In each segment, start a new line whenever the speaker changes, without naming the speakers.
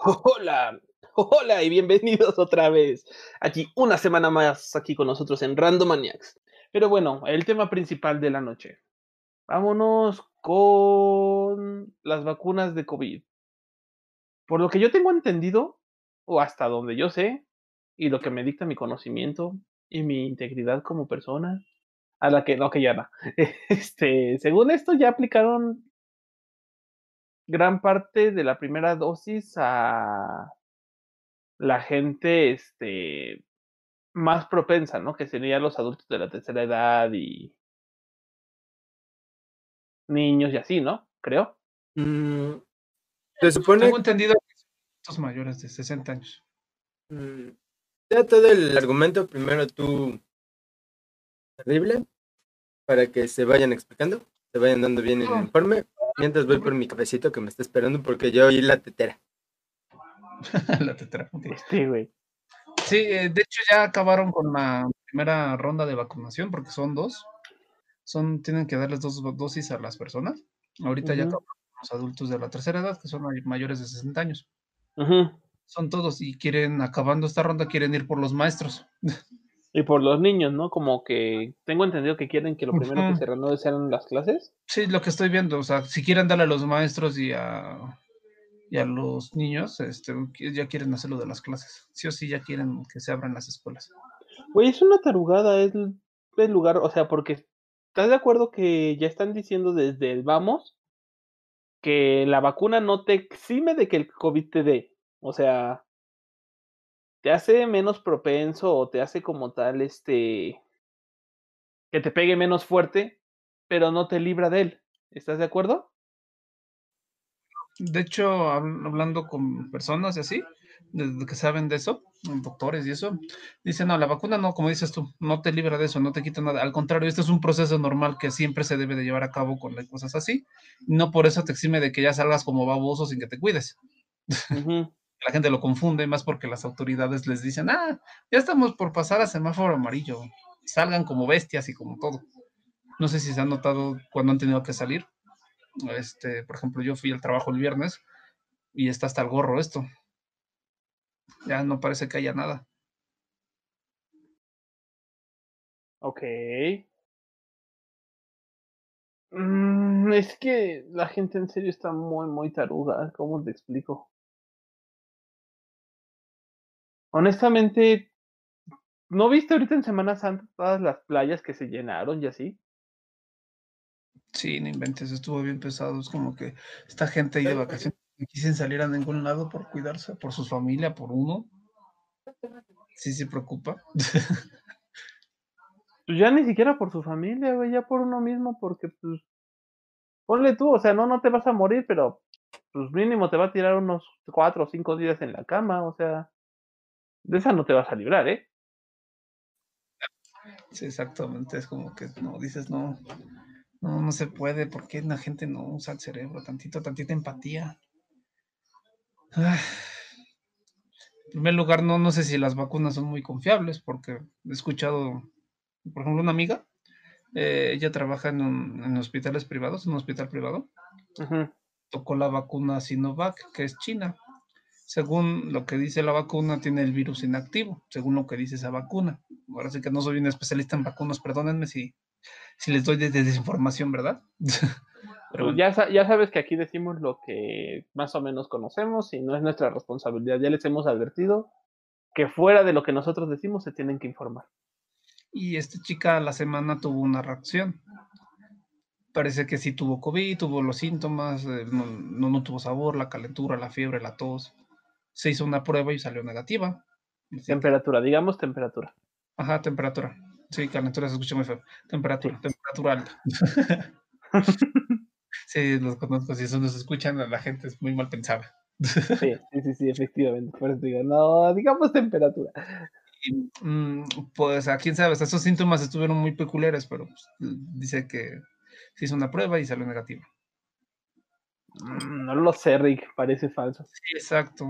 Hola, hola y bienvenidos otra vez. Aquí una semana más aquí con nosotros en Randomaniacs. Pero bueno, el tema principal de la noche. Vámonos con las vacunas de COVID. Por lo que yo tengo entendido, o hasta donde yo sé, y lo que me dicta mi conocimiento y mi integridad como persona, a la que no, que ya no. Este, según esto, ya aplicaron gran parte de la primera dosis a la gente este, más propensa, ¿no? Que serían los adultos de la tercera edad y niños y así, ¿no? Creo.
Mm, se supone.
Tengo entendido que son adultos mayores de 60 años.
Mm, ya todo el argumento, primero tú. Terrible. Para que se vayan explicando, se vayan dando bien el informe. Mientras voy por mi cafecito que me está esperando porque yo oí la tetera.
la tetra. ok.
Sí, güey.
Sí, eh, de hecho ya acabaron con la primera ronda de vacunación porque son dos. Son, tienen que darles dos do- dosis a las personas. Ahorita ya acabaron con los adultos de la tercera edad, que son may- mayores de 60 años.
Ujú.
Son todos y quieren, acabando esta ronda, quieren ir por los maestros.
Y por los niños, ¿no? Como que tengo entendido que quieren que lo primero que se reanude sean las clases.
Sí, lo que estoy viendo, o sea, si quieren darle a los maestros y a, y a los niños, este, ya quieren hacerlo de las clases. Sí o sí, ya quieren que se abran las escuelas.
Güey, es una tarugada, es el lugar, o sea, porque ¿estás de acuerdo que ya están diciendo desde el vamos que la vacuna no te exime de que el COVID te dé? O sea, te hace menos propenso o te hace como tal, este, que te pegue menos fuerte, pero no te libra de él. ¿Estás de acuerdo?
De hecho, habl- hablando con personas y así, que saben de eso, doctores y eso, dicen, no, la vacuna no, como dices tú, no te libra de eso, no te quita nada. Al contrario, este es un proceso normal que siempre se debe de llevar a cabo con las cosas así. No por eso te exime de que ya salgas como baboso sin que te cuides. La gente lo confunde más porque las autoridades les dicen, ah, ya estamos por pasar a semáforo amarillo, salgan como bestias y como todo. No sé si se han notado cuando han tenido que salir. Este, por ejemplo, yo fui al trabajo el viernes y está hasta el gorro esto. Ya no parece que haya nada.
Ok. Mm, es que la gente en serio está muy, muy taruga. ¿Cómo te explico? Honestamente, ¿no viste ahorita en Semana Santa todas las playas que se llenaron y así?
Sí, no inventes, estuvo bien pesado. Es como que esta gente ahí de vacaciones no quisieran salir a ningún lado por cuidarse, por su familia, por uno. Sí, se preocupa.
Pues ya ni siquiera por su familia, güey, ya por uno mismo, porque pues, ponle tú, o sea, no, no te vas a morir, pero pues mínimo te va a tirar unos cuatro o cinco días en la cama, o sea, de esa no te vas a librar, ¿eh?
Sí, exactamente. Es como que no dices, no, no, no se puede. ¿Por qué la gente no usa el cerebro? Tantito, tantita empatía. Ah. En primer lugar, no, no sé si las vacunas son muy confiables, porque he escuchado, por ejemplo, una amiga, eh, ella trabaja en, un- en hospitales privados, en un hospital privado, tocó la vacuna Sinovac, que es china. Según lo que dice la vacuna, tiene el virus inactivo, según lo que dice esa vacuna. Ahora sí que no soy un especialista en vacunas, perdónenme si, si les doy de, de desinformación, ¿verdad? Pero bueno,
ya, ya sabes que aquí decimos lo que más o menos conocemos y no es nuestra responsabilidad. Ya les hemos advertido que fuera de lo que nosotros decimos se tienen que informar.
y esta chica la semana tuvo una reacción. Parece que sí tuvo COVID, tuvo los síntomas, eh, no, no, no tuvo sabor, la calentura, la fiebre, la tos. Se hizo una prueba y salió negativa.
Temperatura, digamos temperatura.
Ajá, temperatura. Sí, calentura se escucha muy feo. Temperatura, temperatura alta. sí, los conozco. Si eso no se escuchan, la gente es muy mal pensada.
Sí, sí, sí, efectivamente. Por eso digo, no, digamos temperatura.
Y, mm, pues a quién sabe, esos síntomas estuvieron muy peculiares, pero pues, dice que se hizo una prueba y salió negativa.
Mm, No lo sé, Rick, parece falso.
Sí, exacto.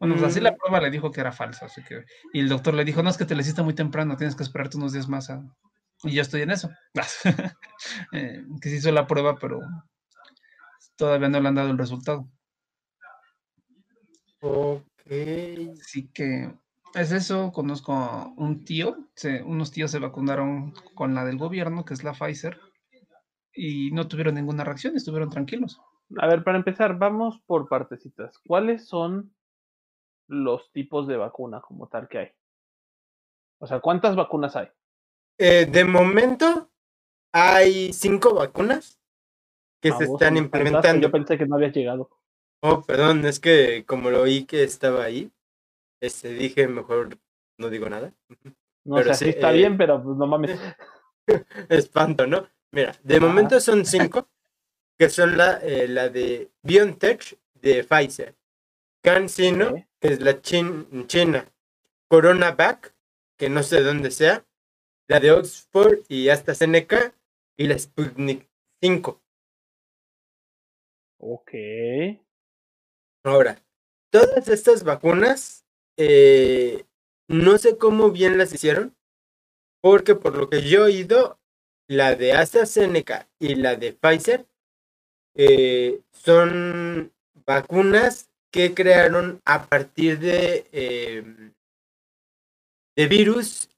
Bueno, pues así la
Mm.
prueba le dijo que era falsa, así que... Y el doctor le dijo, no, es que te la hiciste muy temprano, tienes que esperarte unos días más. a-". Y yo estoy en eso. Eh, que se hizo la prueba, pero todavía no le han dado el resultado.
Ok.
Así que es eso. Conozco a un tío, se- unos tíos se vacunaron con la del gobierno, que es la Pfizer, y no tuvieron ninguna reacción, estuvieron tranquilos.
A ver, para empezar, vamos por partecitas. ¿Cuáles son los tipos de vacuna como tal que hay? O sea, ¿cuántas vacunas hay?
Eh, de momento hay cinco vacunas que
Ah,
se están implementando.
Yo pensé que no habías llegado.
Oh, perdón, es que como lo oí que estaba ahí, este, dije mejor no digo nada.
No
Pero sí,
sí está
eh,
bien, pero pues no mames.
Espanto, ¿no? Mira, de momento son cinco, que son la, eh, la de BioNTech de Pfizer, CanSino,
Ok.
que es la chin- China, CoronaVac, que no sé dónde sea, la de Oxford y AstraZeneca, y la Sputnik 5.
Ok.
Ahora, todas estas vacunas, eh, no sé cómo bien las hicieron, porque por lo que yo he oído, la de AstraZeneca y la de Pfizer eh, son vacunas que crearon a partir de, eh, de virus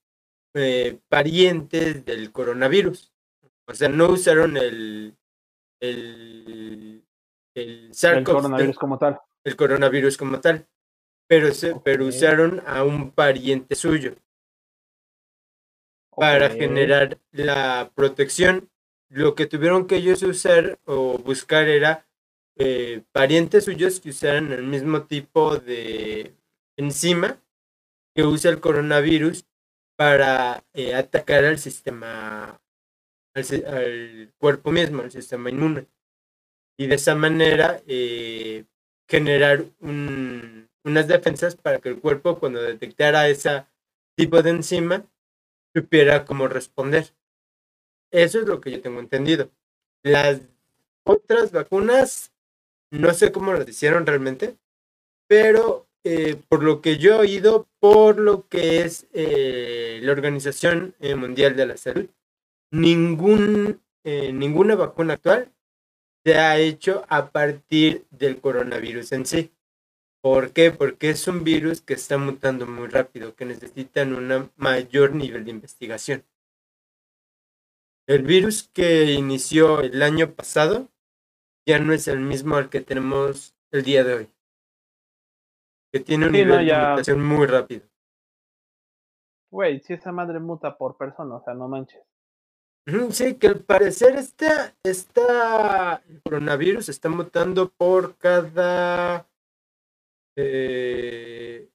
eh, parientes del coronavirus. O sea, no usaron el, el, el
El
SARS-CoV-2
coronavirus como tal.
el coronavirus como tal, pero, se, pero usaron a un pariente suyo para generar la protección. Lo que tuvieron que ellos usar o buscar era eh, parientes suyos que usaran el mismo tipo de enzima que usa el coronavirus para eh, atacar al sistema, al, cuerpo mismo, al sistema inmune. Y de esa manera eh, generar un- unas defensas para que el cuerpo cuando detectara ese tipo de enzima supiera cómo responder. Eso es lo que yo tengo entendido. Las otras vacunas, no sé cómo las hicieron realmente, pero eh, por lo que yo he oído, por lo que es eh, la Organización eh, Mundial de la Salud, ningún, ninguna vacuna actual se ha hecho a partir del coronavirus en sí. ¿Por qué? Porque es un virus que está mutando muy rápido, que necesitan un mayor nivel de investigación. El virus que inició el año pasado ya no es el mismo al que tenemos el día de hoy. Que tiene un
Sí,
nivel
no,
de mutación muy rápido.
Güey, si esa madre muta por persona, o sea, no manches.
Sí, que al parecer está, está, el coronavirus está mutando por cada eh,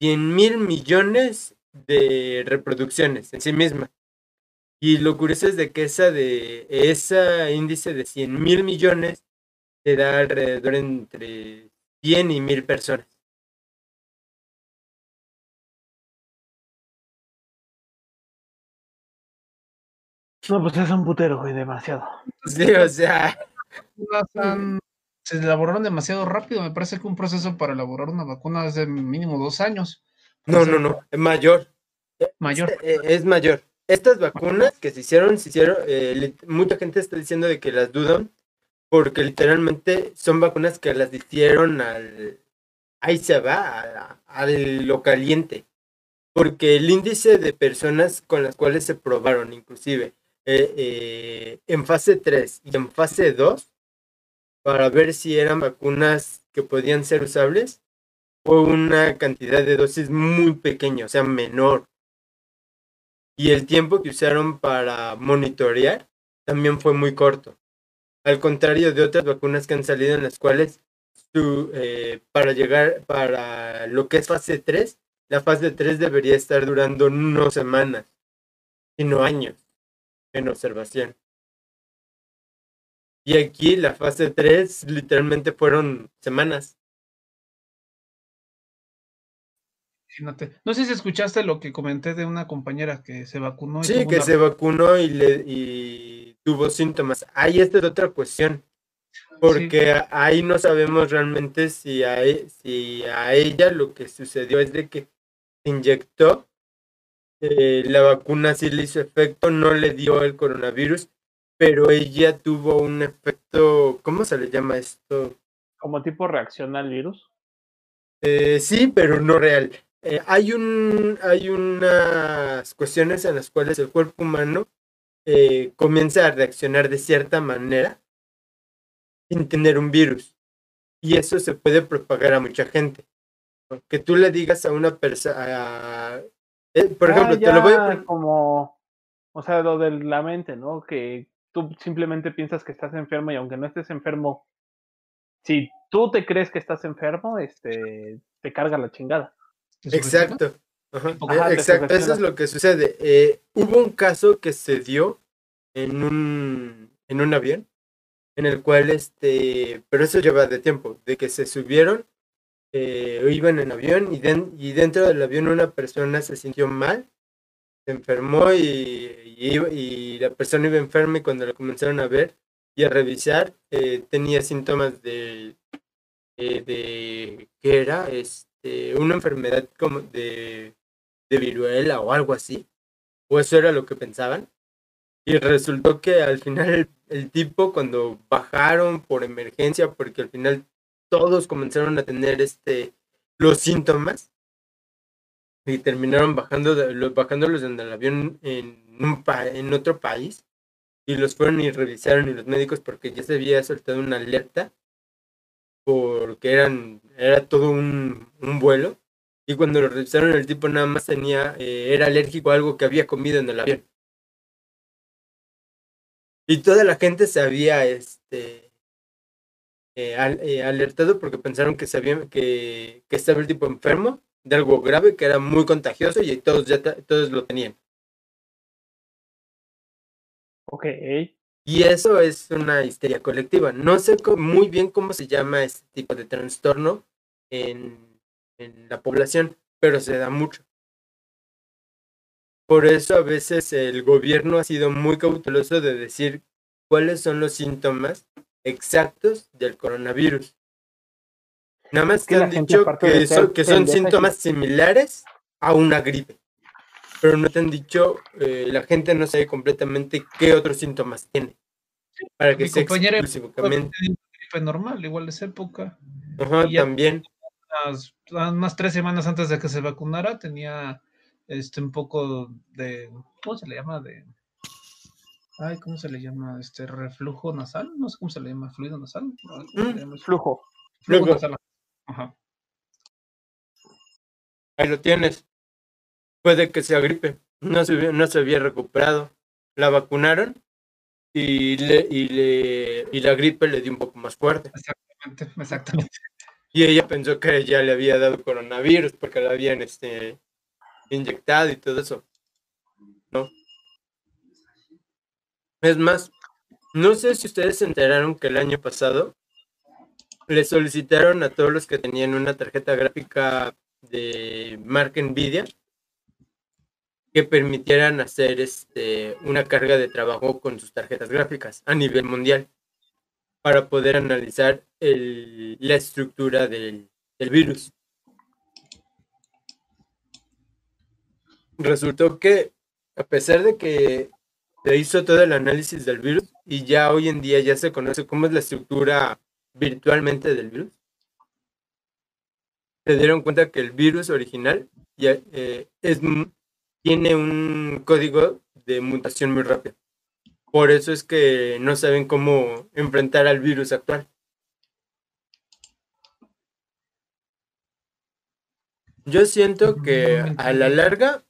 100 mil millones de reproducciones en sí misma. Y lo curioso es de que esa de ese índice de 100 mil millones te da alrededor entre 100 y 1000 personas.
No, pues es un putero, güey, demasiado.
Sí, o sea,
se elaboraron demasiado rápido. Me parece que un proceso para elaborar una vacuna es de mínimo dos años.
no, no, no, es mayor.
Mayor.
Eh, es mayor. Estas vacunas que se hicieron, se hicieron, eh, mucha gente está diciendo de que las dudan, porque literalmente son vacunas que las hicieron al, ahí se va, a, lo caliente. Porque el índice de personas con las cuales se probaron, inclusive eh, eh, en fase 3 y en fase 2, para ver si eran vacunas que podían ser usables, fue una cantidad de dosis muy pequeña, o sea, menor. Y el tiempo que usaron para monitorear también fue muy corto. Al contrario de otras vacunas que han salido en las cuales su, eh, para llegar para lo que es fase 3, la fase 3 debería estar durando no semanas, sino años en observación. Y aquí la fase 3 literalmente fueron semanas.
No sé si escuchaste lo que comenté de una compañera que se vacunó. y
Sí, que
una-
se vacunó y, le, y tuvo síntomas. Ahí esta es otra cuestión. Porque ahí no sabemos realmente si a, si a ella lo que sucedió es de que se inyectó, eh, la vacuna sí le hizo efecto, no le dio el coronavirus, pero ella tuvo un efecto, ¿cómo se le llama esto?
Como tipo reacción al virus.
Eh, sí, pero no real. Eh, hay, un, hay unas cuestiones en las cuales el cuerpo humano eh, comienza a reaccionar de cierta manera sin tener un virus. Y eso se puede propagar a mucha gente. Que tú le digas a una persona, por ejemplo,
Ah,
te lo voy a
como, o sea, lo de la mente, ¿no? Que tú simplemente piensas que estás enfermo y aunque no estés enfermo, si tú te crees que estás enfermo, este, te carga la chingada.
Exacto. Ajá,
Ajá,
te
exacto, eso es lo que sucede. Eh, hubo un caso que se dio en un, en un avión, en el cual, este, pero eso lleva de tiempo, de que se subieron, eh, o iban en avión y, den- y dentro del avión una persona se sintió mal, se enfermó y, y, iba- y la persona iba enferma y cuando la comenzaron a ver y a revisar, eh, tenía síntomas de, eh, de, ¿qué era? Este, una enfermedad como de, de viruela o algo así, o eso era lo que pensaban. Y resultó que al final el, el tipo cuando bajaron por emergencia, porque al final todos comenzaron a tener este los síntomas y terminaron bajando los, bajándolos en el avión en un pa- en otro país y los fueron y revisaron y los médicos porque ya se había soltado una alerta porque eran era todo un vuelo y cuando lo revisaron el tipo nada más tenía eh, era alérgico a algo que había comido en el avión y toda la gente se había este eh, al- eh, alertado porque pensaron que sabían que, que estaba el tipo enfermo de algo grave que era muy contagioso y todos ya todos lo tenían
Ok.
Y eso es una histeria colectiva. No sé muy bien cómo se llama este tipo de trastorno en, en la población, pero se da mucho. Por eso a veces el gobierno ha sido muy cauteloso de decir cuáles son los síntomas exactos del coronavirus. Nada más
que
te
la
han dicho que son, que síntomas similares a una gripe. Pero no te han dicho, eh, la gente no sabe completamente qué otros síntomas tiene. Para que
Mi
sea
compañera una gripe normal, igual de esa época.
Ajá,
y ya-
también.
Unas, unas tres semanas antes de que se vacunara, tenía este un poco de. ¿Cómo se le llama? De. Ay, ¿cómo se le llama? Este reflujo nasal. No sé cómo se le llama. Fluido nasal. ¿Cómo se
Mm?
Flujo.
Flujo nasal. Ajá.
Ahí lo tienes. Puede que sea gripe. No se, había- no se había recuperado. La vacunaron y, le, y, le, y la gripe le dio un poco más fuerte.
Exactamente, exactamente.
Y ella pensó que ya le había dado coronavirus porque la habían este, inyectado y todo eso. ¿No? Es más, no sé si ustedes se enteraron que el año pasado le solicitaron a todos los que tenían una tarjeta gráfica de marca Nvidia que permitieran hacer este, una carga de trabajo con sus tarjetas gráficas a nivel mundial para poder analizar la estructura del, virus. Resultó que, a pesar de que se hizo todo el análisis del virus y ya hoy en día ya se conoce cómo es la estructura virtualmente del virus, se dieron cuenta que el virus original eh, tiene un código de mutación muy rápido. Por eso es que no saben cómo enfrentar al virus actual. Yo siento que a la larga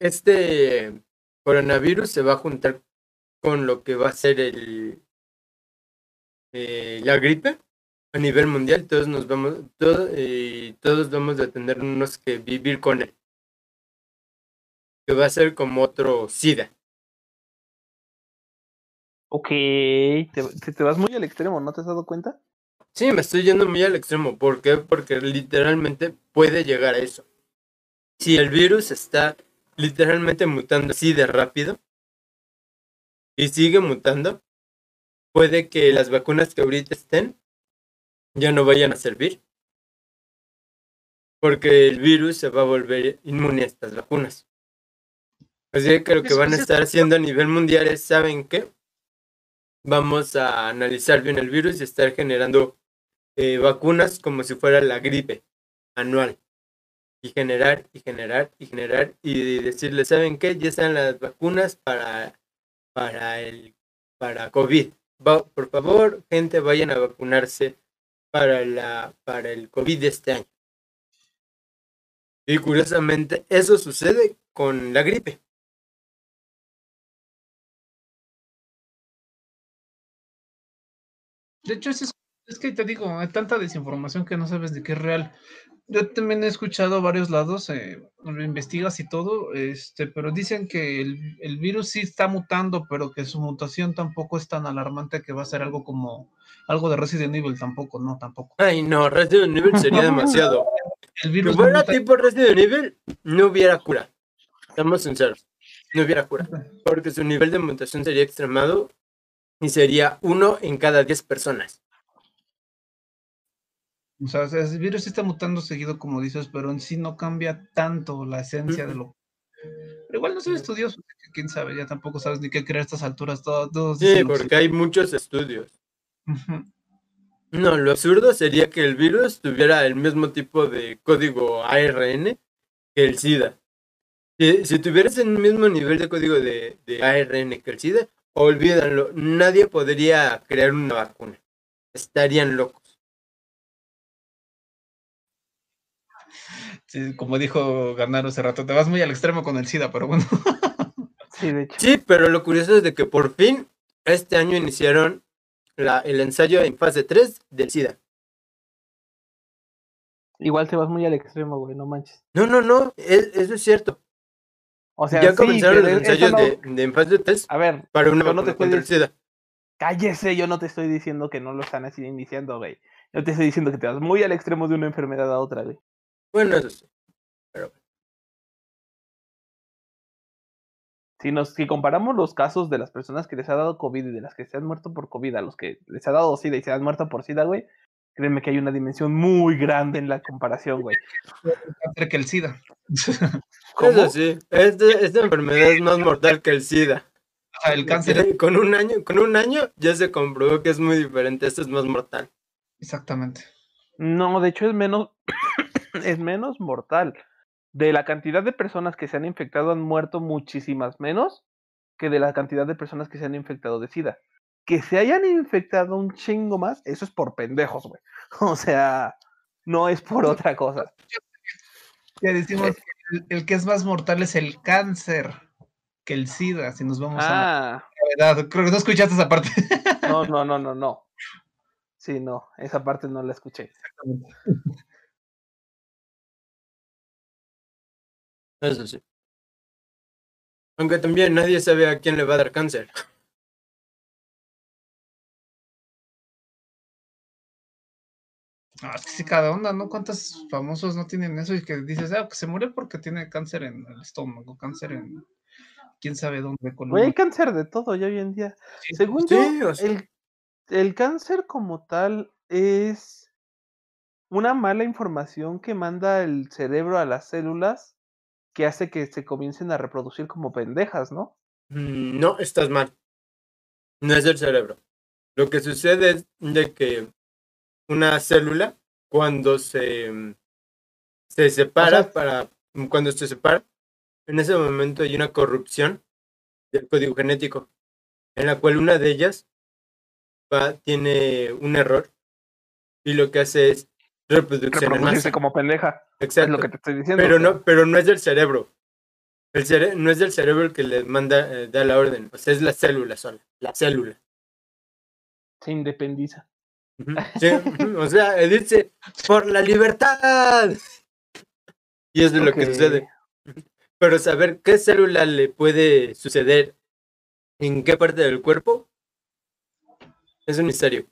este coronavirus se va a juntar con lo que va a ser el eh, la gripe a nivel mundial. Todos nos vamos, todo- eh, todos vamos a tenernos que vivir con él. Que va a ser como otro SIDA.
Ok. Te, te- te vas muy al extremo, ¿no te has dado cuenta?
Sí, me estoy yendo muy al extremo. ¿Por qué? Porque literalmente puede llegar a eso. Si el virus está literalmente mutando así de rápido y sigue mutando, puede que las vacunas que ahorita estén ya no vayan a servir. Porque el virus se va a volver inmune a estas vacunas. Así que lo que van a estar haciendo a nivel mundial es, ¿saben qué? Vamos a analizar bien el virus y estar generando eh, vacunas como si fuera la gripe, manual. Y generar, y generar, y generar, y decirle, ¿saben qué? Ya están las vacunas para, para el para COVID. por favor, gente, vayan a vacunarse para, la, para el COVID de este año. Y curiosamente, eso sucede con la gripe.
De hecho, es, es que te digo, hay tanta desinformación que no sabes de qué es real. Yo también he escuchado varios lados, eh, lo investigas y todo, este, pero dicen que el, el, virus sí está mutando, pero que su mutación tampoco es tan alarmante que va a ser algo como algo de Resident Evil, tampoco, no, tampoco.
Ay, no, Resident Evil sería demasiado. el virus si fuera tipo Resident Evil, no hubiera cura. Estamos sinceros, no hubiera cura, porque su nivel de mutación sería extremado y sería uno en cada diez personas.
O sea, el virus está mutando seguido, como dices, pero en sí no cambia tanto la esencia de lo. Pero igual no soy estudioso, quién sabe, ya tampoco sabes ni qué creer a estas alturas. Todos,
sí, porque hay muchos estudios. No, lo absurdo sería que el virus tuviera el mismo tipo de código ARN que el SIDA. Si, si tuvieras el mismo nivel de código de, de ARN que el SIDA, olvídalo, nadie podría crear una vacuna. Estarían locos.
Sí, como dijo Ganaro hace rato, te vas muy al extremo con el SIDA, pero bueno.
sí, de hecho. Sí, pero lo curioso es de que por fin este año iniciaron la, el ensayo en fase 3 del SIDA.
Igual te vas muy al extremo, güey, no manches.
No, no, no, eso es cierto. O sea, ya comenzaron los ensayos de, de 3
a ver,
para una no te
contra el SIDA. Cállese, yo no te estoy diciendo que no lo están así iniciando, güey. Yo te estoy diciendo que te vas muy al extremo de una enfermedad a otra, güey.
Bueno, eso sí. Pero...
Si, nos, si comparamos los casos de las personas que les ha dado COVID y de las que se han muerto por COVID a los que les ha dado SIDA y se han muerto por SIDA, güey, créeme que hay una dimensión muy grande en la comparación, güey.
que el SIDA.
Eso sí, esta, enfermedad es más mortal que el SIDA.
el cáncer.
Con un año, con un año ya se comprobó que es muy diferente. Esto es más mortal.
Exactamente.
No, de hecho es menos, es menos mortal. De la cantidad de personas que se han infectado han muerto muchísimas menos que de la cantidad de personas que se han infectado de SIDA. Que se hayan infectado un chingo más, eso es por pendejos, güey. O sea, no es por otra cosa.
Ya decimos el, que es más mortal es el cáncer que el SIDA, si nos vamos a
ah.
la verdad. Creo que no escuchaste esa parte.
No, no, no, no, no. Sí, no, esa parte no la escuché.
Eso sí. Aunque también nadie sabe a quién le va a dar cáncer.
Ah, es que sí, cada onda, ¿no? ¿Cuántos famosos no tienen eso? Y que dices, ah, que se muere porque tiene cáncer en el estómago, cáncer en quién sabe dónde.
Con hay cáncer de todo ya hoy en día. Según yo, el, el cáncer como tal es una mala información que manda el cerebro a las células que hace que se comiencen a reproducir como pendejas, ¿no?
Mm, no, estás mal. No es el cerebro. Lo que sucede es de que una célula cuando se, se separa para cuando se separa en ese momento hay una corrupción del código genético en la cual una de ellas va, tiene un error y lo que hace es reproducción en masa.
como pendeja.
Exacto.
lo que te estoy diciendo.
Pero no, pero no es del cerebro. El cere no es del cerebro el que le manda, eh, da la orden. O sea, es la célula sola. La célula.
Se independiza
o sea, dice, por la libertad. Y es de lo que sucede. Pero saber qué célula le puede suceder en qué parte del cuerpo es un misterio.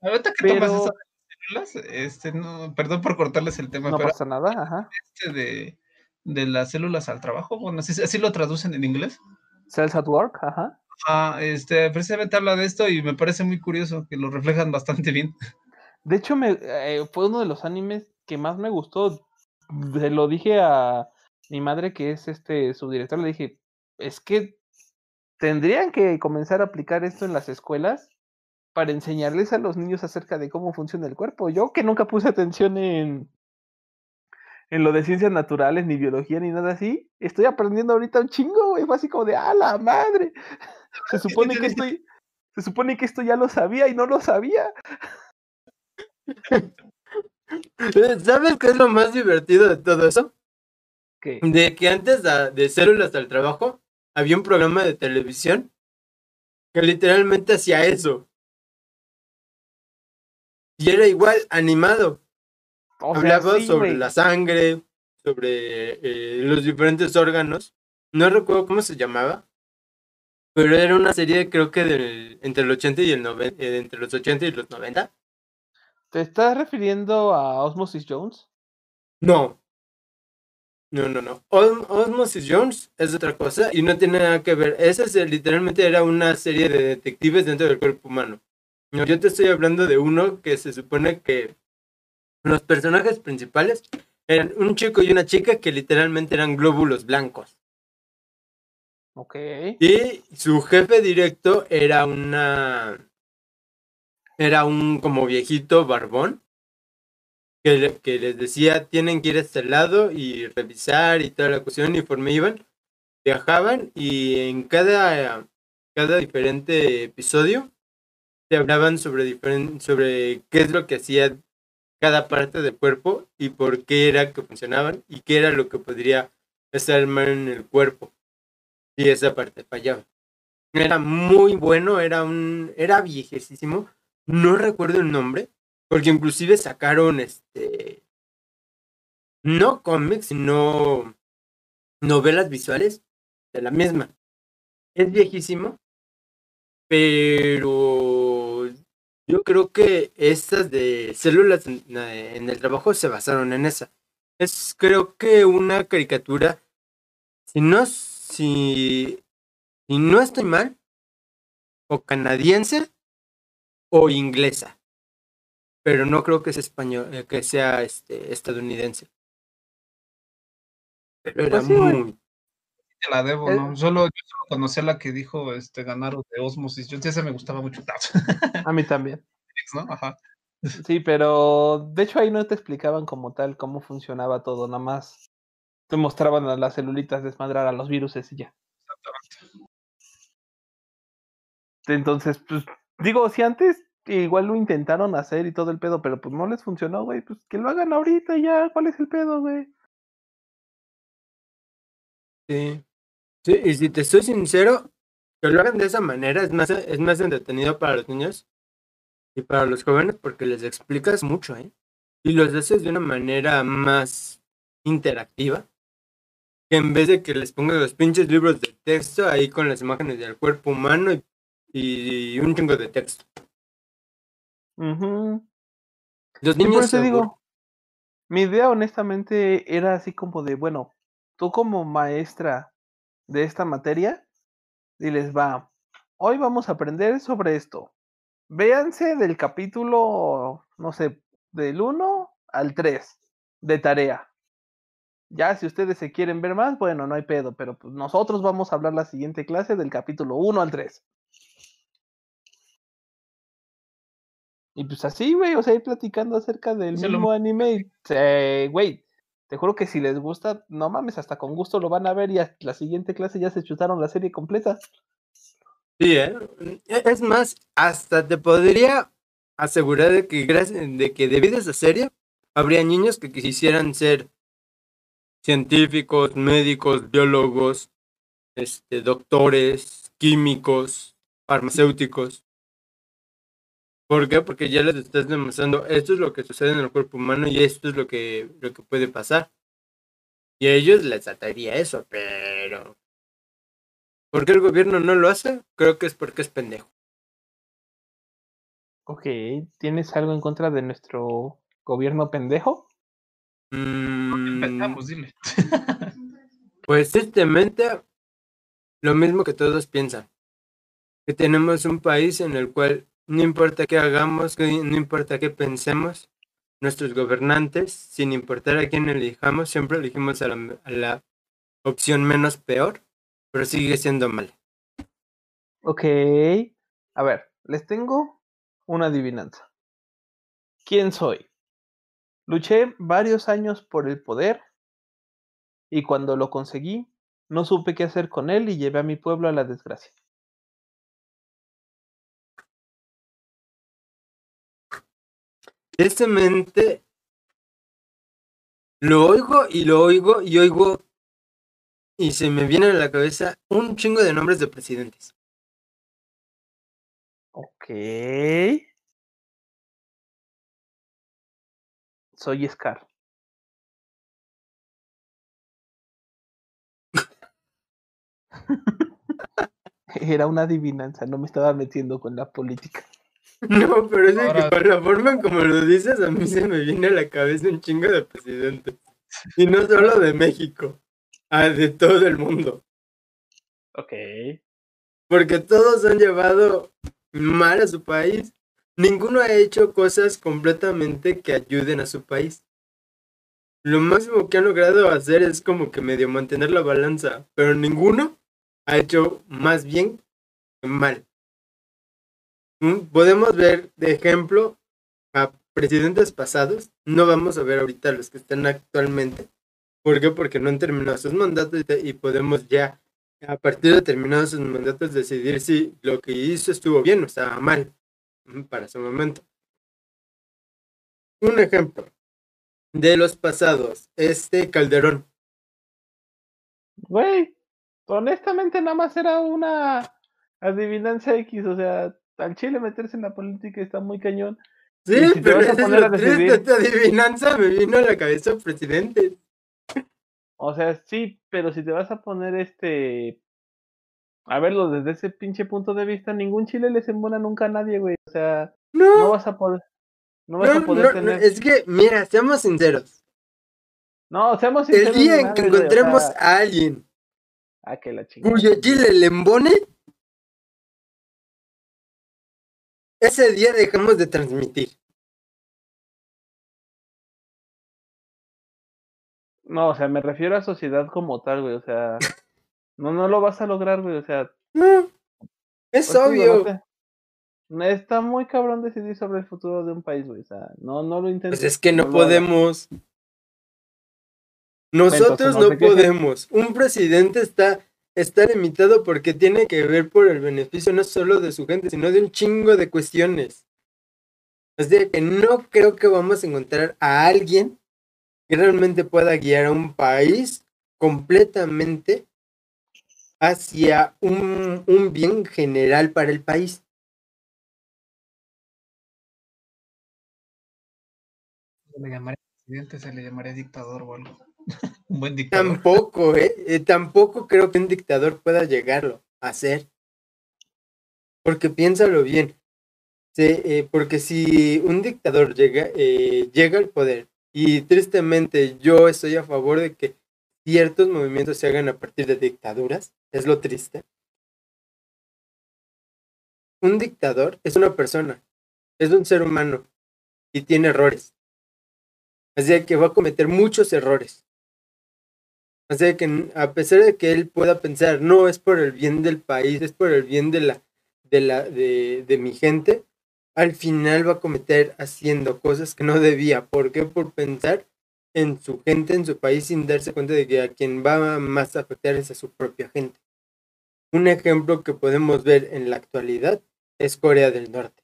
Ahorita que tomas esas células, este, no, perdón por cortarles el tema,
no pasa nada, ajá.
Este de, de las células al trabajo, bueno, así, así lo traducen en inglés.
Cells at work, ajá.
Ah, este, precisamente habla de esto y me parece muy curioso que lo reflejan bastante bien.
De hecho, me, eh, fue uno de los animes que más me gustó. Se lo dije a mi madre, que es este subdirector, le dije, es que tendrían que comenzar a aplicar esto en las escuelas para enseñarles a los niños acerca de cómo funciona el cuerpo. Yo que nunca puse atención en, en lo de ciencias naturales, ni biología, ni nada así. Estoy aprendiendo ahorita un chingo, güey. Fue así como de, ¡ah, la madre! Se supone que estoy, se supone que esto ya lo sabía y no lo sabía.
¿Sabes qué es lo más divertido de todo eso?
¿Qué?
De que antes de, de Células al Trabajo había un programa de televisión que literalmente hacía eso. Y era igual animado.
O sea,
Hablaba
sí,
sobre la sangre, sobre eh, los diferentes órganos. No recuerdo cómo se llamaba. Pero era una serie creo que del, entre el 80 y el 90, eh, entre los 80 y los 90.
¿Te estás refiriendo a Osmosis Jones?
No. No, no, no. Os- Osmosis Jones es otra cosa y no tiene nada que ver. Esa es, literalmente era una serie de detectives dentro del cuerpo humano. No, yo te estoy hablando de uno que se supone que los personajes principales eran un chico y una chica que literalmente eran glóbulos blancos. Y su jefe directo era una. Era un como viejito barbón. Que, le- que les decía: tienen que ir a este lado y revisar y toda la cuestión. Y conforme iban, viajaban y en cada, cada diferente episodio te hablaban sobre, diferen- sobre qué es lo que hacía cada parte del cuerpo y por qué era que funcionaban y qué era lo que podría estar mal en el cuerpo y esa parte fallaba. Era muy bueno, era un, era viejísimo, no recuerdo el nombre, porque inclusive sacaron este, no cómics, sino novelas visuales de la misma. Es viejísimo, pero yo creo que estas de células en, en el trabajo se basaron en esa. Es creo que una caricatura, si no, si, si no estoy mal, o canadiense o inglesa. Pero no creo que sea español, eh, que sea este estadounidense. Pero era
Pues sí,
muy
Te la debo,
Eh.
¿no? Solo, yo solo conocía la que dijo este Ganaro de Osmosis. Yo esa me gustaba mucho.
A mí también.
¿no? Ajá.
Sí, pero de hecho ahí no te explicaban como tal cómo funcionaba todo, nada más te mostraban a las celulitas desmadrar a los virus y ya. Entonces, pues, digo, si antes igual lo intentaron hacer y todo el pedo, pero pues no les funcionó, güey, pues que lo hagan ahorita ya, ¿cuál es el pedo, güey?
Sí. Sí, y si te soy sincero, que lo hagan de esa manera es más, es más entretenido para los niños y para los jóvenes porque les explicas mucho, ¿eh? Y los haces de una manera más interactiva. Que en vez de que les pongas los pinches libros de texto ahí con las imágenes del cuerpo humano y, y un chingo de texto. Los
Sí, por
niños
eso digo, mi idea honestamente era así como de, bueno, tú como maestra de esta materia, diles, va, hoy vamos a aprender sobre esto. Véanse del capítulo, no sé, del 1 al 3 de tarea. Ya, si ustedes se quieren ver más, bueno, no hay pedo, pero pues nosotros vamos a hablar la siguiente clase del capítulo 1 al 3. Y pues así, güey, o sea, ir platicando acerca del
Sí, lo
mismo anime. y, eh, Güey, te juro que si les gusta, no mames, hasta con gusto lo van a ver y a la siguiente clase ya se chutaron la serie completa.
Sí, ¿eh? E- Es más, hasta te podría asegurar de que, gracias, de que debido a esa serie, habría niños que quisieran ser científicos, médicos, biólogos, este, doctores, químicos, farmacéuticos. ¿Por qué? Porque ya les estás demostrando esto es lo que sucede en el cuerpo humano y esto es lo que, lo que puede pasar. Y a ellos les ataría eso, pero ¿Por qué el gobierno no lo hace? Creo que es porque es pendejo.
Ok, ¿tienes algo en contra de nuestro gobierno pendejo?
Mm,
Empezamos, dile.
pues tristemente, lo mismo que todos piensan. Que tenemos un país en el cual no importa qué hagamos, no importa qué pensemos, nuestros gobernantes, sin importar a quién elijamos, siempre elegimos a la, a la opción menos peor, pero sigue siendo mal.
Ok. A ver, les tengo una adivinanza. ¿Quién soy? Luché varios años por el poder y cuando lo conseguí, no supe qué hacer con él y llevé a mi pueblo a la desgracia.
Tristemente, lo oigo y lo oigo y oigo y se me viene a la cabeza un chingo de nombres de presidentes.
Ok. Soy Scar. Era una adivinanza, no me estaba metiendo con la política.
No, pero es de que por la forma en como lo dices, a mí se me viene a la cabeza un chingo de presidentes. Y no solo de México, ah, de todo el mundo.
Ok.
Porque todos han llevado mal a su país. Ninguno ha hecho cosas completamente que ayuden a su país. Lo máximo que han logrado hacer es como que medio mantener la balanza, pero ninguno ha hecho más bien que mal. Mm, Podemos ver de ejemplo a presidentes pasados, no vamos a ver ahorita los que están actualmente. ¿Por qué? Porque no han terminado sus mandatos y podemos ya a partir de terminados sus mandatos decidir si lo que hizo estuvo bien o estaba mal para su momento. Un ejemplo de los pasados, este Calderón.
Güey, honestamente nada más era una adivinanza X, o sea, al Chile meterse en la política está muy cañón.
Sí,
si
pero es lo
decidir-
esta adivinanza me vino a la cabeza presidente.
O sea, sí, pero si te vas a poner este a verlo desde ese pinche punto de vista, ningún Chile les embona nunca a nadie, güey. O sea, no
No,
vas a poder no vas
no,
a poder
no,
tener
es que, mira, seamos sinceros.
No, seamos
El
sinceros,
día
ni
en que
o
encontremos
sea,
a alguien
ah, que la chingada.
cuyo Chile le embone, ese día dejamos de transmitir.
No, o sea, me refiero a sociedad como tal, güey, o sea, no no lo vas a lograr, güey, o sea,
No, es
Pues digo,
obvio.
no sé. Está muy cabrón decidir sobre el futuro de un país, güey. O sea, no, no lo intentes.
Pues es que no podemos. Nosotros
Entonces,
no podemos. Un presidente está, está limitado porque tiene que ver por el beneficio no solo de su gente, sino de un chingo de cuestiones. Así que no creo que vamos a encontrar a alguien que realmente pueda guiar a un país completamente hacia un, un bien general para el país.
Se le llamaría presidente, se le llamaría dictador o algo. Un buen dictador.
Tampoco, ¿eh? Eh, Tampoco creo que un dictador pueda llegarlo a hacer. Porque piénsalo bien. Sí, eh, porque si un dictador llega, eh, llega al poder, y tristemente yo estoy a favor de que ciertos movimientos se hagan a partir de dictaduras, es lo triste. Un dictador es una persona, es un ser humano y tiene errores. Así que va a cometer muchos errores. Sea que a pesar de que él pueda pensar, no, es por el bien del país, es por el bien de la, de la, de, de mi gente, al final va a cometer haciendo cosas que no debía. ¿Por qué? Por pensar en su gente, en su país, sin darse cuenta de que a quien va más a afectar es a su propia gente. Un ejemplo que podemos ver en la actualidad es Corea del Norte.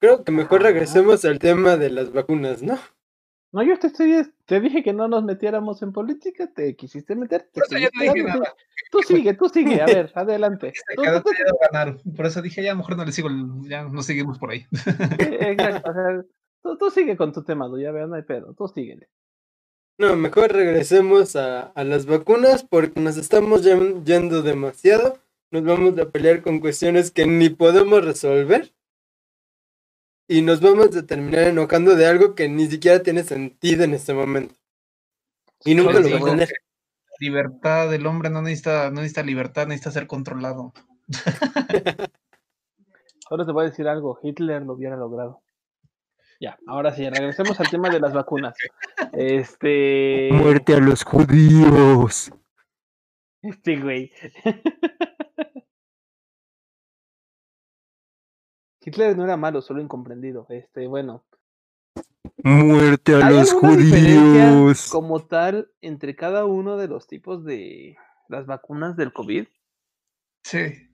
Creo que mejor regresemos al tema de las vacunas, ¿no?
No, yo te estoy, te dije que no nos metiéramos en política, te quisiste meter. te
Por eso yo no dije nada.
Tú sigue, tú sigue, a ver, adelante.
Teniendo ganar. Por eso dije, ya mejor no le sigo, ya no seguimos por ahí.
Exacto, o sea, tú, tú sigue con tu tema, ya veo, no hay pedo, tú síguele.
No, mejor regresemos a, a las vacunas porque nos estamos yen- yendo demasiado. Nos vamos a pelear con cuestiones que ni podemos resolver. Y nos vamos a terminar enojando de algo que ni siquiera tiene sentido en este momento. Y nunca lo va a tener.
Libertad del hombre no necesita, no necesita libertad, necesita ser controlado.
Ahora te voy a decir algo, Hitler lo hubiera logrado. Ya, ahora sí, regresemos al tema de las vacunas. Este.
Muerte a los judíos.
Este güey. Hitler no era malo, solo incomprendido. Este, bueno.
Muerte a
¿Hay
los judíos.
como tal entre cada uno de los tipos de las vacunas del COVID?
Sí.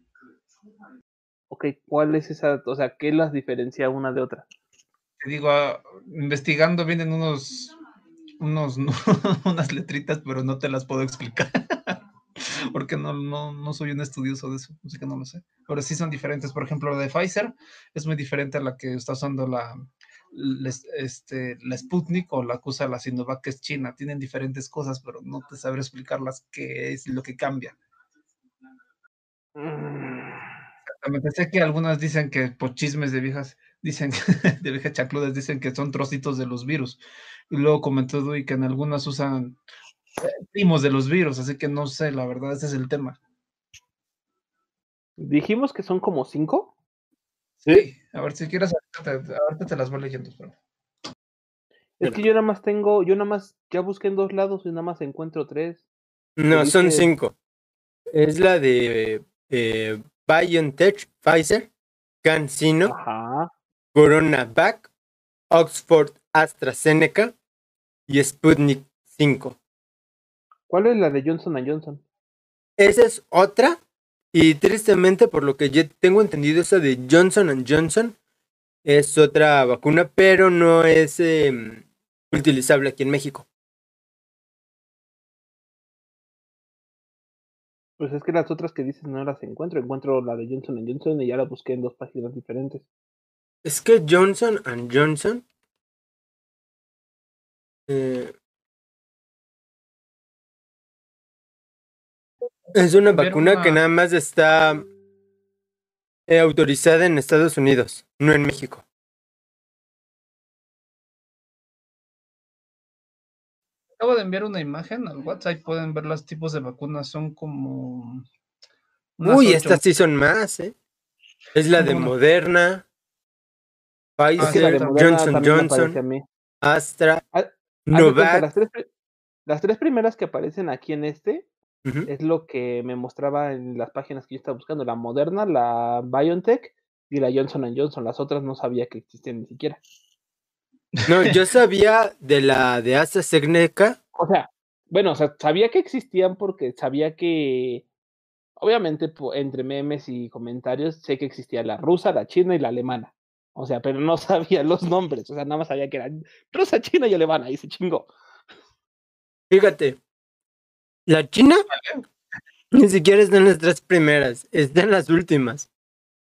Ok, ¿cuál es esa? O sea, ¿qué las diferencia una de otra?
Te digo, ah, investigando vienen unos, unos, unas letritas, pero no te las puedo explicar. Porque no, no, no soy un estudioso de eso, así que no lo sé. Pero sí son diferentes. Por ejemplo, la de Pfizer es muy diferente a la que está usando la, la, este, la Sputnik o la que usa la Sinovac, que es China. Tienen diferentes cosas, pero no te sabré explicarlas qué es lo que cambia.
Mm,
Exactamente. Sé que algunas dicen que por chismes de viejas, dicen de viejas chacludas, dicen que son trocitos de los virus. Y luego comentó Dui que en algunas usan eh, primos de los virus, así que no sé, la verdad, ese es el tema.
Dijimos que son como cinco.
Sí. A ver, si quieres, ahorita te, las voy leyendo. Pero...
Es que yo nada más tengo, yo nada más ya busqué en dos lados y nada más encuentro tres.
No, son
dice-
cinco. Es la de eh, BioNTech, Pfizer, CanSino,
Ajá.
CoronaVac, Oxford AstraZeneca y Sputnik 5.
¿Cuál es la de Johnson Johnson?
Esa es otra. Y tristemente, por lo que yo tengo entendido, esa de Johnson Johnson es otra vacuna, pero no es em, utilizable aquí en México.
Pues es que las otras que dices no las encuentro. Encuentro la de Johnson Johnson y ya la busqué en dos páginas diferentes.
Es que Johnson Johnson eh, es una vacuna que nada más está eh, autorizada en Estados Unidos, no en México.
Acabo de enviar una imagen al WhatsApp, pueden ver los tipos de vacunas, son como...
Uy,
ocho.
estas sí son más, ¿eh? Es la de Moderna,
Ah,
de
Pfizer,
Moderna
Johnson Johnson. Astra,
cuenta,
Novak.
las, tres, pri- las tres primeras que aparecen aquí en este Es lo que me mostraba en las páginas que yo estaba buscando. La Moderna, la BioNTech y la Johnson Johnson. Las otras no sabía que existían ni siquiera.
No, yo sabía de la de AstraZeneca.
O sea, bueno, o sea, sabía que existían porque sabía que, obviamente, entre memes y comentarios, sé que existía la rusa, la china y la alemana. O sea, pero no sabía los nombres. O sea, nada más sabía que eran rusa, china y alemana. Y se chingó.
Fíjate, la China ni siquiera están las tres primeras, están las últimas.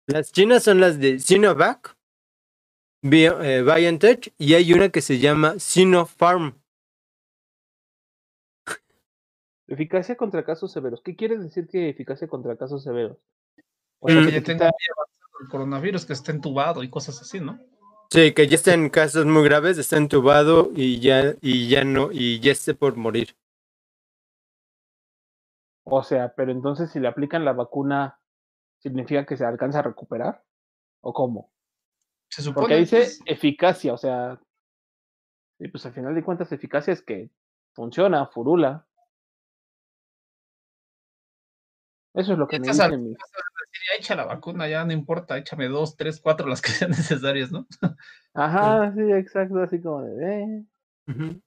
Las chinas son las de Sinovac, Bio- eh, BioNTech y hay una que se llama Sinopharm.
Eficacia contra casos severos. ¿Qué quiere decir que eficacia contra casos severos? O
sea,
Mm,
que ya
te
tenga
quita-
muy avanzado el coronavirus, que está entubado y cosas así, ¿no?
Sí, que ya está en casos muy graves, está entubado y ya, y ya no, y ya esté por morir.
O sea, pero entonces si le aplican la vacuna, ¿significa que se alcanza a recuperar? ¿O cómo?
Se supone
Porque dice eficacia, o sea, y pues al final de cuentas eficacia es que funciona, furula. Eso es lo que me
Estas
dice mi...
alturas vas a ya echa la vacuna, ya no importa, échame dos, tres, cuatro, las que sean necesarias, ¿no?
Ajá, sí, exacto, así como de... eh.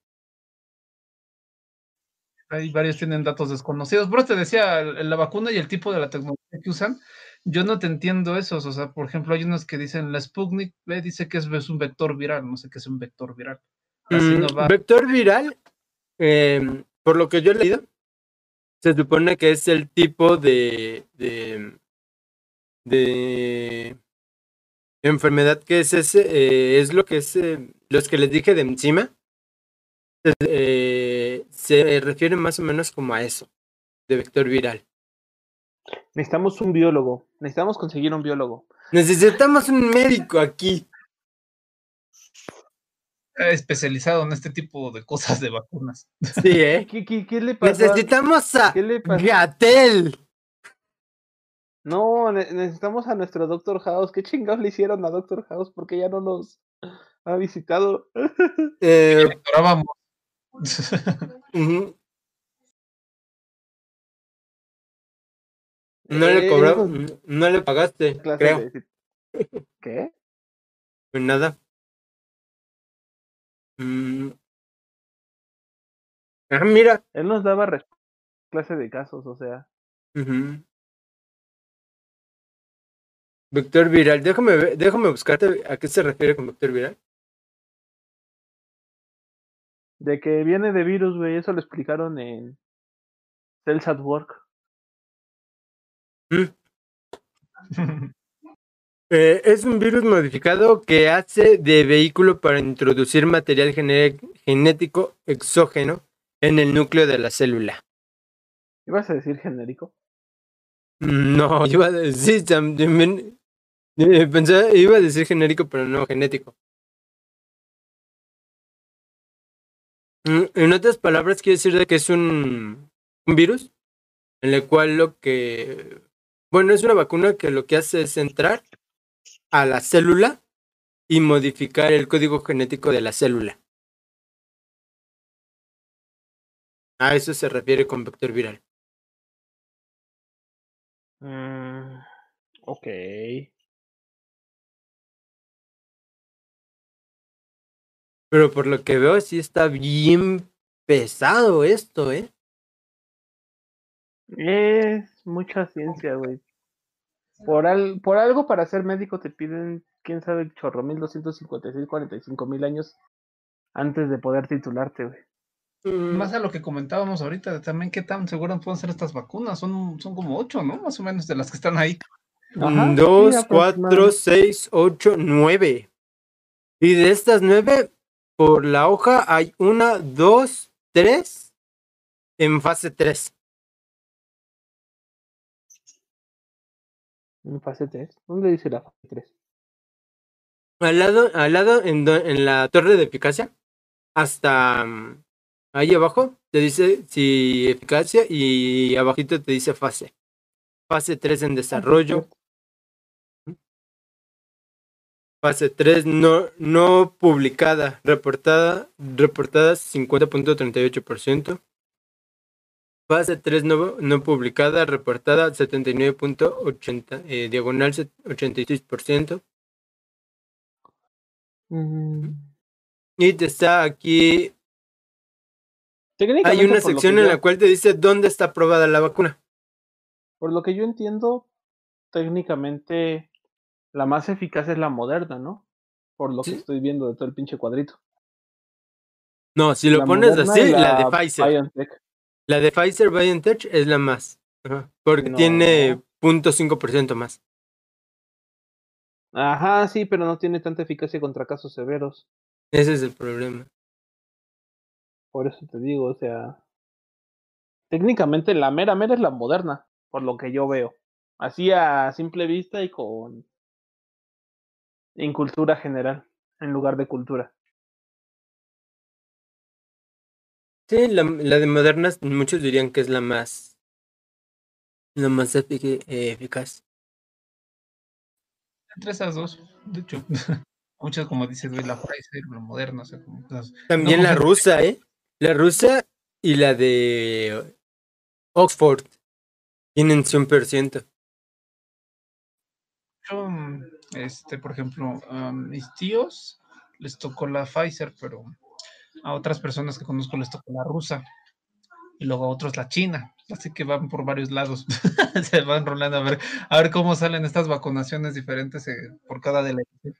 Hay varios tienen datos desconocidos. Pero te decía, la vacuna y el tipo de la tecnología que usan, yo no te entiendo esos. O sea, por ejemplo, hay unos que dicen, la Sputnik dice que es, es un vector viral, no sé qué es un vector viral.
Mm, vector viral, em, por lo que yo he leído, se supone que es el tipo de, de, de enfermedad que es ese, eh, es lo que es, eh, los que les dije de encima, eh, se refiere más o menos como a eso, de vector viral.
Necesitamos un biólogo, necesitamos conseguir un biólogo.
Necesitamos un médico aquí.
especializado en este tipo de cosas de vacunas.
Sí, ¿eh?
¿Qué, qué, qué le pasó?
Necesitamos a
¿Qué le pasó?
Gatel.
No, ne- necesitamos a nuestro Doctor House. ¿Qué chingados le hicieron a Doctor House? Porque ya no nos... ha visitado.
Eh, No le
Eh,
cobró,
esas
no le pagaste, creo.
de- ¿Qué?
Pues nada. Mm. Ah, mira.
Él nos daba clase de casos, o sea.
Vector viral, déjame déjame buscarte a qué se refiere con vector viral.
De que viene de virus, güey, eso lo explicaron en Cells at Work.
Mm. Eh, es un virus modificado que hace de vehículo para introducir material genético exógeno en el núcleo de la célula.
¿Ibas a decir genérico?
No, iba a decir también. eh, Pensé, iba a decir genérico, pero no genético. En otras palabras, quiere decir de que es un, un virus en el cual lo que. Bueno, es una vacuna que lo que hace es entrar a la célula y modificar el código genético de la célula. A eso se refiere con vector viral.
Mm, ok.
Pero por lo que veo, sí está bien pesado esto, ¿eh?
Es mucha ciencia, güey. Por, al, por algo para ser médico te piden, quién sabe, chorro, 1256, 45 mil años antes de poder titularte, güey.
Más a lo que comentábamos ahorita, también qué tan seguras pueden ser estas vacunas. Son, son como ocho, ¿no? Más o menos de las que están ahí.
Ajá, sí,
Dos, cuatro, seis, ocho, nueve. Y de estas nueve, por la hoja hay una, dos, tres en fase tres.
En fase 3. ¿Dónde dice la fase 3?
Al lado, al lado en, do- en la torre de eficacia, hasta mm, ahí abajo, te dice si eficacia y abajito te dice fase. Fase 3 en desarrollo, fase 3 no, no publicada, reportada, reportada 50.38%. Fase 3 no, no publicada, reportada 79.80, eh, diagonal set- 86%.
Mm,
Y te está aquí Hay una sección en
yo-
la cual te dice dónde está aprobada la vacuna.
Por lo que yo entiendo, técnicamente la más eficaz es la moderna, ¿no? Por lo que estoy viendo de todo el pinche cuadrito.
No, si lo
La
pones así, la, de Pfizer.
BioNTech.
La de Pfizer BioNTech es la más. Ajá, porque
No.
tiene 0.5% más.
Ajá, sí, pero no tiene tanta eficacia contra casos severos.
Ese es el problema.
Por eso te digo, o sea. Técnicamente la mera mera es la moderna, por lo que yo veo. Así a simple vista y con. En cultura general, en lugar de cultura.
Sí, la, la de Moderna, muchos dirían que es la más. La más efic- eh, eficaz.
Entre esas dos, de hecho. Muchas, como dices, la Pfizer, la moderna, o sea, como cosas.
También
No,
la rusa, ¿eh? La rusa y la de Oxford tienen 100%.
Yo, este, por ejemplo, a mis tíos les tocó la Pfizer, pero a otras personas que conozco les tocó la rusa. Y luego a otros la china. Así que van por varios lados. Se van rolando a ver, a ver cómo salen estas vacunaciones diferentes eh, por cada delegación.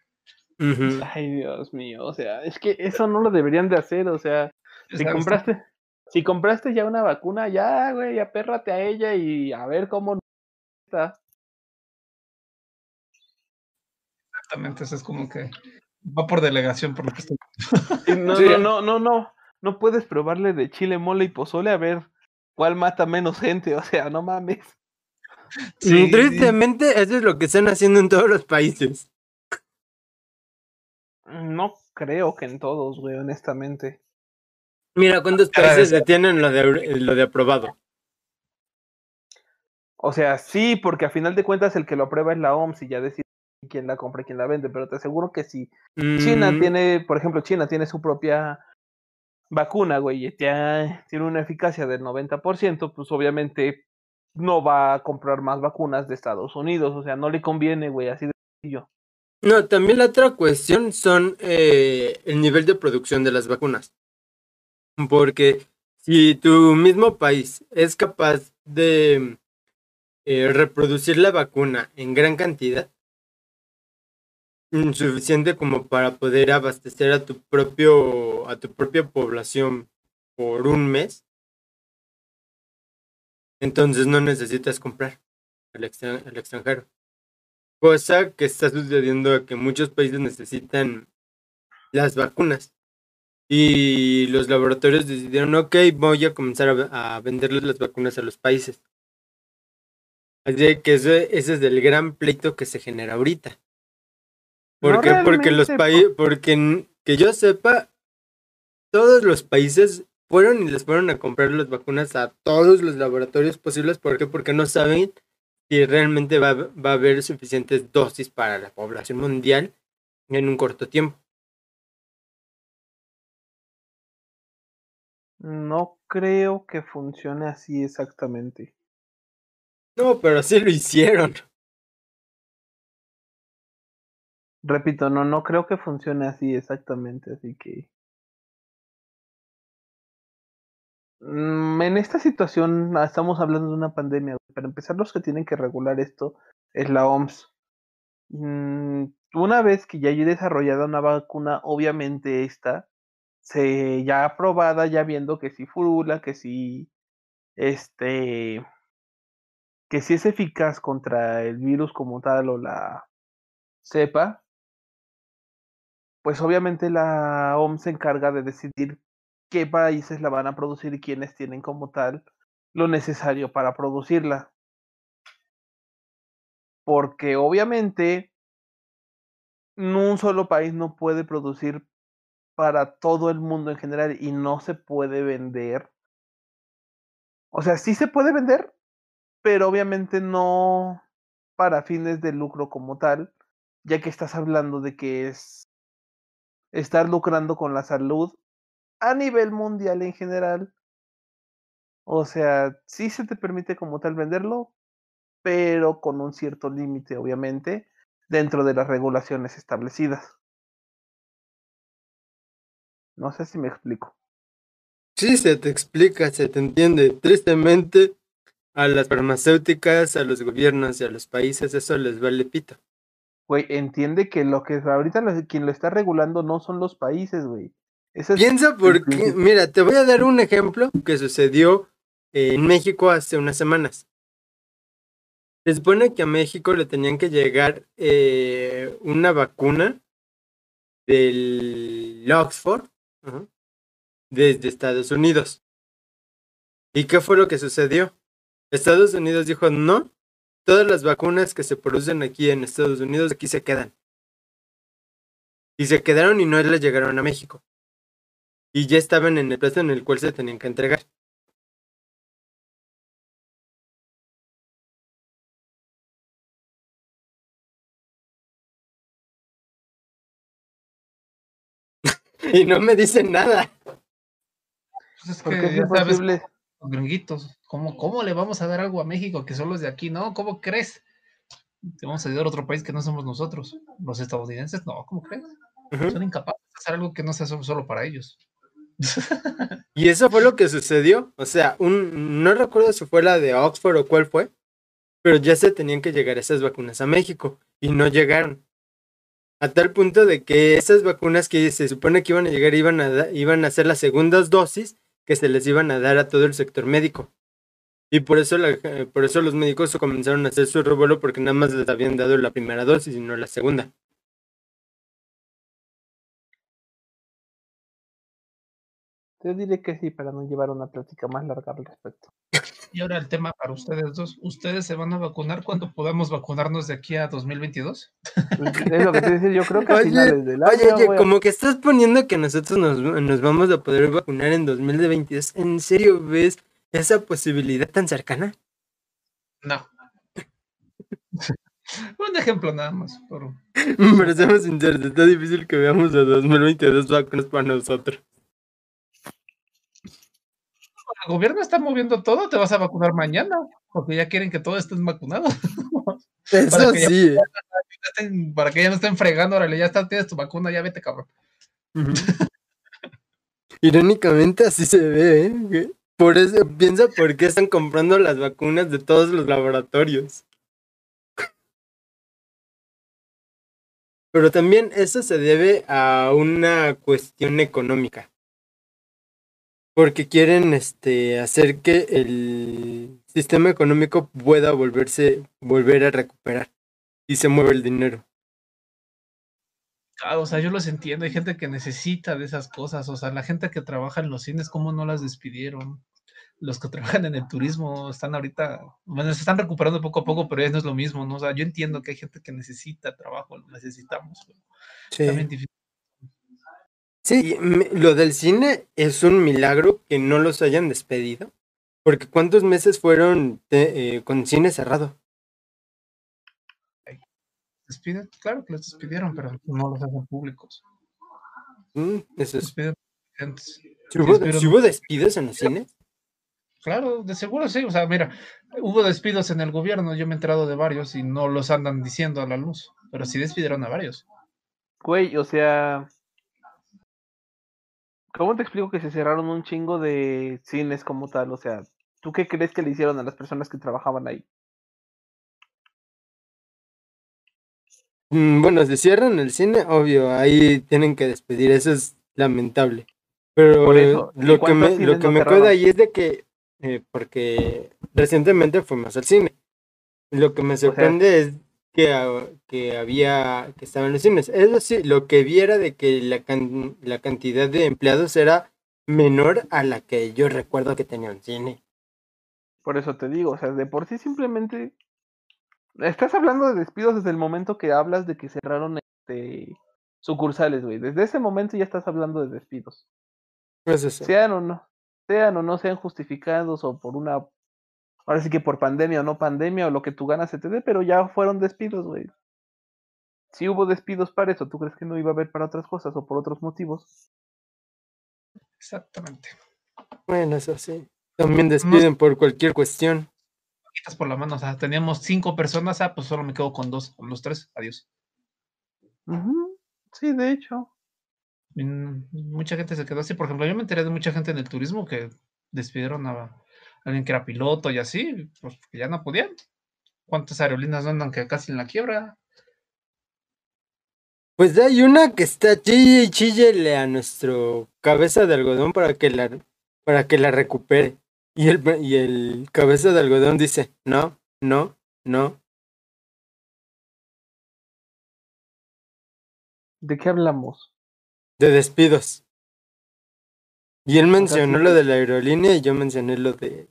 Ujú.
Ay, Dios mío, o sea, es que eso no lo deberían de hacer, o sea, si compraste, si compraste ya una vacuna, ya, güey, apérrate a ella y a ver cómo está.
Exactamente, eso es como que va por delegación, por lo que estoy.
No,
Sí.
no, no, no, no, no puedes probarle de chile, mole y pozole a ver cuál mata menos gente, o sea, no mames.
Sí,
Tristemente, eso es lo que están haciendo en todos los países.
No creo que en todos, güey, honestamente.
Mira, ¿cuántos países detienen lo de, lo de aprobado?
O sea, sí, porque a final de cuentas el que lo aprueba es la OMS y ya decide quién la compra y quién la vende, pero te aseguro que si China
Mm,
tiene, por ejemplo, China tiene su propia vacuna, güey, y tiene una eficacia del 90%, pues obviamente no va a comprar más vacunas de Estados Unidos, o sea, no le conviene, güey, así de sencillo.
No, también la otra cuestión son eh, el nivel de producción de las vacunas. Porque si tu mismo país es capaz de eh, reproducir la vacuna en gran cantidad, suficiente como para poder abastecer a tu propio a tu propia población por un mes, entonces no necesitas comprar al, al extranjero. Cosa que está sucediendo que muchos países necesitan las vacunas. Y los laboratorios decidieron, ok, voy a comenzar a venderles las vacunas a los países. Así que ese, ese es el gran pleito que se genera ahorita. ¿Por
No
qué? Porque los países, porque que yo sepa, todos los países fueron y les fueron a comprar las vacunas a todos los laboratorios posibles. ¿Por qué? Porque no saben si realmente va, a haber- va a haber suficientes dosis para la población mundial en un corto tiempo.
No creo que funcione así exactamente.
No, pero sí lo hicieron.
Repito, no, no creo que funcione así exactamente, así que... Mm, En esta situación ah, estamos hablando de una pandemia. Para empezar, los que tienen que regular esto es la OMS. Mm, Una vez que ya haya desarrollado una vacuna, obviamente esta se ya aprobada, ya viendo que sí furula, que sí, este, que sí es eficaz contra el virus como tal o la cepa, pues obviamente la OMS se encarga de decidir qué países la van a producir y quiénes tienen como tal lo necesario para producirla. Porque obviamente un solo país no puede producir para todo el mundo en general y no se puede vender. O sea, sí se puede vender, pero obviamente no para fines de lucro como tal, ya que estás hablando de que es estar lucrando con la salud a nivel mundial en general. O sea, sí se te permite como tal venderlo, pero con un cierto límite, obviamente, dentro de las regulaciones establecidas. No sé si me explico.
Sí, se te explica, se te entiende. Tristemente, a las farmacéuticas, a los gobiernos y a los países eso les vale pito.
Güey, entiende que lo que ahorita lo- quien lo está regulando no son los países, güey. Es
Piensa
el
porque, mira, te voy a dar un ejemplo que sucedió en México hace unas semanas. Se supone que a México le tenían que llegar eh, una vacuna del Oxford desde Estados Unidos. ¿Y qué fue lo que sucedió? Estados Unidos dijo, no, todas las vacunas que se producen aquí en Estados Unidos aquí se quedan. Y se quedaron y no les llegaron a México. Y ya estaban en el plazo en el cual se tenían que entregar. y no me dicen nada.
Pues es que
es
sabes. Los gringuitos, ¿cómo, ¿cómo le vamos a dar algo a México que solo es de aquí? No, ¿cómo crees? Te vamos a ayudar a otro país que no somos nosotros. Los estadounidenses, no, ¿cómo crees? Son incapaces de hacer algo que no sea so- solo para ellos.
Y eso fue lo que sucedió. O sea, un, no recuerdo si fue la de Oxford o cuál fue, pero ya se tenían que llegar esas vacunas a México y no llegaron. A tal punto de que esas vacunas que se supone que iban a llegar iban a, iban a ser las segundas dosis que se les iban a dar a todo el sector médico. Y por eso, la- eh, por eso los médicos comenzaron a hacer su revuelo porque nada más les habían dado la primera dosis y no la segunda.
Yo diré que sí, para no llevar una plática más larga al respecto.
Y ahora el tema para ustedes dos. ¿Ustedes se van a vacunar cuando podamos vacunarnos de aquí a 2022?
Pues, Es lo que te decía, yo creo que a
Oye,
finales del
Oye,
año,
oye,
güey,
como que estás poniendo que nosotros nos, nos vamos a poder vacunar en 2022. ¿En serio ves esa posibilidad tan cercana?
No. Un ejemplo nada más. Por...
Pero seamos sinceros, está difícil que veamos de 2022 vacunas para nosotros.
El gobierno está moviendo todo, te vas a vacunar mañana, porque ya quieren que todos estén vacunados.
Eso
Para que ya-
sí.
Estén- Para que ya no estén fregando, órale, ya está, tienes tu vacuna, ya vete, cabrón.
Irónicamente así se ve, ¿eh? Por eso piensa por qué están comprando las vacunas de todos los laboratorios. Pero también eso se debe a una cuestión económica. Porque quieren este hacer que el sistema económico pueda volverse volver a recuperar y se mueve el dinero.
Ah, o sea, yo los entiendo, hay gente que necesita de esas cosas, o sea, la gente que trabaja en los cines, ¿cómo no las despidieron? Los que trabajan en el turismo están ahorita, bueno, se están recuperando poco a poco, pero ya no es lo mismo, ¿no? O sea, yo entiendo que hay gente que necesita trabajo, lo necesitamos, pero difícil.
Sí, me- lo del cine es un milagro que no los hayan despedido. Porque ¿cuántos meses fueron de- eh, con cine cerrado?
Despiden, claro que los despidieron, pero no los hacen públicos.
Mm, eso es-. ¿Sí hubo, despidos en los cines?
Claro, de seguro sí, o sea, mira, hubo despidos en el gobierno, yo me he enterado de varios y no los andan diciendo a la luz, pero sí despidieron a varios.
Güey, o sea. ¿Cómo te explico que se cerraron un chingo de cines como tal? O sea, ¿tú qué crees que le hicieron a las personas que trabajaban ahí?
Mm, Bueno, se cierran el cine, obvio, ahí tienen que despedir, eso es lamentable. Pero
Por eso, ¿y
lo que me, lo que
no
me queda ahí es de que, eh, porque recientemente fuimos al cine, lo que me
sea-
sorprende es que, que había, que estaban los cines. Eso sí, lo que vi era de que la, can- la cantidad de empleados era menor a la que yo recuerdo que tenía un cine.
Por eso te digo, o sea, de por sí simplemente. Estás hablando de despidos desde el momento que hablas de que cerraron este, sucursales, güey. Desde ese momento ya estás hablando de despidos.
Pues eso.
Sean o no, sean o no sean justificados o por una. Ahora sí que por pandemia o no pandemia o lo que tú ganas se te dé, pero ya fueron despidos, güey. Si hubo despidos para eso, ¿tú crees que no iba a haber para otras cosas o por otros motivos?
Exactamente.
Bueno, eso sí. También despiden por cualquier cuestión.
Quitas por la mano, o sea, teníamos cinco personas, ah, pues solo me quedo con dos, con los tres, adiós.
Ujú, Sí, de hecho.
Mucha gente se quedó así, por ejemplo, yo me enteré de mucha gente en el turismo que despidieron a alguien que era piloto y así, pues que ya no podían. ¿Cuántas aerolíneas no andan que casi en la quiebra?
Pues hay una que está chille y chillele a nuestro cabeza de algodón para que la, para que la recupere. Y el, y el cabeza de algodón dice, no, no, no.
¿De qué hablamos?
De despidos. Y él mencionó lo de la aerolínea y yo mencioné lo de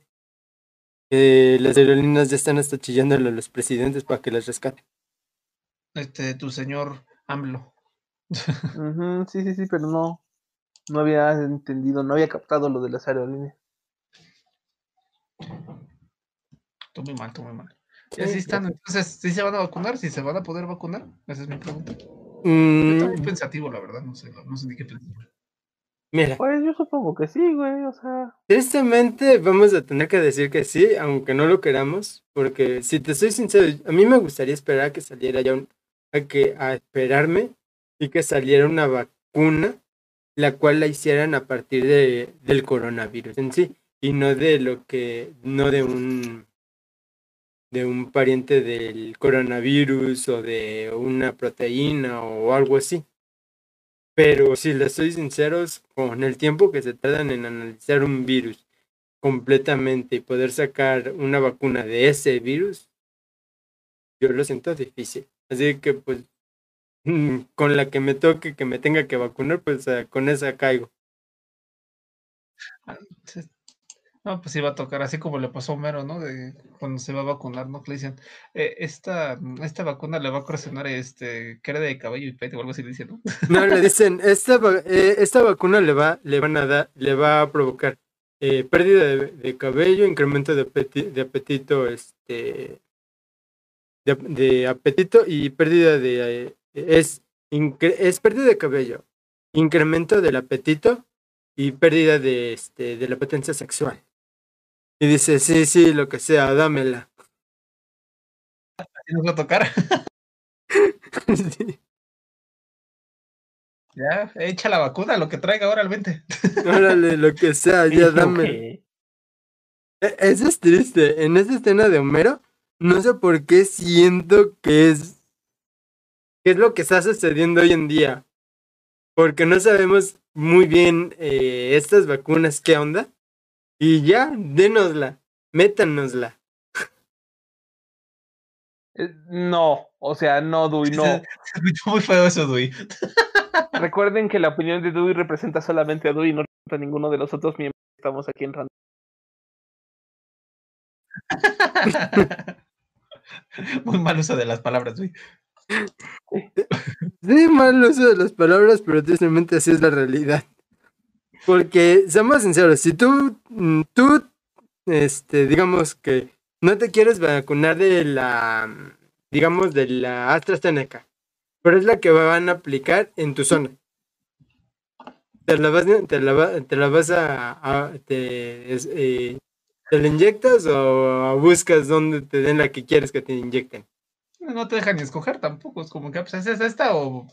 que las aerolíneas ya están hasta chillándole a los presidentes para que las rescaten.
Este, tu señor AMLO.
Sí, sí, sí, pero no. No había entendido, no había captado lo de las aerolíneas.
Tú muy mal, tú muy mal. Y
Sí,
así están, entonces, ¿sí se van a vacunar? ¿Sí se van a poder vacunar? Esa es mi pregunta. Yo
Mm,
estoy pensativo, la verdad, no sé, no sé ni qué pensar.
Mira,
Pues yo supongo que sí, güey, o sea.
Tristemente vamos a tener que decir que sí, aunque no lo queramos, porque si te soy sincero, a mí me gustaría esperar a que saliera ya un, a que a esperarme y que saliera una vacuna, la cual la hicieran a partir de, del coronavirus en sí, y no de lo que, no de un de un pariente del coronavirus o de una proteína o algo así. Pero si les soy sinceros, con el tiempo que se tardan en analizar un virus completamente y poder sacar una vacuna de ese virus, yo lo siento difícil. Así que pues con la que me toque, que me tenga que vacunar, pues eh, con esa caigo.
No, pues iba a tocar así como le pasó a Homero, ¿no? De cuando se va a vacunar, ¿no? Que le dicen, eh, esta, esta vacuna le va a ocasionar este, queda de cabello y pete o algo así, le dicen, ¿no?
No, le dicen, esta, eh, esta vacuna le va, le van a dar, le va a provocar eh, pérdida de, cabello, incremento de, apeti- de apetito, este, de, de apetito y pérdida de... es, es pérdida de cabello, incremento del apetito y pérdida de, este, de la potencia sexual. Y dice, sí, sí, lo que sea, dámela.
Así nos va a tocar.
Sí,
Ya, echa la vacuna, lo que traiga ahora al 20.
Órale, lo que sea, ya
que-
E- Eso es triste. En esa escena de Homero, no sé por qué siento que es. que es lo que está sucediendo hoy en día. Porque no sabemos muy bien eh, estas vacunas, qué onda. Y ya, dénosla, métanosla.
Eh, No, o sea, no, Dui, no.
Se escuchó muy feo eso, Dui.
Recuerden que la opinión de Dewey representa solamente a Dewey, no representa a ninguno de los otros miembros que estamos aquí en Random.
muy mal uso de las palabras, Dui.
Sí, mal uso de las palabras, pero tristemente así es la realidad. Porque, seamos sinceros, si tú, mm, tú, este, digamos que no te quieres vacunar de la, digamos, de la AstraZeneca, pero es la que van a aplicar en tu zona. Te la vas, te la te la vas a, te, es- eh, ¿te la inyectas o buscas donde te den la que quieres que te inyecten?
No te dejan ni escoger tampoco. Es como que, pues, ¿es esta o.?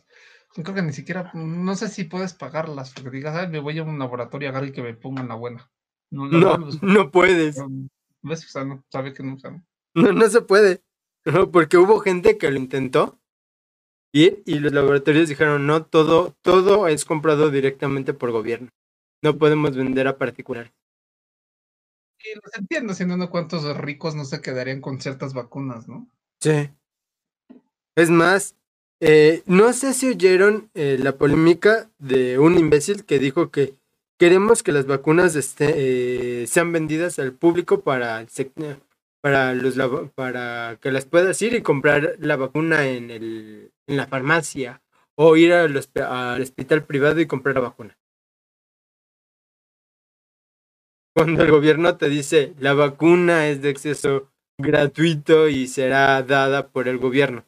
Creo que ni siquiera. No sé si puedes pagarlas. Porque digas, ay, me voy a un laboratorio a agarrar y que me pongan la buena. No, la
No,
verdad, pues,
no puedes.
no, ¿Ves? O sea, no, sabe que no. Sea, no.
No, no se puede. No, porque hubo gente que lo intentó ir y los laboratorios dijeron, no, todo, todo es comprado directamente por gobierno. No podemos vender a particular.
Y los entiendo, siendo no cuántos ricos no se quedarían con ciertas vacunas, ¿no?
Sí. Es más, eh, no sé si oyeron eh, la polémica de un imbécil que dijo que queremos que las vacunas este, eh, sean vendidas al público para, para, los, para que las puedas ir y comprar la vacuna en, el, en la farmacia o ir al, al hospital privado y comprar la vacuna. Cuando el gobierno te dice la vacuna es de acceso gratuito y será dada por el gobierno.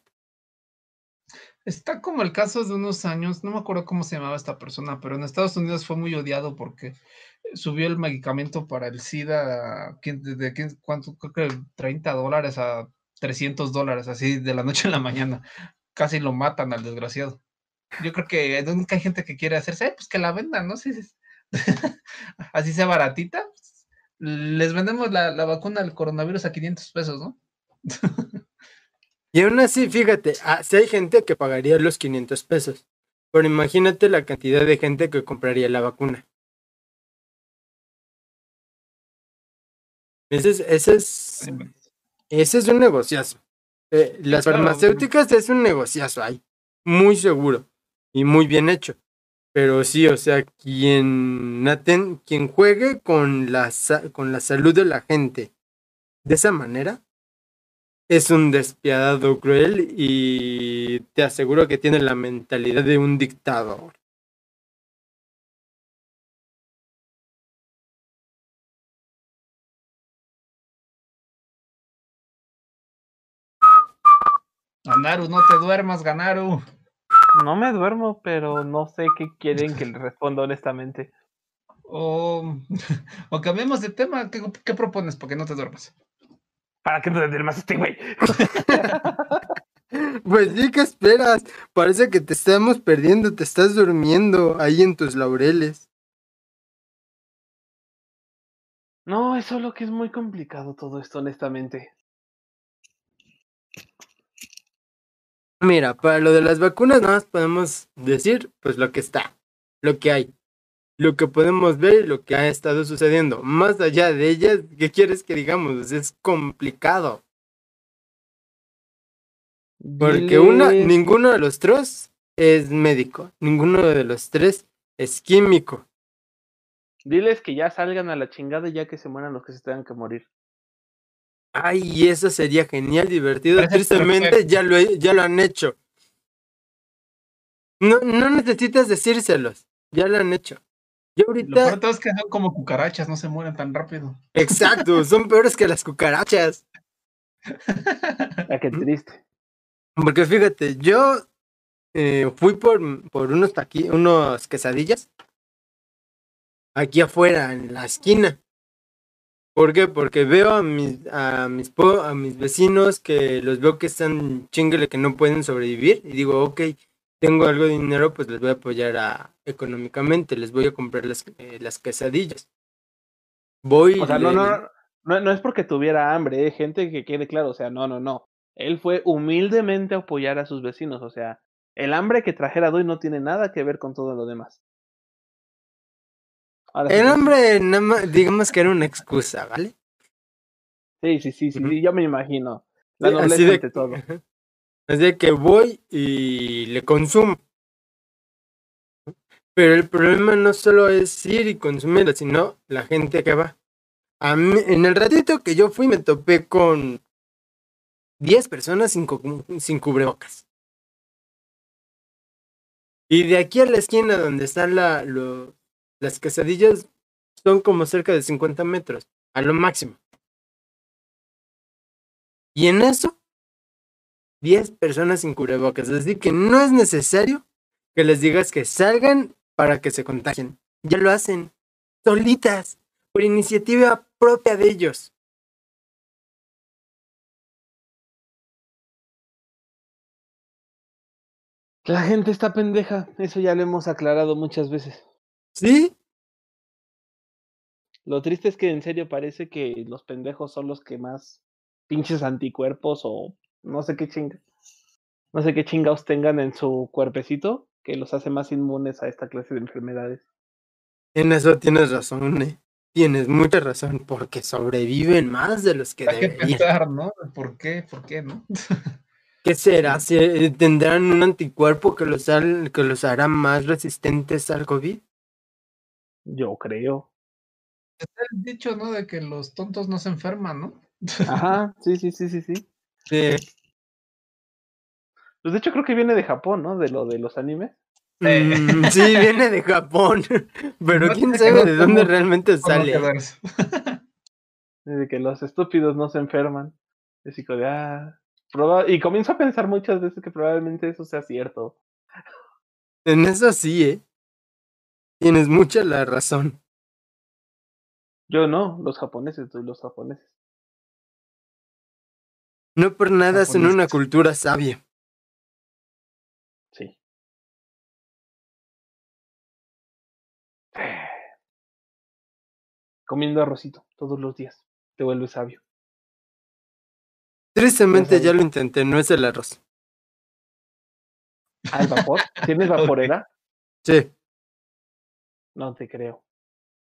Está como el caso de unos años, no me acuerdo cómo se llamaba esta persona, pero en Estados Unidos fue muy odiado porque subió el medicamento para el SIDA de, cuánto, creo que 30 dólares a 300 dólares, así de la noche a la mañana. Casi lo matan al desgraciado. Yo creo que nunca hay gente que quiere hacerse, "Ay, pues que la vendan, ¿no? Sí, sí. así sea baratita. pues, les vendemos la, la vacuna del coronavirus a 500 pesos, ¿no?
Y aún así, fíjate, ah, sí hay gente que pagaría los 500 pesos. Pero imagínate la cantidad de gente que compraría la vacuna. Ese es, ese es, ese es un negociazo. Eh, las farmacéuticas es un negociazo ahí. Muy seguro. Y muy bien hecho. Pero sí, o sea, quien, aten- quien juegue con la, con la salud de la gente de esa manera es un despiadado cruel y te aseguro que tiene la mentalidad de un dictador.
Ganaru, no te duermas, Ganaru.
No me duermo, pero no sé qué quieren que le responda honestamente.
O, o cambiemos de tema. ¿Qué, qué propones para que no te duermas?
¿Para qué no te duermas este güey?
Pues sí, ¿qué esperas? Parece que te estamos perdiendo, te estás durmiendo ahí en tus laureles.
No, es solo que es muy complicado todo esto, honestamente.
Mira, para lo de las vacunas nada más podemos decir pues lo que está, lo que hay, lo que podemos ver y lo que ha estado sucediendo. Más allá de ellas, ¿qué quieres que digamos? Es complicado. Porque una, ninguno de los tres es médico, ninguno de los tres es químico.
Diles que ya salgan a la chingada y ya que se mueran los que se tengan que morir.
Ay, eso sería genial, divertido. Tristemente ya lo, he- ya lo han hecho. No, no necesitas decírselos, ya lo han hecho. Yo
Lo peor
ahorita,
de todo es que son como cucarachas, no se mueren tan rápido.
exacto, son peores que las cucarachas.
Ah, qué triste.
Porque fíjate, yo eh, fui por, por unos taqui, unos quesadillas aquí afuera, en la esquina. ¿Por qué? Porque veo a mis, a mis, a mis vecinos que los veo que están chinguele que no pueden sobrevivir y digo, ok, tengo algo de dinero, pues les voy a apoyar a, económicamente, les voy a comprar las, eh, las quesadillas. Voy
O sea, no, no, no, no es porque tuviera hambre, eh, gente que quede claro, o sea, no, no, no. Él fue humildemente a apoyar a sus vecinos, o sea, el hambre que trajera Doy no tiene nada que ver con todo lo demás. Ahora
El más, digamos que era una excusa, ¿vale?
Sí, sí, sí, sí, sí, yo me imagino. La
Sí,
nobleza
de,
ante todo.
Así de que voy y le consumo. Pero el problema no solo es ir y consumirla, sino la gente que va. En el ratito que yo fui me topé con 10 personas sin, sin cubrebocas. Y de aquí a la esquina donde están la, lo- las quesadillas son como cerca de 50 metros, a lo máximo. Y en eso 10 personas sin cubrebocas. Así que no es necesario que les digas que salgan para que se contagien. Ya lo hacen. Solitas. Por iniciativa propia de ellos.
La gente está pendeja, eso ya lo hemos aclarado muchas veces.
¿Sí?
Lo triste es que en serio parece que los pendejos son los que más pinches anticuerpos o no sé qué chinga, no sé qué chingados tengan en su cuerpecito que los hace más inmunes a esta clase de enfermedades.
En eso tienes razón, eh. Tienes mucha razón. Porque sobreviven más de los que
Hay que
deberían.
pensar, ¿no? ¿Por qué? ¿Por qué, no?
¿Qué será? ¿Si, eh, ¿Tendrán un anticuerpo que los, que los hará más resistentes al COVID?
Yo creo.
Está el dicho, ¿no? De que los tontos no se enferman, ¿no?
Ajá, sí, sí, sí, sí, sí.
Sí.
Pues de hecho creo que viene de Japón, ¿no? De lo de los animes.
Mm, sí, viene de Japón. Pero
No
quién sabe de dónde
como-
realmente
¿Cómo
sale.
De que los estúpidos no se enferman. Es de, ah, proba- y comienzo a pensar muchas veces que probablemente eso sea cierto.
En eso sí, ¿eh? Tienes mucha la razón.
Yo no, los japoneses, tú, los japoneses.
No por nada son una cultura sabia.
Sí. Comiendo arrocito todos los días. Te vuelves sabio.
Tristemente
Ya
ya lo intenté, no es el arroz.
¿Al vapor? ¿Tienes vaporera?
Sí.
No te creo.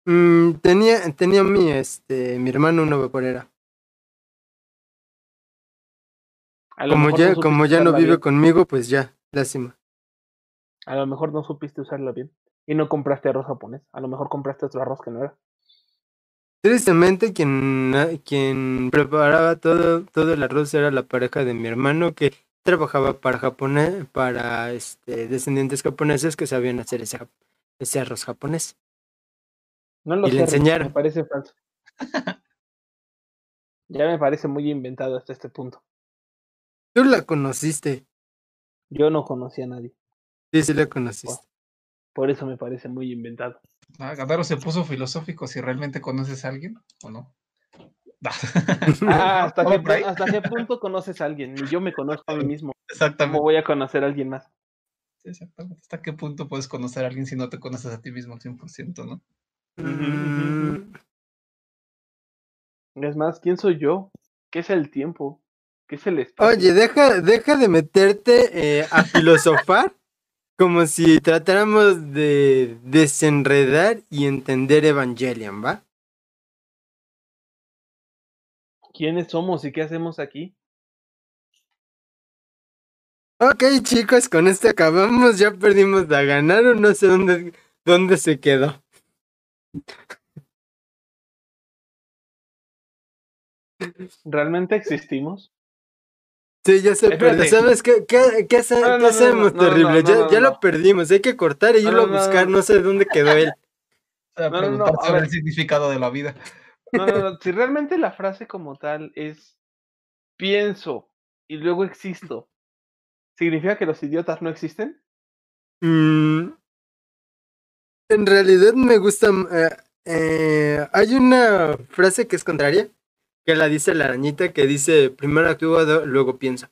Mm, tenía, tenía mi, este, mi hermano una vaporera. Como
mejor
ya,
supiste
como ya no vive
bien.
conmigo, pues ya, lástima.
A lo mejor no supiste usarla bien. Y no compraste arroz japonés. A lo mejor compraste otro arroz que no era.
Tristemente quien, ah, quien preparaba todo, todo el arroz era la pareja de mi hermano que trabajaba para japonés, para este, descendientes japoneses que sabían hacer ese, arroz japonés.
No lo
Y le
sé,
enseñaron.
Me parece falso. ya me parece muy inventado hasta este punto.
Tú la conociste.
Yo no conocía a nadie.
Sí, sí la conociste.
Por eso me parece muy inventado.
Ah, Gadaro se puso filosófico si realmente conoces a alguien o no.
Ah, ¿hasta, qué,
Vamos por ahí.
pu- ¿Hasta qué punto conoces a alguien? Ni yo me conozco a mí mismo. ¿Cómo
Exactamente.
voy a conocer a alguien más?
Sí, exactamente. ¿Hasta qué punto puedes conocer a alguien si no te conoces a ti mismo al 100%, no?
Mm,
Es más, ¿quién soy yo? ¿Qué es el tiempo?
Oye, deja, deja de meterte eh, a filosofar como si tratáramos de desenredar y entender Evangelion, ¿va?
¿Quiénes somos y qué hacemos aquí?
Ok, chicos, con esto acabamos. Ya perdimos la ganaron. No sé dónde, dónde se quedó.
¿Realmente existimos?
Sí, ya se perdió. ¿Sabes qué, qué, qué, hace-
No, no,
qué
no,
hacemos
no,
terrible?
no,
ya
no,
ya
no.
lo perdimos. Hay que cortar y
No,
irlo
no,
a buscar.
no.
No sé dónde quedó él.
A
sobre
ver.
el significado de la vida.
No, no, no, Si realmente la frase como tal es pienso y luego existo, ¿significa que los idiotas no existen?
Mm, en realidad me gusta. eh, eh, hay una frase que es contraria, que la dice la arañita, que dice: primero actúa, luego piensa.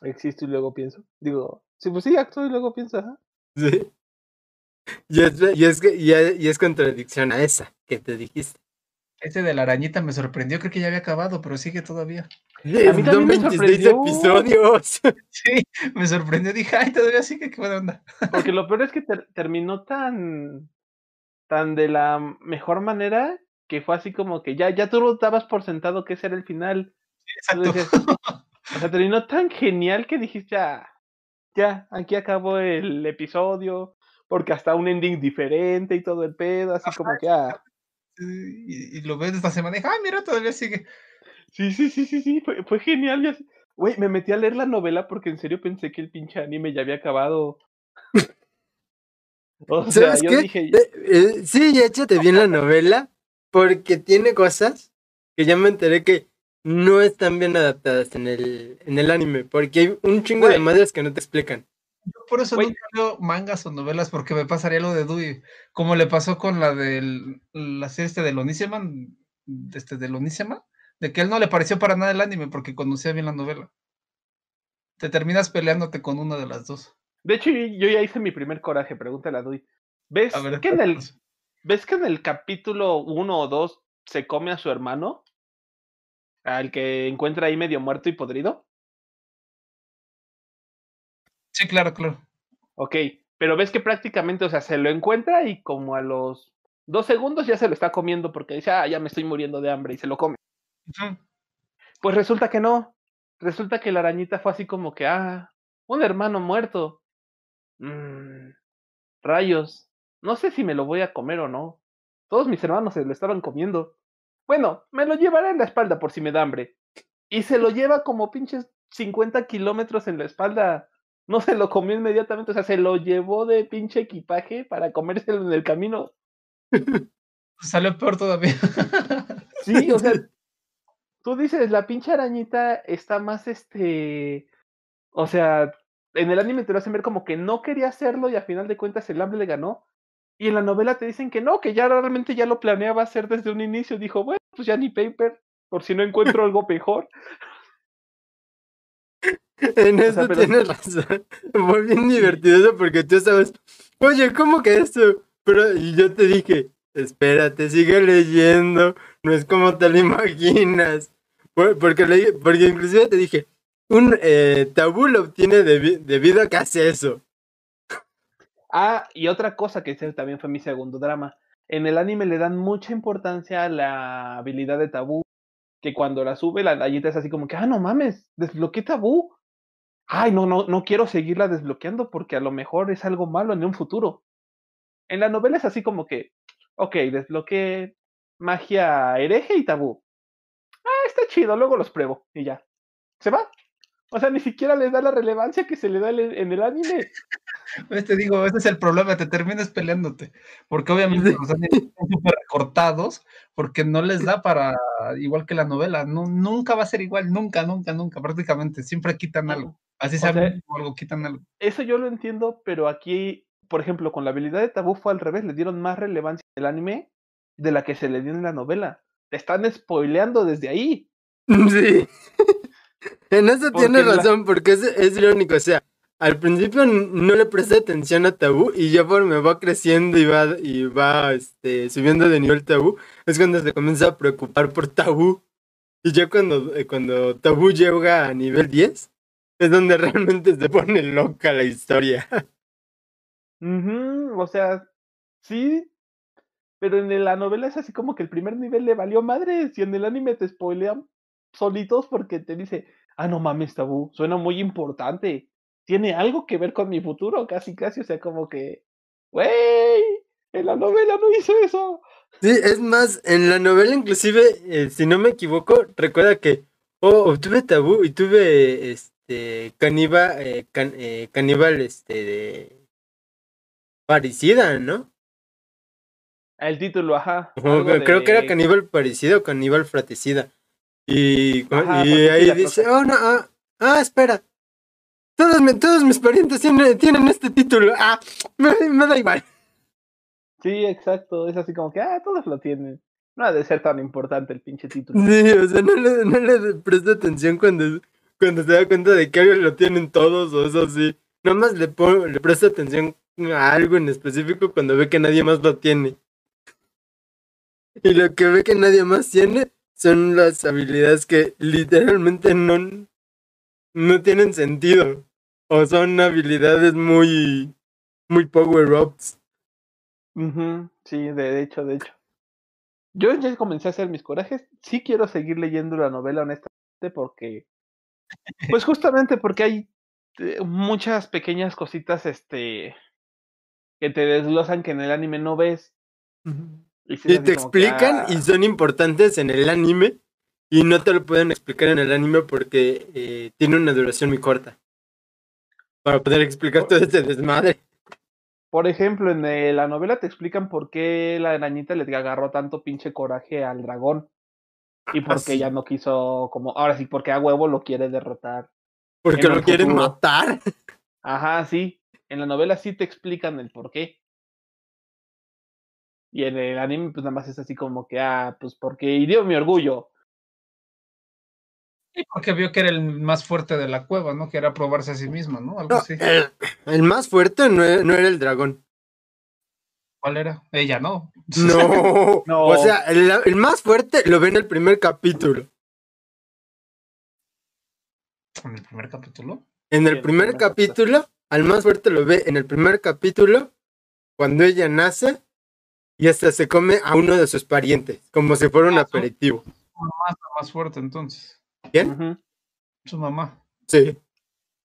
Existo y luego pienso. Digo, sí, pues sí, actúo y luego pienso. ajá.
Sí. Y es, y, es, y es- y es contradicción a esa que te dijiste.
Ese de la arañita me sorprendió, creo que ya había acabado, pero sigue todavía.
A mí también me
26
sorprendió.
episodios.
Sí, me sorprendió, dije, ay, todavía sigue, qué buena onda.
Porque lo peor es que ter- terminó tan, tan de la mejor manera que fue así como que ya, ya tú lo dabas por sentado que ese era el final. Tú
Exacto.
decías, o sea, terminó tan genial que dijiste, ya, ya, aquí acabó el episodio, porque hasta un ending diferente y todo el pedo, así como que, ah,
Y, y lo ves esta semana y dije, ay, mira, todavía sigue.
sí, sí, sí, sí, sí, fue, fue genial. ya Güey, me metí a leer la novela porque en serio pensé que el pinche anime ya había acabado. O sea,
¿Sabes
yo
qué?
dije,
Eh, eh, sí, échate bien la novela, porque tiene cosas que ya me enteré que no están bien adaptadas en el, en el anime, porque hay un chingo de madres que no te explican.
Yo por eso
Güey.
nunca leo mangas o novelas, porque me pasaría lo de Dewey, como le pasó con la de la serie este de Lonisema, este de Lonisema, de que él no le pareció para nada el anime porque conocía bien la novela. Te terminas peleándote con una de las dos.
De hecho, yo, yo ya hice mi primer coraje, pregúntale a Dui. ¿Ves
A ver,
que en el. ¿Ves que en el capítulo 1 o 2 se come a su hermano? Al que encuentra ahí medio muerto y podrido.
Sí, claro, claro.
Ok, pero ves que prácticamente, o sea, se lo encuentra y como a los dos segundos ya se lo está comiendo porque dice, ah, ya me estoy muriendo de hambre y se lo come. Pues resulta que no. Resulta que la arañita fue así como que, ah, un hermano muerto. Mm, rayos. No sé si me lo voy a comer o no. Todos mis hermanos se lo estaban comiendo. Bueno, me lo llevaré en la espalda por si me da hambre. Y se lo lleva como pinches 50 kilómetros en la espalda. No se lo comió inmediatamente, o sea, se lo llevó de pinche equipaje para comérselo en el camino.
Salió peor todavía.
Sí, o sea, tú dices, la pinche arañita está más este. O sea, en el anime te lo hacen ver como que no quería hacerlo y a final de cuentas el hambre le ganó. Y en la novela te dicen que no, que ya realmente ya lo planeaba hacer desde un inicio. Dijo, bueno, pues ya ni paper, por si no encuentro algo mejor.
En
sea,
eso
pero-
tienes razón. Fue bien divertido eso porque tú estabas, oye, ¿cómo que esto? Pero y yo te dije, espérate, sigue leyendo, no es como te lo imaginas. Por- Porque, leí- porque inclusive te dije, un eh, tabú lo obtiene debi- debido a que hace eso.
Ah, y otra cosa que ese también fue mi segundo drama. En el anime le dan mucha importancia a la habilidad de tabú. Que cuando la sube, la rayita es así como que, ah, no mames, desbloqueé tabú. Ay, no, no, no quiero seguirla desbloqueando porque a lo mejor es algo malo en un futuro. En la novela es así como que, ok, desbloqueé magia hereje y tabú. Ah, está chido, luego los pruebo y ya. Se va. O sea, ni siquiera les da la relevancia que se le da en el anime.
Pues te digo, ese es el problema, te terminas peleándote. Porque obviamente los animes están súper recortados, porque no les da para, igual que la novela, no, nunca va a ser igual, nunca, nunca, nunca, prácticamente, siempre quitan algo. Así sea, algo, quitan algo.
Eso yo lo entiendo, pero aquí, por ejemplo, con la habilidad de tabú fue al revés, le dieron más relevancia en el anime de la que se le dio en la novela. Te están spoileando desde ahí.
Sí. En eso tienes
la-
razón, porque es, es irónico. O sea, al principio no le presté atención a tabú y ya por me va creciendo y va, y va este, subiendo de nivel tabú, es cuando se comienza a preocupar por tabú. Y ya cuando, eh, cuando tabú llega a nivel 10, es donde realmente se pone loca la historia.
Ujú, o sea, sí, pero en la novela es así como que el primer nivel le valió madres y en el anime te spoilean solitos porque te dice, ah, no mames, tabú, suena muy importante. Tiene algo que ver con mi futuro, casi, casi, o sea, como que, güey, en la novela no hizo eso.
Sí, es más, en la novela inclusive, eh, si no me equivoco, recuerda que, oh, obtuve tabú y tuve, este, caníbal, eh, can- eh, caníbal, este, de... Parecida, ¿no?
El título, ajá.
Creo que era caníbal parecido o caníbal fratricida. Y,
Ajá,
y ahí dice, oh, no, ah, ah, espera. Todos, mi- todos mis parientes tienen, tienen este título. Ah, me, me da igual.
Sí, exacto. Es así como que, ah, todos lo tienen. No ha de ser tan importante el pinche título.
Sí, o sea, no le, no le presta atención cuando, cuando se da cuenta de que algo lo tienen todos o eso sí. Nomás le, le presta atención a algo en específico cuando ve que nadie más lo tiene. Y lo que ve que nadie más tiene son las habilidades que literalmente no, no tienen sentido. O son habilidades muy, muy power-ups.
Ujú, Sí, de, hecho, de hecho. Yo ya comencé a hacer mis corajes. Sí quiero seguir leyendo la novela, honestamente, porque. Pues justamente porque hay eh, muchas pequeñas cositas, este. que te desglosan que en el anime no ves. Y, sí
te
que,
explican
ah,
y son importantes en el anime y no te lo pueden explicar en el anime porque eh, tiene una duración muy corta. Para poder explicar todo este desmadre.
Por ejemplo, en eh, la novela te explican por qué la arañita le agarró tanto pinche coraje al dragón. Y por qué ella no quiso, como, ahora sí, porque a huevo lo quiere derrotar.
Porque lo quieren matar.
Ajá, sí. En la novela sí te explican el por qué. Y en el anime, pues nada más es así como que, ah, pues porque hirió mi orgullo.
Y porque vio que era el más fuerte de la cueva, ¿no? Que era probarse a sí misma, ¿no? Algo
No,
así.
el, el más fuerte no, e- no era el dragón.
¿Cuál era? Ella, ¿no?
No.
No.
O sea, el, el más fuerte lo ve en el primer capítulo.
En el primer capítulo.
En
Sí,
el
en el
primer
primer
capítulo, al más fuerte lo ve en el primer capítulo, cuando ella nace y hasta se come a uno de sus parientes, como si fuera un
Ah,
aperitivo.
Su mamá está más fuerte entonces.
¿Quién?
Su mamá.
Sí.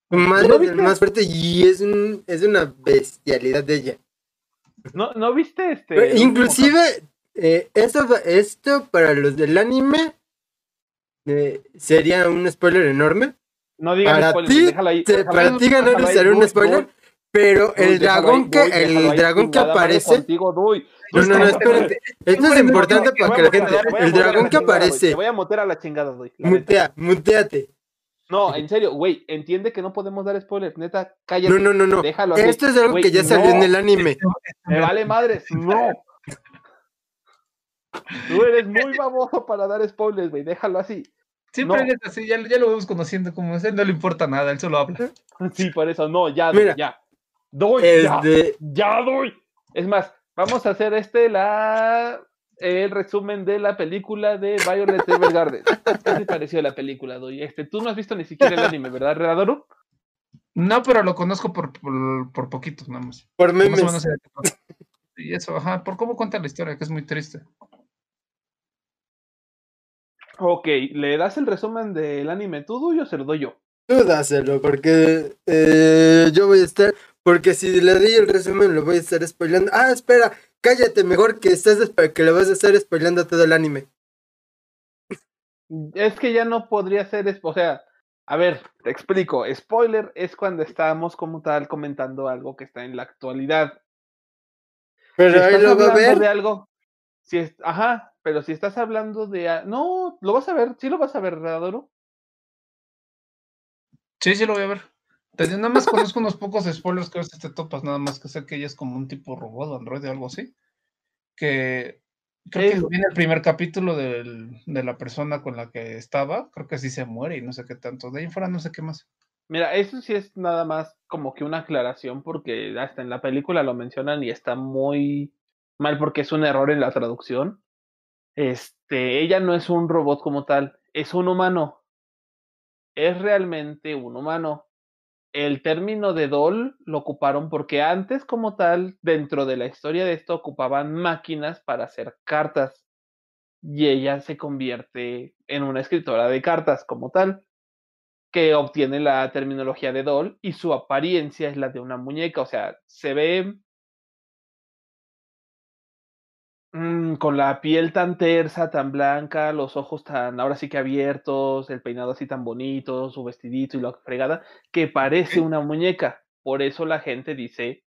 Su madre
¿No
es más fuerte y es, un, es una bestialidad de ella.
¿No, ¿No viste este?
Pero Inclusive, eh, esto, esto para los del anime eh, sería un spoiler enorme.
No digas
Para
spoilers,
ti,
déjalo ahí.
para
ahí,
ti ganar será un spoiler, pero el dragón
ahí,
que el
ahí,
dragón que aparece
Contigo.
No, no, no, espérate. Esto es importante
te
para que la gente. El dragón que
Duy, Te
aparece.
voy a mutear a la chingada, neta.
Mutea, muteate.
No, en serio, güey, entiende que no podemos dar spoilers, neta, cállate.
No, no, no, no.
Déjalo así.
Esto es algo
Güey,
que ya salió en
no.
el anime.
Me vale madres, no. Tú eres muy baboso para dar spoilers, güey, déjalo así.
Siempre
No.
él es así, ya, ya lo vamos conociendo como es, él no le importa nada, él solo habla.
Sí, por eso, no, ya, doy,
Mira,
ya. Doy, ya, ya doy. Es más, vamos a hacer este, la el resumen de la película de Violet Evergarden. ¿Qué te pareció la película, Doy? Este, tú no has visto ni siquiera el anime, ¿verdad, Redadoro?
No, pero lo conozco por, por, por poquito, nada más.
por
Más o
memes.
menos. Y eso, ajá, por cómo cuenta la historia, que es muy triste.
Ok, ¿le das el resumen del anime tú, Doy, o se lo doy yo?
Tú dáselo, porque eh, yo voy a estar. Porque si le doy el resumen, lo voy a estar spoilando. Ah, espera, cállate, mejor que estás que le vas a estar spoilando todo el anime.
Es que ya no podría ser, o sea, a ver, te explico. Spoiler es cuando estamos como tal comentando algo que está en la actualidad.
Pero
Si
ahí
estás
lo va a
hablando
ver.
de algo, si es, ajá, pero si estás hablando de, no, lo vas a ver, sí lo vas a ver, Radoro.
Sí, sí lo voy a ver. Nada más conozco unos pocos spoilers que a veces te topas, nada más que sé que ella es como un tipo robot, android o algo así. Que creo que viene el primer capítulo del- de la persona con la que estaba, creo que sí se muere y no sé qué tanto. De ahí fuera no sé qué más.
Mira, eso sí es nada más como que una aclaración porque hasta en la película lo mencionan y está muy mal porque es un error en la traducción. Este, ella no es un robot como tal, es un humano. Es realmente un humano. El término de doll lo ocuparon porque antes como tal, dentro de la historia de esto, ocupaban máquinas para hacer cartas. Y ella se convierte en una escritora de cartas como tal que obtiene la terminología de doll y su apariencia es la de una muñeca, o sea, se ve mm, con la piel tan tersa, tan blanca, los ojos tan ahora sí que abiertos, el peinado así tan bonito, su vestidito y la fregada, que parece una muñeca. Por eso la gente dice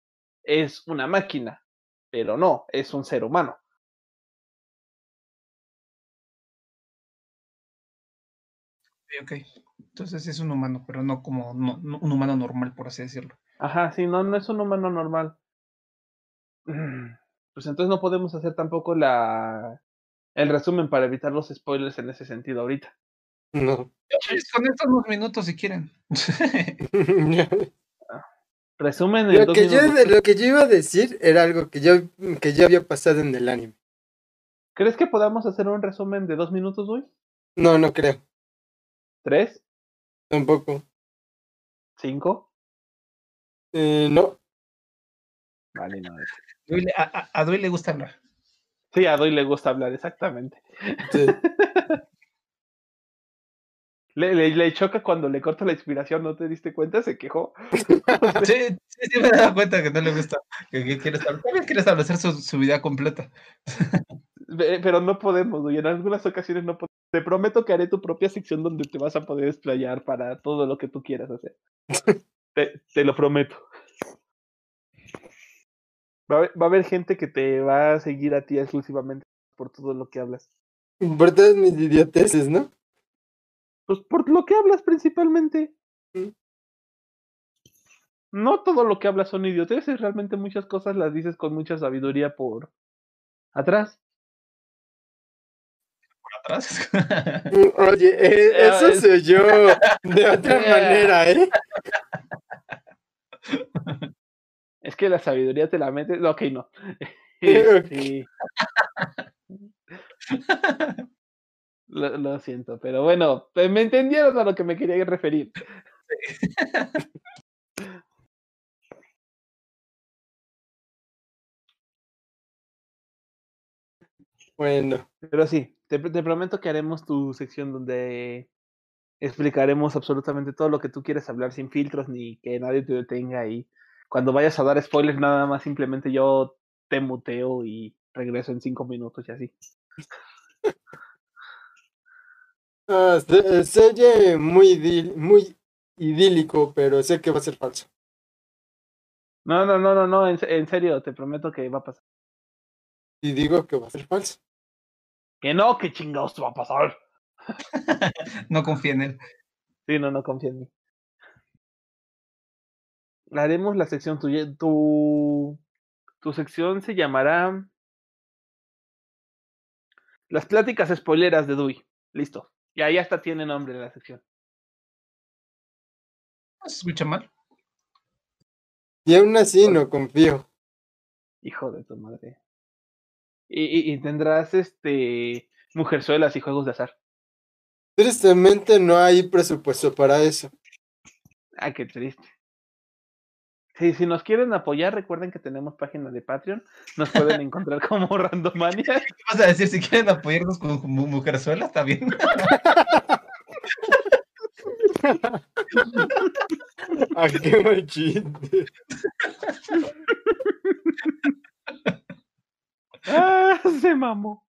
es una máquina, pero no, es un ser humano.
Ok, entonces es un humano, pero no como no- no- un humano normal, por así decirlo.
Ajá, sí, no, no es un humano normal. Pues entonces no podemos hacer tampoco la el resumen para evitar los spoilers en ese sentido ahorita.
No.
Con estos unos minutos si quieren.
Resumen en
lo,
dos
que yo,
minutos.
lo que yo iba a decir era algo que yo, que ya había pasado en el anime.
¿Crees que podamos hacer un resumen de dos minutos hoy?
No, no creo.
¿Tres?
Tampoco.
¿Cinco?
Eh, no.
Vale, no.
A, a- Dui le gusta hablar.
Sí, a Doy le gusta hablar, exactamente.
Sí.
Le, le, le choca cuando le corta la inspiración, ¿no te diste cuenta? Se quejó.
Sí, sí, sí me he dado cuenta que no le gusta. Que, que quiere establecer, también quiere establecer su, su vida completa.
Pero no podemos, güey. En algunas ocasiones no podemos. Te prometo que haré tu propia sección donde te vas a poder explayar para todo lo que tú quieras hacer. te, te lo prometo. Va a, haber, va a haber gente que te va a seguir a ti exclusivamente por todo lo que hablas.
Por todas mis idioteces, ¿no?
Pues por lo que hablas principalmente.
Mm.
No todo lo que hablas son idioteces, realmente muchas cosas las dices con mucha sabiduría por atrás.
Por atrás.
Oye, eh, eso
es-
se oyó de otra manera, ¿eh?
Es que la sabiduría te la metes. Ok, no.
Ok.
Este, Lo, lo siento, pero bueno, pues, me entendieron a lo que me quería referir.
Bueno,
Pero sí, te, te prometo que haremos tu sección donde explicaremos absolutamente todo lo que tú quieres hablar sin filtros ni que nadie te detenga y cuando vayas a dar spoilers nada más simplemente yo te muteo y regreso en cinco minutos y así.
ah, se, se oye muy, idil- muy idílico, pero sé que va a ser falso.
No, no, no, no, no, en, en serio, te prometo que va a pasar.
Y digo que va a ser falso.
Que no, que chingados te va a pasar.
no confía en él.
Sí, no, no confía en mí. Haremos la sección tuya. Tu, tu sección se llamará Las pláticas spoileras de Dewey. Listo. Y ahí hasta tiene nombre la sección.
No se escucha mal.
Y aún así no confío.
Hijo de tu madre. Y, y- y tendrás este mujerzuelas y juegos de azar.
Tristemente no hay presupuesto para eso.
Ah, qué triste. Sí, si nos quieren apoyar, recuerden que tenemos página de Patreon. Nos pueden encontrar como Randomania.
¿Qué vas a decir? Si quieren apoyarnos con mu- Mujerzuela, está bien.
Ah, qué mal chiste.
Ah, se mamó.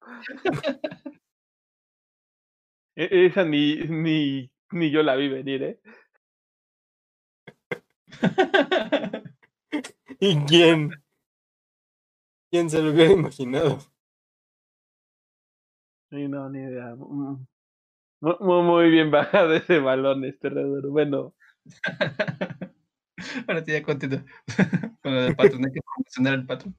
E- Esa ni, ni, ni yo la vi venir, ¿eh?
¿Y quién? ¿Quién se lo hubiera imaginado?
Sí, no, ni idea. Mm. Mu- mu- Muy, bien bajado ese balón, este redor. Bueno,
Ahora sí, ya continúa. Con lo del patrón, hay que promocionar el patrón.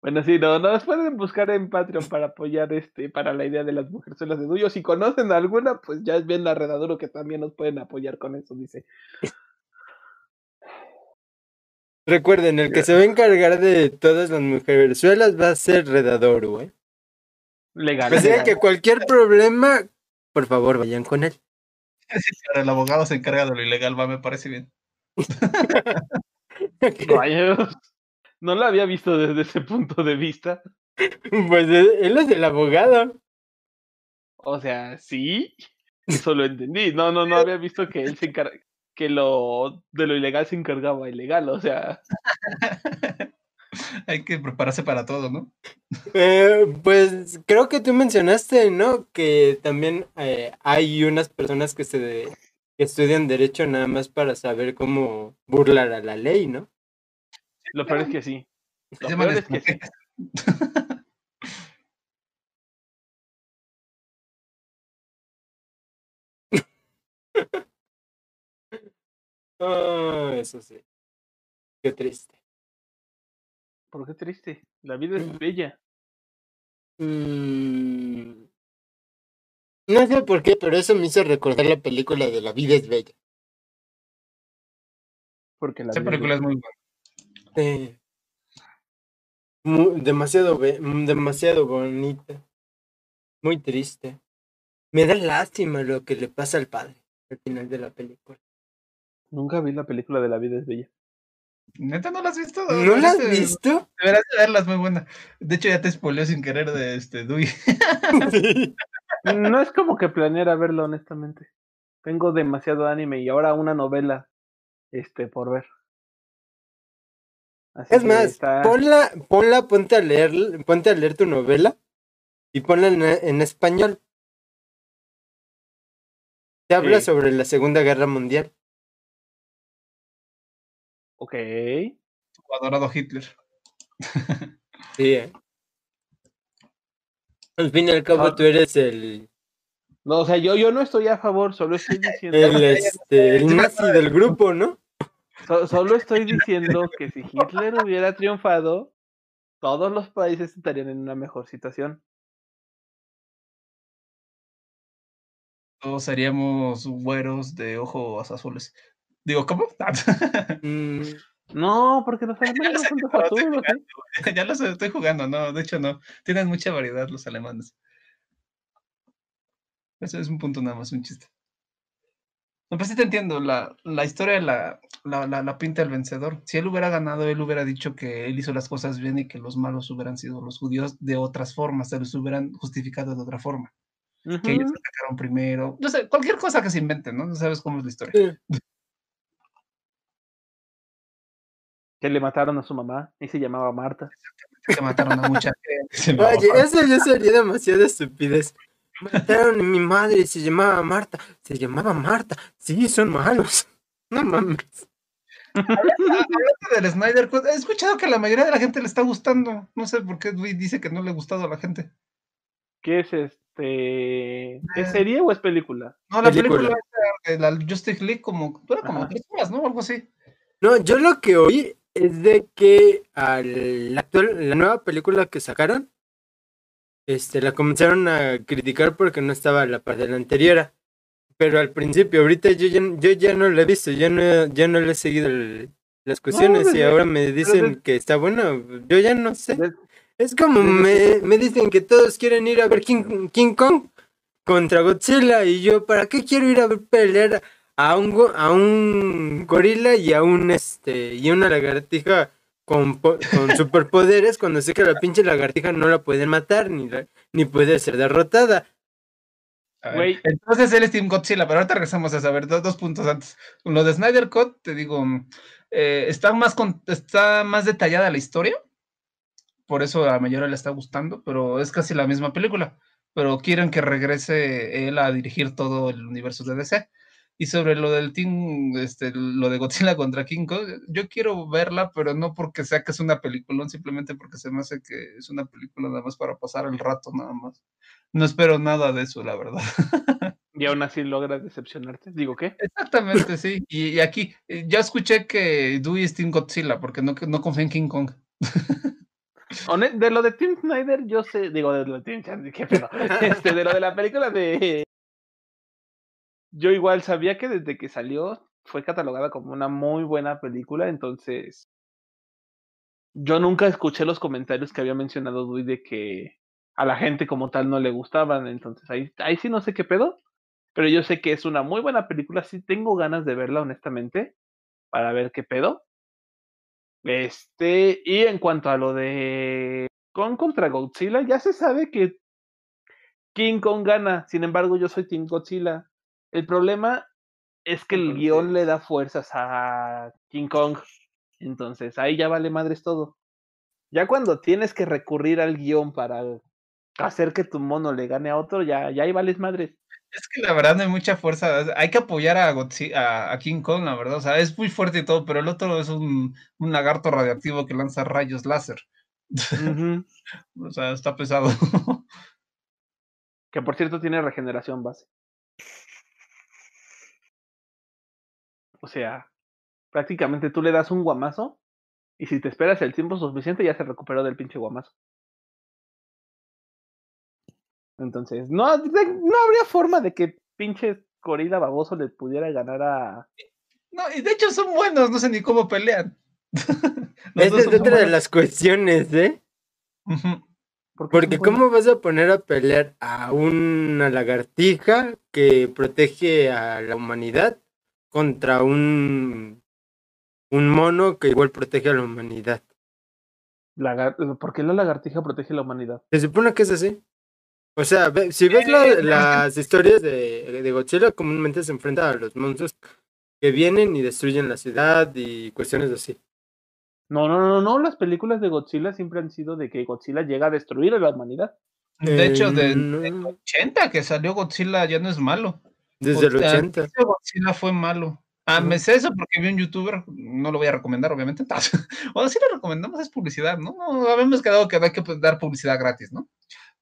bueno, sí, no, nos pueden buscar en Patreon para apoyar este, para la idea de las mujeres de Duyo. Si conocen alguna, pues ya es bien la redaduro que también nos pueden apoyar con eso, dice.
Recuerden, el que se va a encargar de todas las mujerzuelas va a ser Redador, ¿eh?
Legal.
Así
legal.
que cualquier problema, por favor, vayan con él.
Sí, pero el abogado se encarga de lo ilegal, va, me parece bien.
Rayos. No lo había visto desde ese punto de vista.
Pues él él es el abogado.
O sea, sí, eso lo entendí. No, no, no había visto que él se encarga, que lo de lo ilegal se encargaba ilegal. O sea,
Hay que prepararse para todo, ¿no?
Eh, pues creo que tú mencionaste, ¿no? Que también eh, hay unas personas que se de- que estudian derecho nada más para saber cómo burlar a la ley, ¿no?
lo peor es que sí. Lo peor es que sí.
Ah, eso sí. Qué triste.
¿Por qué triste? La vida es
Mm.
bella.
Mm, No sé por qué, pero eso me hizo recordar la película de La vida es bella.
Porque la
Esa película es muy buena.
Sí. Mu- demasiado, be- mm, demasiado bonita. Muy triste. Me da lástima lo que le pasa al padre al final de la película.
Nunca vi la película de La vida es bella.
¿Neta no la has visto?
¿No la has visto?
Deberás de verla, es muy buena. De hecho, ya te spoileó sin querer de este Dewey.
Sí.
No es como que planeara verlo, honestamente. Tengo demasiado anime y ahora una novela este por ver. Así
Es más,
está-
ponla, ponla, ponte a leer, ponte a leer tu novela y ponla en, en español. Te habla
Sí.
sobre la Segunda Guerra Mundial.
Ok.
Tu adorado Hitler.
Sí, ¿eh? Al fin y al cabo
Ah.
tú eres el,
No, o sea, yo, yo no estoy a favor, solo estoy diciendo,
el, este, el nazi del grupo, ¿no?
so- solo estoy diciendo que si Hitler hubiera triunfado, todos los países estarían en una mejor situación.
Todos seríamos güeros de ojos azules. Digo, ¿cómo?
Mm,
No, porque los alemanes son ¿eh?
jugando, ya los estoy jugando, no, de hecho no. Tienen mucha variedad los alemanes. Eso es un punto nada más, un chiste. No, pues sí te entiendo, la, la historia la, la, la, la pinta el vencedor. Si él hubiera ganado, él hubiera dicho que él hizo las cosas bien y que los malos hubieran sido los judíos de otras formas, se los hubieran justificado de otra forma. Que ellos atacaron primero. No sé, cualquier cosa que se inventen, ¿no? No sabes cómo es la historia.
sí.
Que le mataron a su mamá y se llamaba Marta.
Que mataron a mucha gente.
Oye, eso ya sería demasiada estupidez. Mataron a mi madre y se llamaba Marta. Se llamaba Marta. Sí, son malos. No mames.
Hablando del Snyder Cut, he escuchado que a la mayoría de la gente le está gustando. No sé por qué dice que no le ha gustado a la gente.
¿Qué es este?
Eh.
¿Es serie o es película?
No, la
Película.
película, de la Justice League como, era como tres horas, ¿no? Algo así.
No, yo lo que oí es de que al actual, la nueva película que sacaron, este, la comenzaron a criticar porque no estaba a la par de la anterior. Pero al principio, ahorita yo ya, yo ya no la he visto, ya no, ya no le he seguido el- las cuestiones y
desde-
ahora me dicen
desde-
que está bueno. Yo ya no sé. Es como me, me dicen que todos quieren ir a ver King, King Kong contra Godzilla y yo, ¿para qué quiero ir a ver pelear a un, go- a un gorila y a un este y a una lagartija con, con superpoderes cuando sé que la pinche lagartija no la pueden matar ni, la- ni puede ser derrotada?
A ver,
Güey.
Entonces él es Team Godzilla, pero ahorita regresamos a saber dos, dos puntos antes. Lo de Snyder Cut, te digo, eh, está, más con- está más detallada la historia. Por eso a mayoría le está gustando, pero es casi la misma película. Pero quieren que regrese él a dirigir todo el universo de DC. Y sobre lo del Team, este, lo de Godzilla contra King Kong, yo quiero verla, pero no porque sea que es una película, simplemente porque se me hace que es una película nada más para pasar el rato, nada más. No espero nada de eso, la verdad.
Y aún así logras decepcionarte. Digo, ¿qué?
Exactamente, sí. Y, y aquí, eh, ya escuché que Dewey es Team Godzilla, porque no, no confía en King Kong.
De lo de Tim Snyder, yo sé, digo, de lo de Tim Snyder, qué pedo. Este, de lo de la película de. Yo igual sabía que desde que salió fue catalogada como una muy buena película, entonces. Yo nunca escuché los comentarios que había mencionado Dewey de que a la gente como tal no le gustaban, entonces ahí, ahí sí no sé qué pedo, pero yo sé que es una muy buena película, sí tengo ganas de verla, honestamente, para ver qué pedo. Este, y en cuanto a lo de Kong contra Godzilla, ya se sabe que King Kong gana. Sin embargo, yo soy Team Godzilla. El problema es que el guion le da fuerzas a King Kong. Entonces, ahí ya vale madres todo. Ya cuando tienes que recurrir al guion para hacer que tu mono le gane a otro, ya, ya ahí vales madres.
Es que la verdad no hay mucha fuerza. Hay que apoyar a, Godzilla, a, King Kong, la verdad. O sea, es muy fuerte y todo, pero el otro es un, un lagarto radiactivo que lanza rayos láser. O sea, está pesado.
Que por cierto tiene regeneración base. O sea, prácticamente tú le das un guamazo y si te esperas el tiempo suficiente ya se recuperó del pinche guamazo. Entonces, no, no habría forma de que pinche corrida baboso le pudiera ganar a.
No, y de hecho son buenos, no sé ni cómo pelean.
Esa es otra de las cuestiones, ¿eh? Porque ¿cómo vas a poner a pelear a una lagartija que protege a la humanidad contra un, un mono que igual protege a la humanidad?
¿Por qué la lagartija protege a la humanidad?
Se supone que es así. O sea, si ves eh, las historias de, de, Godzilla, comúnmente se enfrenta a los monstruos que vienen y destruyen la ciudad y cuestiones así.
No, no, no, no, las películas de Godzilla siempre han sido de que Godzilla llega a destruir a la humanidad.
De hecho, de, 80 que salió Godzilla ya no es malo.
Desde el 80.
Godzilla fue malo. Ah, me sé eso porque vi un youtuber, no lo voy a recomendar, obviamente. o si lo recomendamos, es publicidad, ¿no? no habíamos quedado que hay que dar publicidad gratis, ¿no?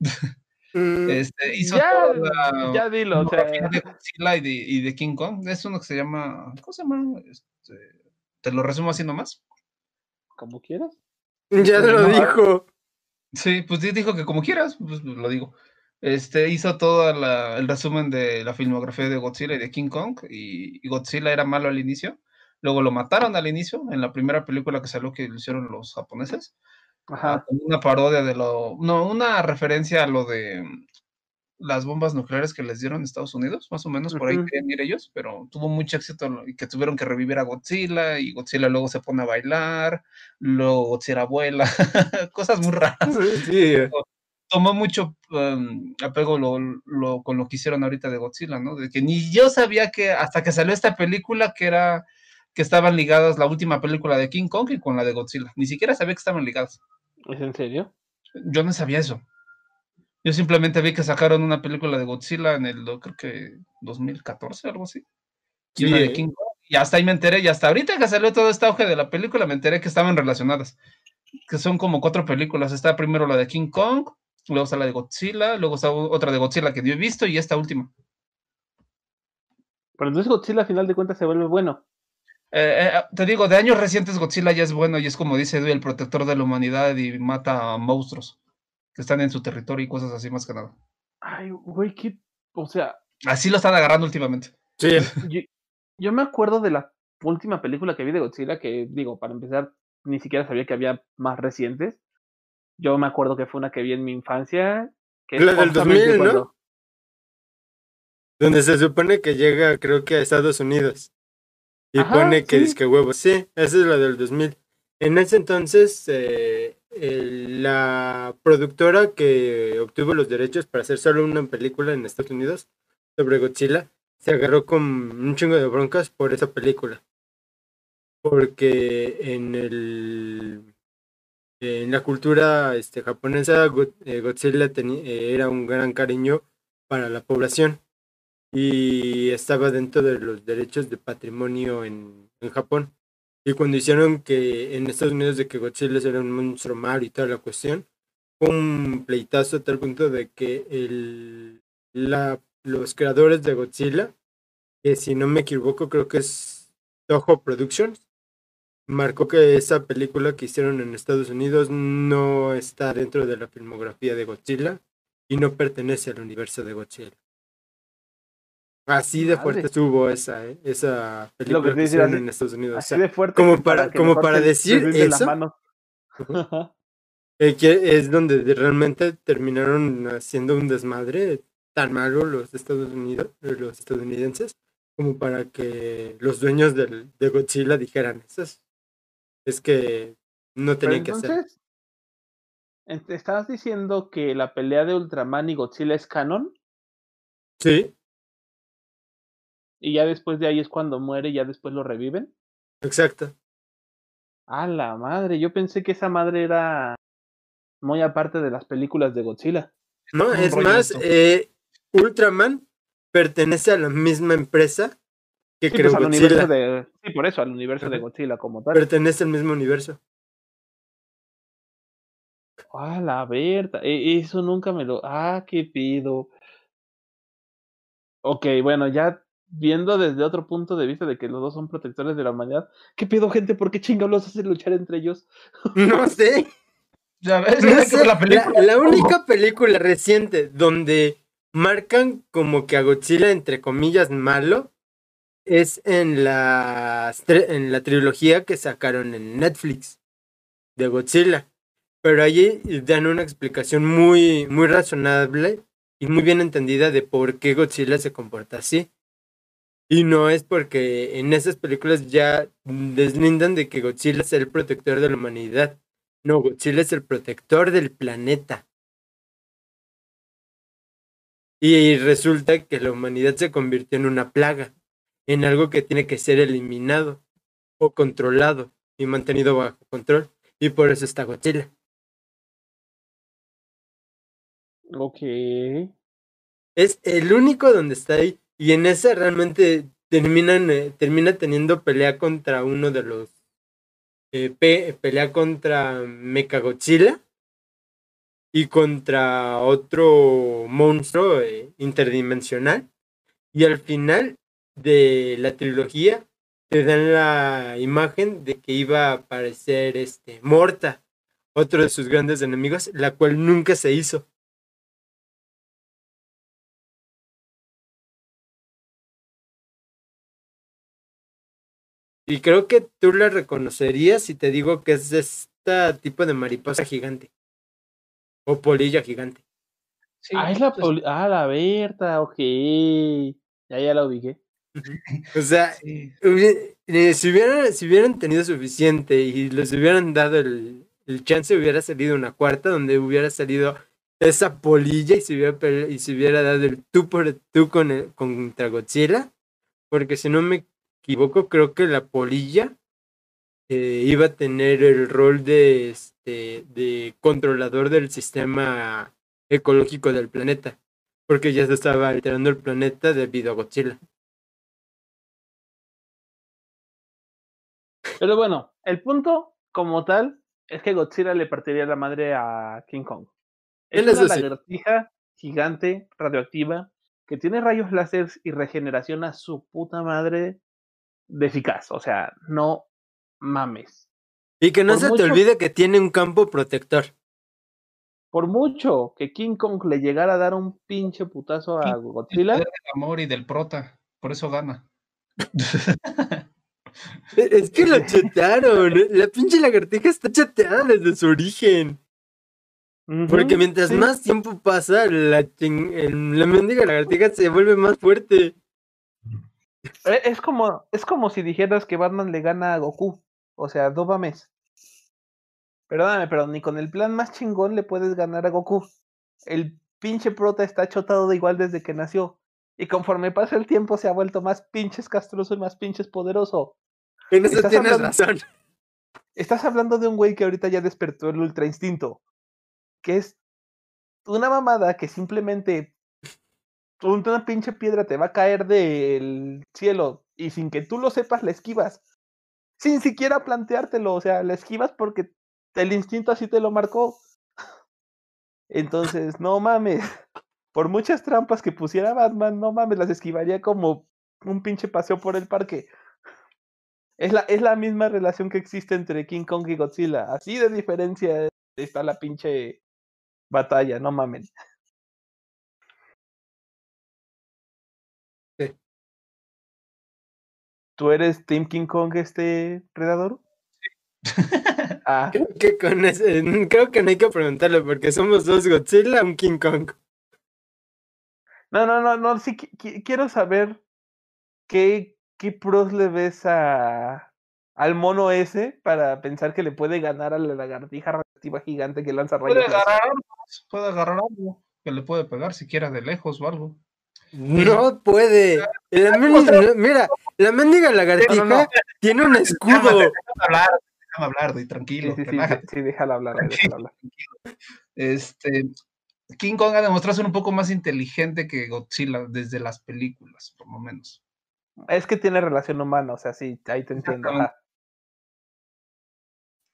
Mm, este, hizo ya, ya dilo, o sea.
de Godzilla y de, y de, King Kong. Es uno que se llama. ¿Cómo se llama? Este, te lo resumo así nomás.
Como quieras.
Ya te lo dijo.
Sí, pues dijo que como quieras, pues, pues lo digo. Este hizo todo el resumen de la filmografía de Godzilla y de King Kong. Y, Godzilla era malo al inicio. Luego lo mataron al inicio, en la primera película que salió que lo hicieron los japoneses. Ajá. Una parodia de lo. No, una referencia a lo de las bombas nucleares que les dieron Estados Unidos, más o menos por ahí querían ir ellos, pero tuvo mucho éxito y que tuvieron que revivir a Godzilla y Godzilla luego se pone a bailar, luego Godzilla vuela, cosas muy raras. Sí, Tomó mucho um, apego lo, con lo que hicieron ahorita de Godzilla, ¿no? De que ni yo sabía que hasta que salió esta película que era que estaban ligadas la última película de King Kong y con la de Godzilla. Ni siquiera sabía que estaban ligadas.
¿Es en serio?
Yo no sabía eso. Yo simplemente vi que sacaron una película de Godzilla en el, creo que 2014, algo así. Y de King Kong. Y hasta ahí me enteré, y hasta ahorita que salió todo este auge de la película, me enteré que estaban relacionadas. Que son como cuatro películas. Está primero la de King Kong, luego está la de Godzilla, luego está otra de Godzilla que yo he visto, y esta última.
Pero entonces Godzilla a final de cuentas se vuelve bueno.
Eh, eh, te digo, de años recientes Godzilla ya es bueno y es como dice el protector de la humanidad y mata a monstruos que están en su territorio y cosas así más que nada.
Ay, güey, qué, o sea...
Así lo están agarrando últimamente.
Sí.
Yo, me acuerdo de la última película que vi de Godzilla, que digo, para empezar, ni siquiera sabía que había más recientes. Yo me acuerdo que fue una que vi en mi infancia.
Que la del 2000, ¿no? Donde se supone que llega, creo que a Estados Unidos. Y pone que dice que huevo. Sí, esa es la del 2000. En ese entonces, eh, la productora que obtuvo los derechos para hacer solo una película en Estados Unidos sobre Godzilla se agarró con un chingo de broncas por esa película. Porque en el en la cultura este, japonesa eh, Godzilla eh, era un gran cariño para la población y estaba dentro de los derechos de patrimonio en, Japón. Y cuando hicieron que en Estados Unidos de que Godzilla era un monstruo malo y toda la cuestión, fue un pleitazo a tal punto de que el, la, los creadores de Godzilla, que si no me equivoco creo que es Toho Productions, marcó que esa película que hicieron en Estados Unidos no está dentro de la filmografía de Godzilla y no pertenece al universo de Godzilla. Así de fuerte estuvo esa, ¿eh? esa película que, hicieron en Estados Unidos.
Así de fuerte.
Como para, como para decir eso. Eh, que es donde realmente terminaron haciendo un desmadre tan malo los Estados Unidos, los estadounidenses, como para que los dueños del, de Godzilla dijeran, eso es, que no tenía que hacer.
¿Estabas diciendo que la pelea de Ultraman y Godzilla es canon?
Sí.
Y ya después de ahí es cuando muere y ya después lo reviven.
Exacto.
A la madre, yo pensé que esa madre era muy aparte de las películas de Godzilla.
No, es más, eh, Ultraman pertenece a la misma empresa que
pues, Godzilla. De, sí, por eso, al universo de Godzilla como tal.
Pertenece al mismo universo.
Ah, la verdad, e, eso nunca me lo. Ah, qué pido. Ok, bueno, ya viendo desde otro punto de vista de que los dos son protectores de la humanidad, ¿qué pedo, gente? ¿Por qué chingados los hace luchar entre ellos?
No sé.
Ya ves,
No
la, película.
la única película reciente donde marcan como que a Godzilla, entre comillas, malo, es en la, en la trilogía que sacaron en Netflix de Godzilla. Pero allí dan una explicación muy, muy razonable y muy bien entendida de por qué Godzilla se comporta así. Y no es porque en esas películas ya deslindan de que Godzilla es el protector de la humanidad. No, Godzilla es el protector del planeta. Y resulta que la humanidad se convirtió en una plaga, en algo que tiene que ser eliminado o controlado y mantenido bajo control. Y por eso está Godzilla.
Ok.
Es el único donde está ahí. Y en esa realmente terminan, eh, termina teniendo pelea contra uno de los. eh, pe- pelea contra Mechagodzilla y contra otro monstruo eh, interdimensional. Y al final de la trilogía te dan la imagen de que iba a aparecer este Morta, otro de sus grandes enemigos, la cual nunca se hizo. Y creo que tú la reconocerías si te digo que es de este tipo de mariposa gigante. O polilla gigante.
Sí,
ah, es la,
pues,
poli- ah, la Berta, ok. Ya, ya la ubiqué.
O sea,
sí.
eh, si, hubieran, si hubieran tenido suficiente y les hubieran dado el, el chance, hubiera salido una cuarta donde hubiera salido esa polilla y se hubiera, y se hubiera dado el tú por tú con el- contra Godzilla. Porque si no me equivoco, creo que la polilla eh, iba a tener el rol de, este, de controlador del sistema ecológico del planeta. Porque ya se estaba alterando el planeta debido a Godzilla.
Pero bueno, el punto como tal es que Godzilla le partiría la madre a King Kong. Es
Él es
una
así.
lagartija gigante, radioactiva, que tiene rayos láser y regeneración a su puta madre de eficaz. O sea, no mames.
Y que no
Por
se
mucho-
te olvide que tiene un campo protector.
Por mucho que King Kong le llegara a dar un pinche putazo a
King- El
Godzilla,
poder del amor y del prota. Por eso gana.
E- Es que lo chatearon. La pinche lagartija está chateada desde su origen. Porque mientras
sí.
más tiempo pasa, la, chin- el- la mendiga lagartija se vuelve más fuerte.
Eh, Es como, es como si dijeras que Batman le gana a Goku. O sea, no mames. Perdóname, pero ni con el plan más chingón le puedes ganar a Goku. El pinche prota está chotado de igual desde que nació. Y conforme pasa el tiempo se ha vuelto más pinches castroso y más pinches poderoso.
En eso
Estás
tienes
hablando-
razón.
Estás hablando de un güey que ahorita ya despertó el ultra instinto. Que es una mamada que simplemente un- una pinche piedra te va a caer del cielo y sin que tú lo sepas la esquivas. Sin siquiera planteártelo, o sea, la esquivas porque el instinto así te lo marcó. Entonces, no mames. Por muchas trampas que pusiera Batman, no mames, las esquivaría como un pinche paseo por el parque. Es la, es la misma relación que existe entre King Kong y Godzilla. Así de diferencia está la pinche batalla, no mamen.
Sí.
¿Tú eres Team King Kong este predador? Ah,
Creo que, con ese- creo que no hay que preguntarlo porque somos dos Godzilla, un King Kong.
no, no, no, no, sí qui- qui- quiero saber qué, qué pros le ves a, al mono ese para pensar que le puede ganar a la lagartija reactiva gigante que lanza rayos.
Puede agarrar algo. Puede agarrar algo que le puede pegar siquiera de lejos o algo.
No puede. La mendiga- mira, la mendiga lagartija
No, no, no.
tiene un escudo.
Déjame hablar, déjame hablar, Doy,
Sí,
tranquilo.
sí, sí, sí,
relájate.
sí, déjala hablar, déjala hablar.
Este, King Kong ha demostrado ser un poco más inteligente que Godzilla desde las películas, por lo menos.
Es que tiene relación humana, o sea, sí, ahí te entiendo. Ajá.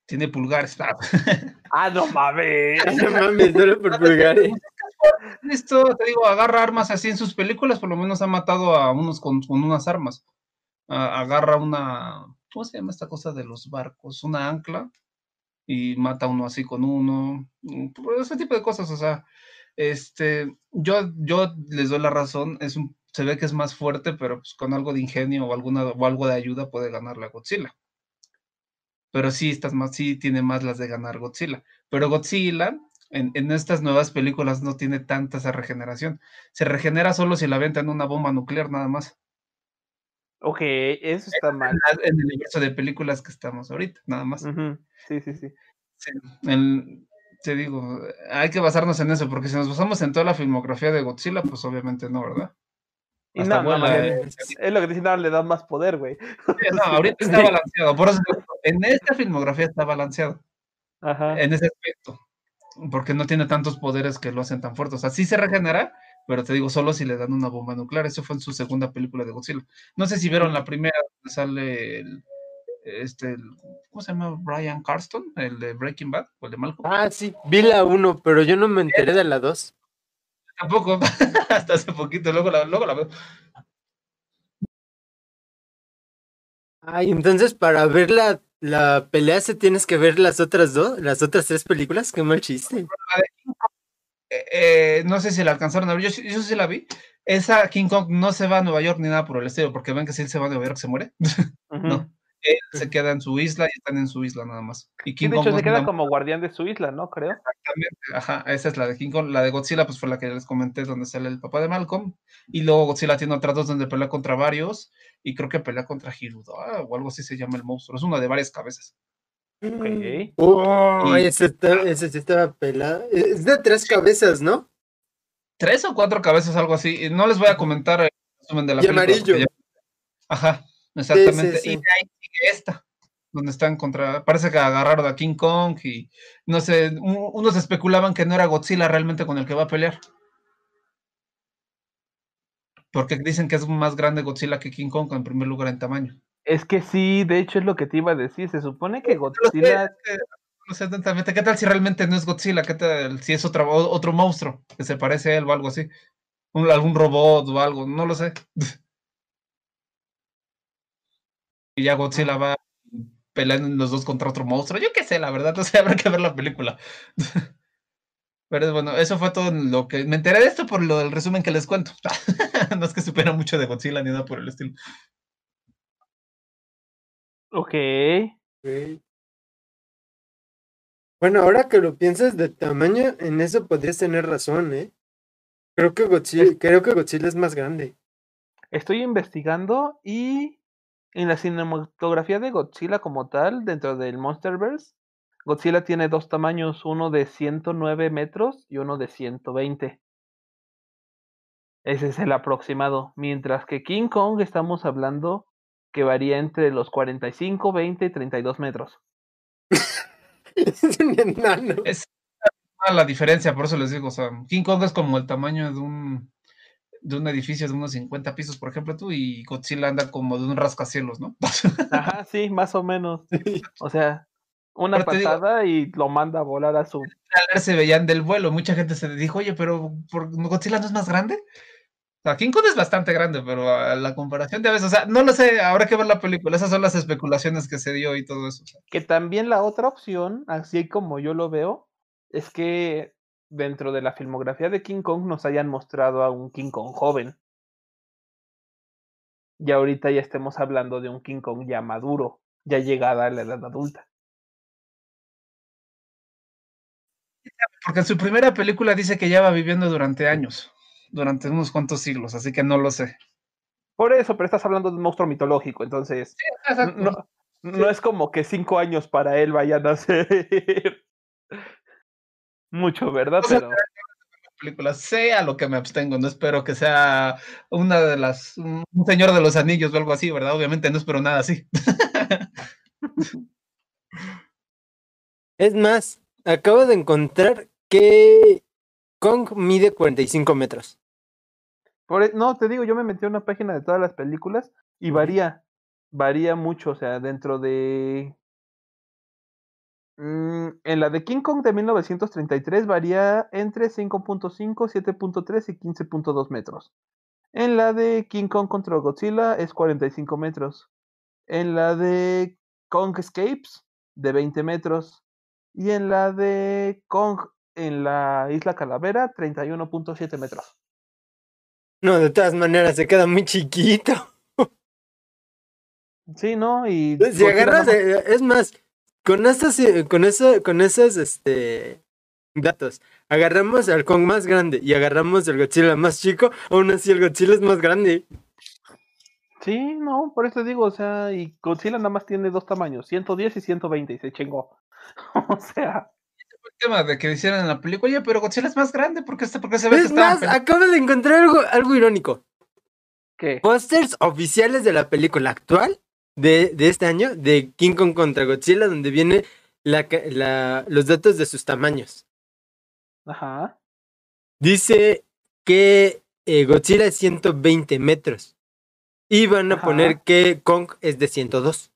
Tiene pulgares. Ah,
Ah, no mames.
No mames, por pulgares.
Esto, te digo, agarra armas así en sus películas, por lo menos ha matado a unos con, con unas armas. Agarra una, ¿cómo se llama esta cosa de los barcos? Una ancla y mata a uno así con uno. mm, por Ese tipo de cosas, o sea, este, yo, yo les doy la razón, es un, se ve que es más fuerte, pero pues con algo de ingenio o, alguna, o algo de ayuda puede ganarle a Godzilla. Pero sí, estas más, sí tiene más las de ganar Godzilla. Pero Godzilla, en, en estas nuevas películas, no tiene tanta esa regeneración. Se regenera solo si la aventan una bomba nuclear, nada más.
Ok, eso está mal.
En, en el universo de películas que estamos ahorita, nada más.
Sí, sí, sí.
Sí, el- te digo, hay que basarnos en eso, porque si nos basamos en toda la filmografía de Godzilla, pues obviamente no, ¿verdad?
Y
Hasta
no, no,
vuela,
más
eh,
es lo que dicen, ahora le da más poder, güey.
Sí, no, ahorita está balanceado, por eso en esta filmografía está balanceado,
Ajá.
en ese aspecto, porque no tiene tantos poderes que lo hacen tan fuerte. O sea, sí se regenera, pero te digo, solo si le dan una bomba nuclear. Eso fue en su segunda película de Godzilla. No sé si vieron la primera, donde sale el, este, el- ¿cómo se llama? Brian Carston, el de Breaking Bad, o el de Malcolm.
Ah, sí, vi la 1, pero yo no me enteré de la 2.
Tampoco, hasta hace poquito, luego la, luego la veo.
Ay, entonces para ver la, la pelea se tienes que ver las otras dos, las otras tres películas, qué mal chiste.
Eh, eh, no sé si la alcanzaron a ver, yo, sí- yo sí la vi. Esa King Kong no se va a Nueva York ni nada por el estilo, porque ven que si él se va a Nueva York se muere. No. Él se queda en su isla y están en su isla nada más. Y
Sí,
King
de
Kong
hecho,
no
se queda como guardián de su isla, ¿no? Creo.
Exactamente, Ajá, esa es la de King Kong. La de Godzilla, pues fue la que les comenté, donde sale el papá de Malcolm. Y luego Godzilla tiene otras dos donde pelea contra varios. Y creo que pelea contra Hiruda o algo así se llama el monstruo. Es una de varias cabezas.
Ok.
Oh,
Y-
ese, está- ese sí estaba pelado. Es de tres cabezas, ¿no?
Tres o cuatro cabezas, algo así. Y No les voy a comentar el resumen de la
Y
película.
amarillo.
ya- Ajá, exactamente.
sí.
Y de ahí esta, donde están contra. Parece que agarraron a King Kong y no sé, unos especulaban que no era Godzilla realmente con el que va a pelear. Porque dicen que es más grande Godzilla que King Kong en primer lugar en tamaño.
Es que sí, de hecho es lo que te iba a decir. Se supone que Godzilla.
No sé exactamente. ¿Qué tal si realmente no es Godzilla? ¿Qué tal si es otro, monstruo que se parece a él o algo así? Un- algún robot o algo, no lo sé. Y ya Godzilla va peleando los dos contra otro monstruo. Yo qué sé, la verdad, no sé, habrá que ver la película. Pero bueno, eso fue todo lo que me enteré de esto por lo del resumen que les cuento. no es que supiera mucho de Godzilla ni nada por el estilo.
Ok.
Ok. Bueno, ahora que lo piensas de tamaño, en eso podrías tener razón, ¿eh? Creo que Godzilla, creo que Godzilla es más grande.
Estoy investigando y en la cinematografía de Godzilla como tal, dentro del Monsterverse, Godzilla tiene dos tamaños, uno de 109 metros y uno de 120. Ese es el aproximado. Mientras que King Kong estamos hablando que varía entre los 45, 20 y 32 metros.
Es un enano.
Es la diferencia, por eso les digo, o sea, King Kong es como el tamaño de un de un edificio de unos 50 pisos, por ejemplo, tú, y Godzilla anda como de un rascacielos, ¿no?
Ajá, sí, más o menos. O sea, una
Pero digo-
patada y lo manda a volar a su
se veían del vuelo, mucha gente se dijo, oye, pero ¿por, ¿Godzilla no es más grande? O sea, King Kong es bastante grande, pero a la comparación de a veces, o sea, no lo sé, habrá que ver la película, esas son las especulaciones que se dio y todo eso. o sea.
Que también la otra opción, así como yo lo veo, es que dentro de la filmografía de King Kong nos hayan mostrado a un King Kong joven. Y ahorita ya estemos hablando de un King Kong ya maduro, ya llegada a la edad adulta.
Porque en su primera película dice que ya va viviendo durante años, durante unos cuantos siglos, así que no lo sé.
Por eso, pero estás hablando de un monstruo mitológico, entonces
Exacto.
no, no es como que cinco años para él vayan a ser mucho, ¿verdad?
O sea,
Pero
película, sé a lo que me abstengo, no espero que sea una de las, un señor de los anillos o algo así, ¿verdad? Obviamente no espero nada así.
Es más, acabo de encontrar que Kong mide 45 metros.
Por e- no, te digo, yo me metí a una página de todas las películas y varía, varía mucho, o sea, dentro de en la de King Kong de 1933 varía entre 5.5, 7.3 y 15.2 metros. En la de King Kong contra Godzilla es 45 metros. En la de Kong Escapes de 20 metros. Y en la de Kong en la Isla Calavera 31.7 metros.
No, de todas maneras se queda muy chiquito.
Sí, ¿no? Y
Pues, Si agarras, eh, es más, con estas, eh, con eso, con esos, este, datos, agarramos al Kong más grande y agarramos al Godzilla más chico, aún así el Godzilla es más grande.
Sí, no, por eso digo, o sea, y Godzilla nada más tiene dos tamaños, 110 y 120, y se chingó. o sea,
El tema de que hicieran en la película, oye, pero Godzilla es más grande porque este, porque se ve que
Es
está
más, acabo de encontrar algo, algo irónico.
¿qué?
Pósters oficiales de la película actual de, de este año, de King Kong contra Godzilla, donde viene la, la- los datos de sus tamaños.
Ajá.
Dice que eh, Godzilla es 120 metros. Y van a
Ajá.
poner que Kong es de 102.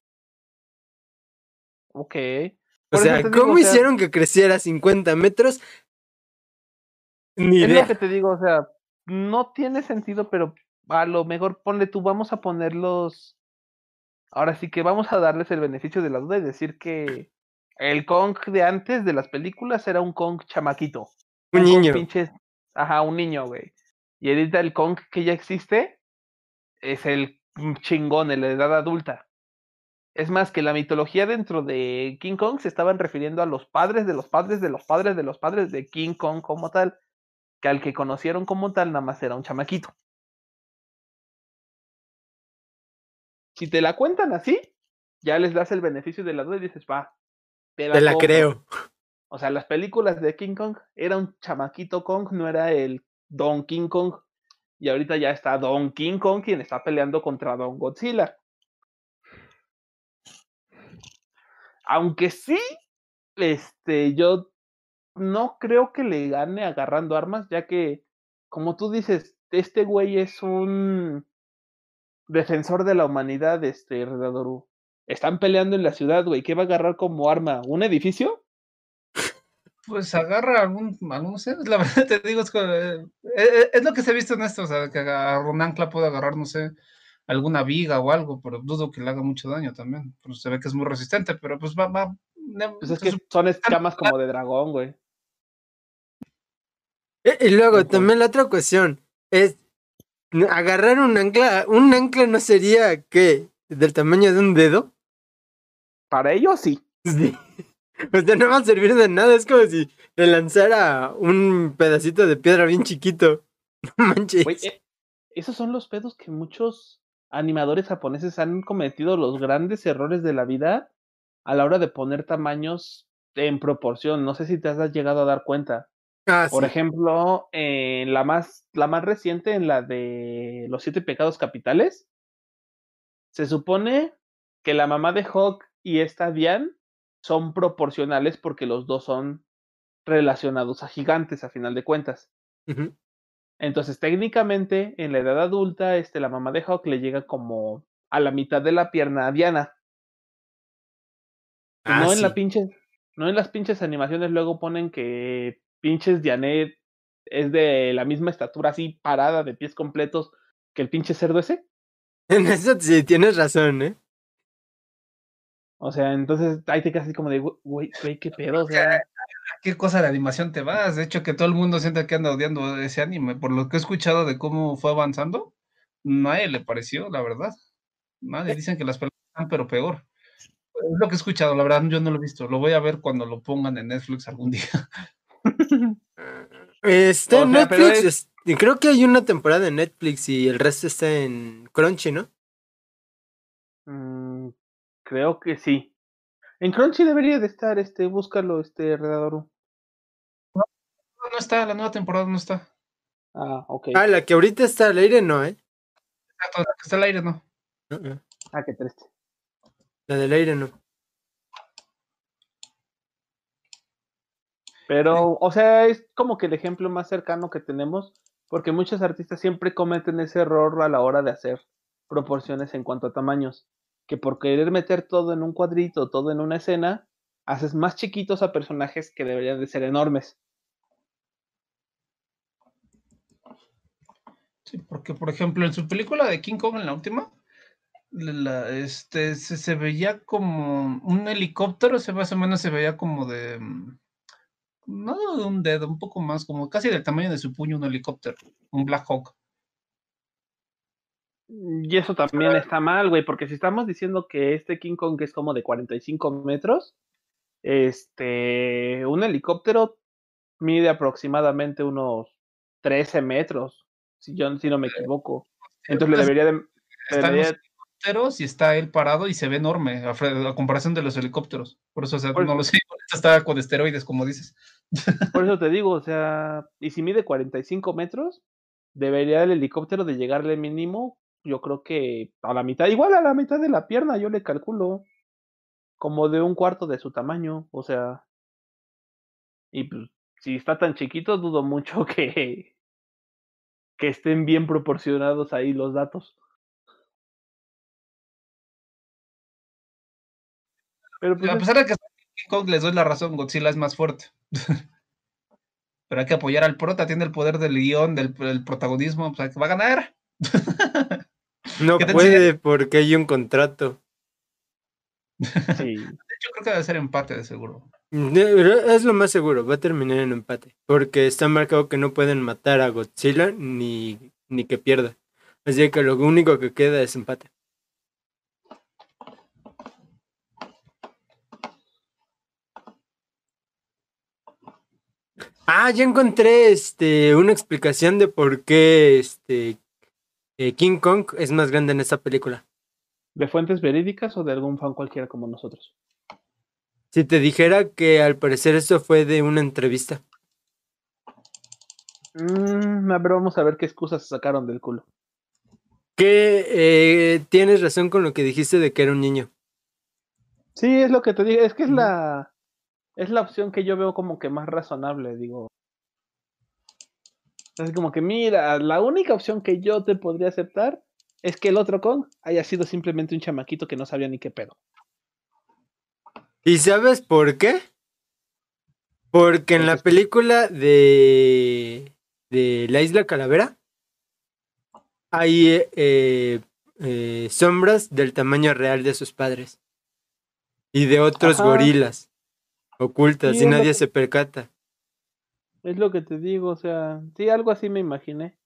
Ok.
O
Por
sea,
digo,
¿cómo
o sea-
hicieron que creciera 50 metros? Ni
Es lo
idea.
que te digo, o sea, no tiene sentido, pero a lo mejor ponle tú, vamos a ponerlos. Ahora sí que vamos a darles el beneficio de la duda y decir que el Kong de antes de las películas era un Kong chamaquito.
Un niño.
pinches- Ajá, un niño, güey. Y ahorita el Kong que ya existe es el chingón, el de edad adulta. Es más, que la mitología dentro de King Kong se estaban refiriendo a los padres de los padres de los padres de los padres de King Kong como tal, que al que conocieron como tal nada más era un chamaquito. Si te la cuentan así, ya les das el beneficio de la duda y dices, va, te
Te la
compro".
creo.
O sea, las películas de King Kong era un chamaquito Kong, no era el Don King Kong. Y ahorita ya está Don King Kong quien está peleando contra Don Godzilla. Aunque sí, este, yo no creo que le gane agarrando armas, ya que, como tú dices, este güey es un defensor de la humanidad, este, Redadoru. Están peleando en la ciudad, güey. ¿Qué va a agarrar como arma? ¿Un edificio?
Pues agarra algún, algún, no sé, la verdad te digo, es, co- eh, eh, es lo que se ha visto en esto, o sea, que a un ancla puede agarrar, no sé, alguna viga o algo, pero dudo que le haga mucho daño también, pero se ve que es muy resistente, pero pues va, va,
Pues es que son escamas como de dragón, güey.
Eh, Y luego también la otra cuestión es agarrar un ancla. ¿Un ancla no sería qué? ¿Del tamaño de un dedo?
Para ellos sí.
Sí. O sea, no va a servir de nada. Es como si le lanzara un pedacito de piedra bien chiquito. No manches.
Eh, esos son los pedos que muchos animadores japoneses han cometido los grandes errores de la vida a la hora de poner tamaños en proporción. No sé si te has llegado a dar cuenta.
Ah,
Por
sí.
ejemplo, en la más, la más reciente, en la de los siete pecados capitales, se supone que la mamá de Hawk y esta Diane son proporcionales porque los dos son relacionados a gigantes a final de cuentas. Entonces, técnicamente, en la edad adulta, este, la mamá de Hawk le llega como a la mitad de la pierna a Diana.
Ah,
no en la pinche, no en las pinches animaciones luego ponen que pinches Dianet es de la misma estatura así parada de pies completos que el pinche cerdo ese.
En eso sí tienes razón, ¿eh?
O sea, entonces ahí te quedas así como de, "Güey, güey, güey, qué pedo, o sea,
¿Qué cosa de animación te vas? De hecho, que todo el mundo siente que anda odiando ese anime. Por lo que he escuchado de cómo fue avanzando, nadie le pareció, la verdad. Nadie dicen que las películas están, pero peor. Es lo que he escuchado, la verdad, yo no lo he visto. Lo voy a ver cuando lo pongan en Netflix algún día.
Está
O
en
sea,
Netflix.
es-
es- y creo que hay una temporada en Netflix y el resto está en Crunchy, ¿no?
mm, creo que sí. En Crunchy debería de estar, este, búscalo, este, Redadoru.
No, no está, la nueva temporada no está.
Ah, ok.
Ah, la que ahorita está al aire, no, ¿eh?
Exacto, la que está al aire, no.
Uh-uh.
Ah, qué triste.
La del aire no.
Pero, o sea, es como que el ejemplo más cercano que tenemos, porque muchos artistas siempre cometen ese error a la hora de hacer proporciones en cuanto a tamaños, que por querer meter todo en un cuadrito, todo en una escena, haces más chiquitos a personajes que deberían de ser enormes.
Sí, porque por ejemplo en su película de King Kong en la última, la, este, se, veía como un helicóptero, se más o menos se veía como de, mm, no de un dedo, un poco más, como casi del tamaño de su puño un helicóptero, un Black Hawk.
Y eso también está mal, güey, porque si estamos diciendo que este King Kong es como de 45 metros, este, un helicóptero mide aproximadamente unos 13 metros, si yo si no me equivoco. Entonces le debería de...
Debería... helicópteros y está él parado y se ve enorme a, comparación de los helicópteros. Por eso, o sea, no lo sé, está con esteroides, como dices.
Por eso te digo, o sea, y si mide 45 metros, debería el helicóptero de llegarle mínimo yo creo que a la mitad, igual a la mitad de la pierna, yo le calculo como de un cuarto de su tamaño, o sea, y pues, si está tan chiquito, dudo mucho que, que estén bien proporcionados ahí los datos.
Pero pues, a pesar de que Kong les doy la razón, Godzilla es más fuerte. Pero hay que apoyar al prota, tiene el poder del guion, del, protagonismo, pues que va a ganar.
No puede porque hay un contrato.
Sí. Hecho, creo que debe ser empate de seguro.
Es lo más seguro, va a terminar en empate. Porque está marcado que no pueden matar a Godzilla ni, ni que pierda. Así que lo único que queda es empate. Ah, ya encontré este una explicación de por qué este eh, King Kong es más grande en esta película.
¿De fuentes verídicas o de algún fan cualquiera como nosotros?
Si te dijera que al parecer esto fue de una entrevista.
Mm, pero vamos a ver qué excusas se sacaron del culo.
Que eh, tienes razón con lo que dijiste de que era un niño.
Sí, es lo que te dije. Es que es la, es la opción que yo veo como que más razonable. Digo, es como que, mira, la única opción que yo te podría aceptar es que el otro Kong haya sido simplemente un chamaquito que no sabía ni qué pedo.
¿Y sabes por qué? Porque en la película de, de La Isla Calavera hay eh, eh, sombras del tamaño real de sus padres y de otros gorilas ocultas y nadie se percata.
Es lo que te digo, o sea, sí, algo así me imaginé.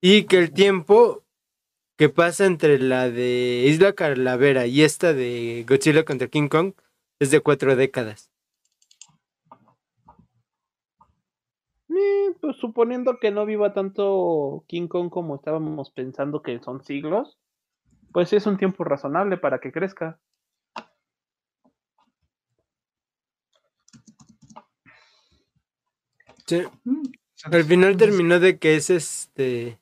Y que el tiempo que pasa entre la de Isla Calavera y esta de Godzilla contra King Kong es de cuatro décadas.
pues suponiendo que no viva tanto King Kong como estábamos pensando que son siglos, pues es un tiempo razonable para que crezca.
Mm, Al final terminó de que es este.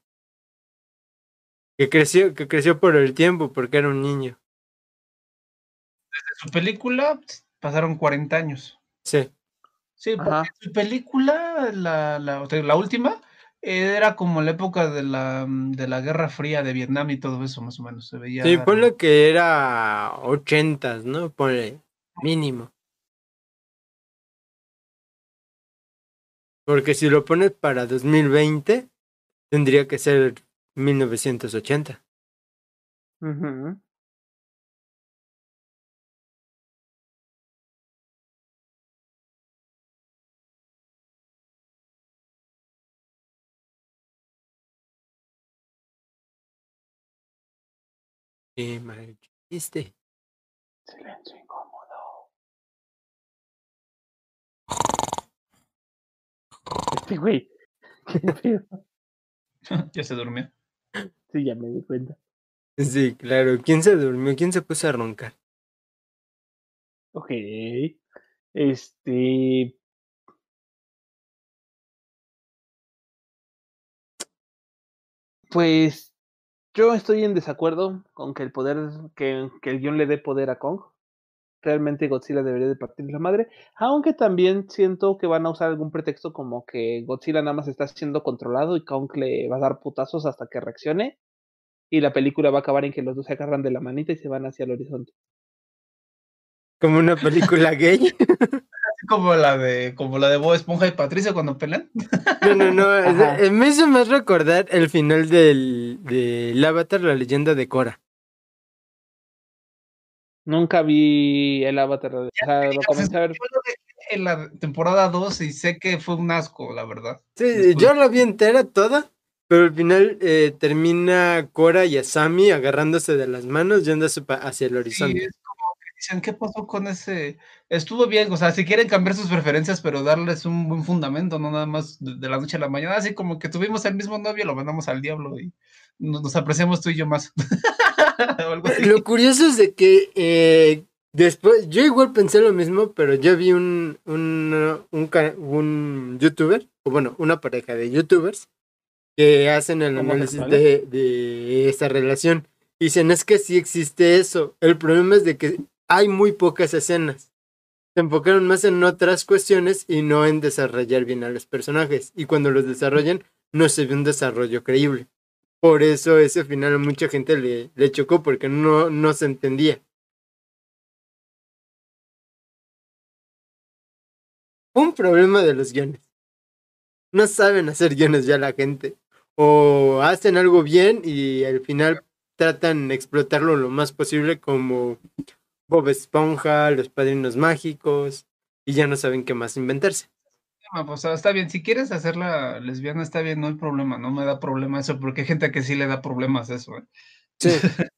que creció, que creció por el tiempo, porque era un niño.
Desde su película pasaron 40 años.
Sí.
Sí, porque su película, la, la, la, última, era como la época de la, de la Guerra Fría de Vietnam y todo eso, más o menos. Se veía.
Sí, ponle que era 80, ¿no? Ponle mínimo. Porque si lo pones para 2020, tendría que ser 1980. Uh Qué mal.
Silencio Este güey.
ya se durmió.
Sí, ya me di cuenta.
Sí, claro. ¿Quién se durmió? ¿Quién se puso a roncar?
Ok. Este. Pues yo estoy en desacuerdo con que el poder, que, que el guion le dé poder a Kong realmente Godzilla debería de partir la madre, aunque también siento que van a usar algún pretexto como que Godzilla nada más está siendo controlado y Kong le va a dar putazos hasta que reaccione y la película va a acabar en que los dos se agarran de la manita y se van hacia el horizonte.
Como una película gay.
Como la de, como la de Bob Esponja y Patricia cuando pelean.
No, no, no.
Ajá.
Me hizo más recordar el final del, del Avatar, la leyenda de Korra.
Nunca vi el Avatar. O sea, lo comencé a ver.
En la temporada 2 y sé que fue un asco, la verdad.
Sí,
Después-
yo la vi entera toda, pero al final eh, termina Korra y Asami agarrándose de las manos pa- hacia el
Sí,
horizonte.
es como que dicen, ¿qué pasó con ese? Estuvo bien, o sea, si quieren cambiar sus preferencias, pero darles un buen fundamento, no nada más de, de la noche a la mañana, así como que tuvimos el mismo novio, lo mandamos al diablo y nos, nos apreciamos tú y yo más. O algo así.
Lo curioso es de que eh, después, yo igual pensé lo mismo, pero yo vi un, un, un, youtuber, o bueno, una pareja de youtubers, que hacen el análisis de, de esa relación. Y dicen, es que sí existe eso. El problema es de que hay muy pocas escenas. Se enfocaron más en otras cuestiones y no en desarrollar bien a los personajes. Y cuando los desarrollan, no se ve un desarrollo creíble. Por eso ese final a mucha gente le, le chocó porque no, no se entendía. Un problema de los guiones. No saben hacer guiones ya la gente. O hacen algo bien y al final tratan de explotarlo lo más posible como Bob Esponja, los padrinos mágicos y ya no saben qué más inventarse.
Ah, pues, o sea, está bien, si quieres hacerla lesbiana, está bien, no hay problema, no me da problema eso, porque hay gente que sí le da problemas eso. ¿eh?
Sí.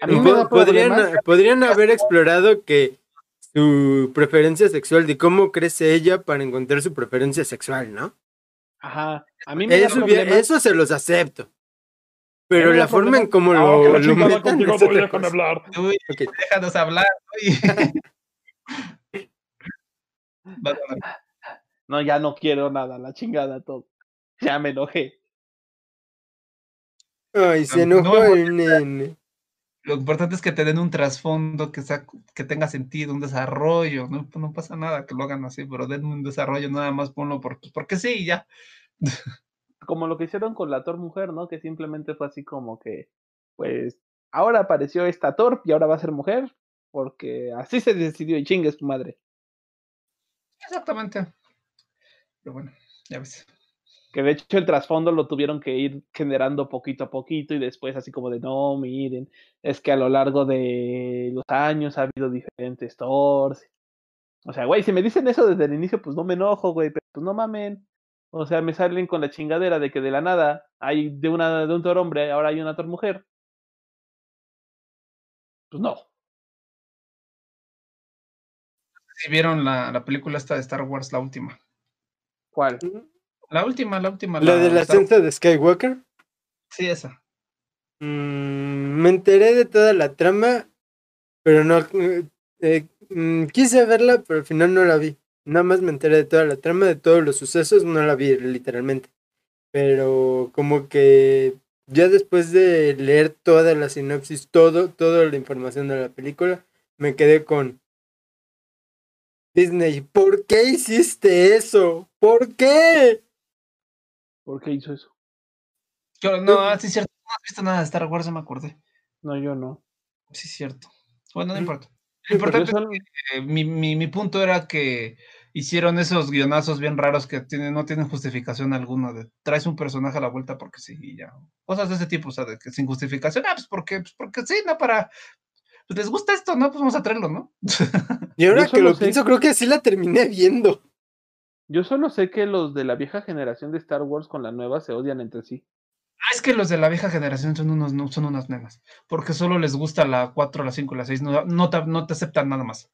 A mí me da
podrían, podrían haber explorado que su preferencia sexual, de cómo crece ella para encontrar su preferencia sexual, ¿no?
Ajá. A mí me da
Eso,
problemas.
eso se los acepto. Pero la
da
forma en cómo
Ah,
lo,
la
lo metan
contigo,
es otra
voy, déjame hablar.
Uy,
Ok.
déjanos hablar. uy.
No, ya no quiero nada, la chingada todo. Ya me enojé.
Ay, se
No,
enojó
no,
el nene.
Lo importante es que te den un trasfondo, que, sea, que tenga sentido, un desarrollo. No, no pasa nada que lo hagan así, pero den un desarrollo, nada más ponlo por, pues, porque sí, ya.
Como lo que hicieron con la Thor mujer, ¿no? Que simplemente fue así como que, pues, ahora apareció esta Thor y ahora va a ser mujer, porque así se decidió y chingues tu madre.
Exactamente. Pero bueno, ya ves.
Que de hecho el trasfondo lo tuvieron que ir generando poquito a poquito y después así como de, no, miren, es que a lo largo de los años ha habido diferentes Thors. O sea, güey, si me dicen eso desde el inicio, pues no me enojo, güey, pero pues no mamen. O sea, me salen con la chingadera de que de la nada hay de una de un Thor hombre, ahora hay una Thor mujer. Pues no.
Si vieron la, la película esta de Star Wars, la última.
¿Cuál?
La última, la última.
La del
Star-
ascenso de Skywalker.
Sí, esa.
Mm, me enteré de toda la trama, pero no. eh, eh, mm, quise verla, pero al final no la vi. Nada más me enteré de toda la trama, de todos los sucesos, no la vi literalmente. Pero como que ya después de leer toda la sinopsis, todo, toda la información de la película, me quedé con Disney, ¿por qué hiciste eso? ¿Por qué?
¿Por qué hizo eso?
Yo, no, sí, es cierto. No has visto nada de Star Wars, ya me acordé.
No, yo no.
Sí, es cierto. Bueno, no importa.
Sí,
Lo importante es que, eh, mi, mi, mi punto era que hicieron esos guionazos bien raros que tienen, no tienen justificación alguna. De, traes un personaje a la vuelta porque sí, y ya. Cosas de ese tipo, o sea, de que sin justificación. Ah, pues porque, pues porque sí, no para. Pues les gusta esto, ¿no? Pues vamos a traerlo, ¿no?
Y ahora que lo
sé-
pienso, creo que sí la terminé viendo.
Yo solo sé que los de la vieja generación de Star Wars con la nueva se odian entre sí.
Ah, es que los de la vieja generación son unos, no, son unas nenas. Porque solo les gusta la 4, la 5, la 6. No, no, te, no te aceptan nada más.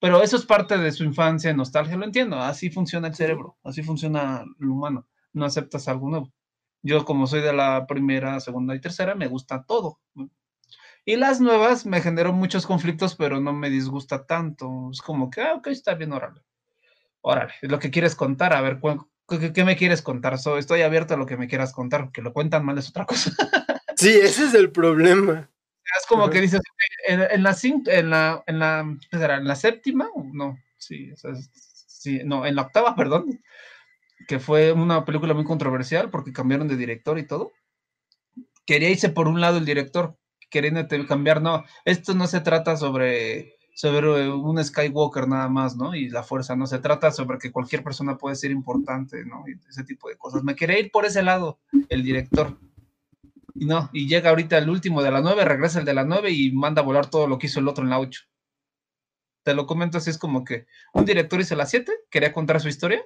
Pero eso es parte de su infancia, nostalgia, lo entiendo. Así funciona el cerebro, así funciona lo humano. No aceptas algo nuevo. Yo, como soy de la primera, segunda y tercera, me gusta todo. Y las nuevas me generó muchos conflictos, pero no me disgusta tanto. Es como que, ah, ok, está bien, órale. Órale, es lo que quieres contar, a ver, ¿qué, qué me quieres contar? So- estoy abierto a lo que me quieras contar, que lo cuentan mal es otra cosa.
Sí, ese es el problema.
Es como que dices, en, en la, en la, en la, ¿qué será? ¿En la séptima? No, sí, o sea, es- sí, no, en la octava, perdón, que fue una película muy controversial porque cambiaron de director y todo. Quería irse por un lado el director, queriendo te- cambiar, no, esto no se trata sobre sobre un Skywalker nada más, ¿no? Y la fuerza, no se trata sobre que cualquier persona puede ser importante, ¿no? Y ese tipo de cosas. Me quería ir por ese lado, el director. Y no, y llega ahorita el último de la 9, regresa el de la 9 y manda a volar todo lo que hizo el otro en la 8. Te lo comento así, es como que un director hizo la 7, quería contar su historia.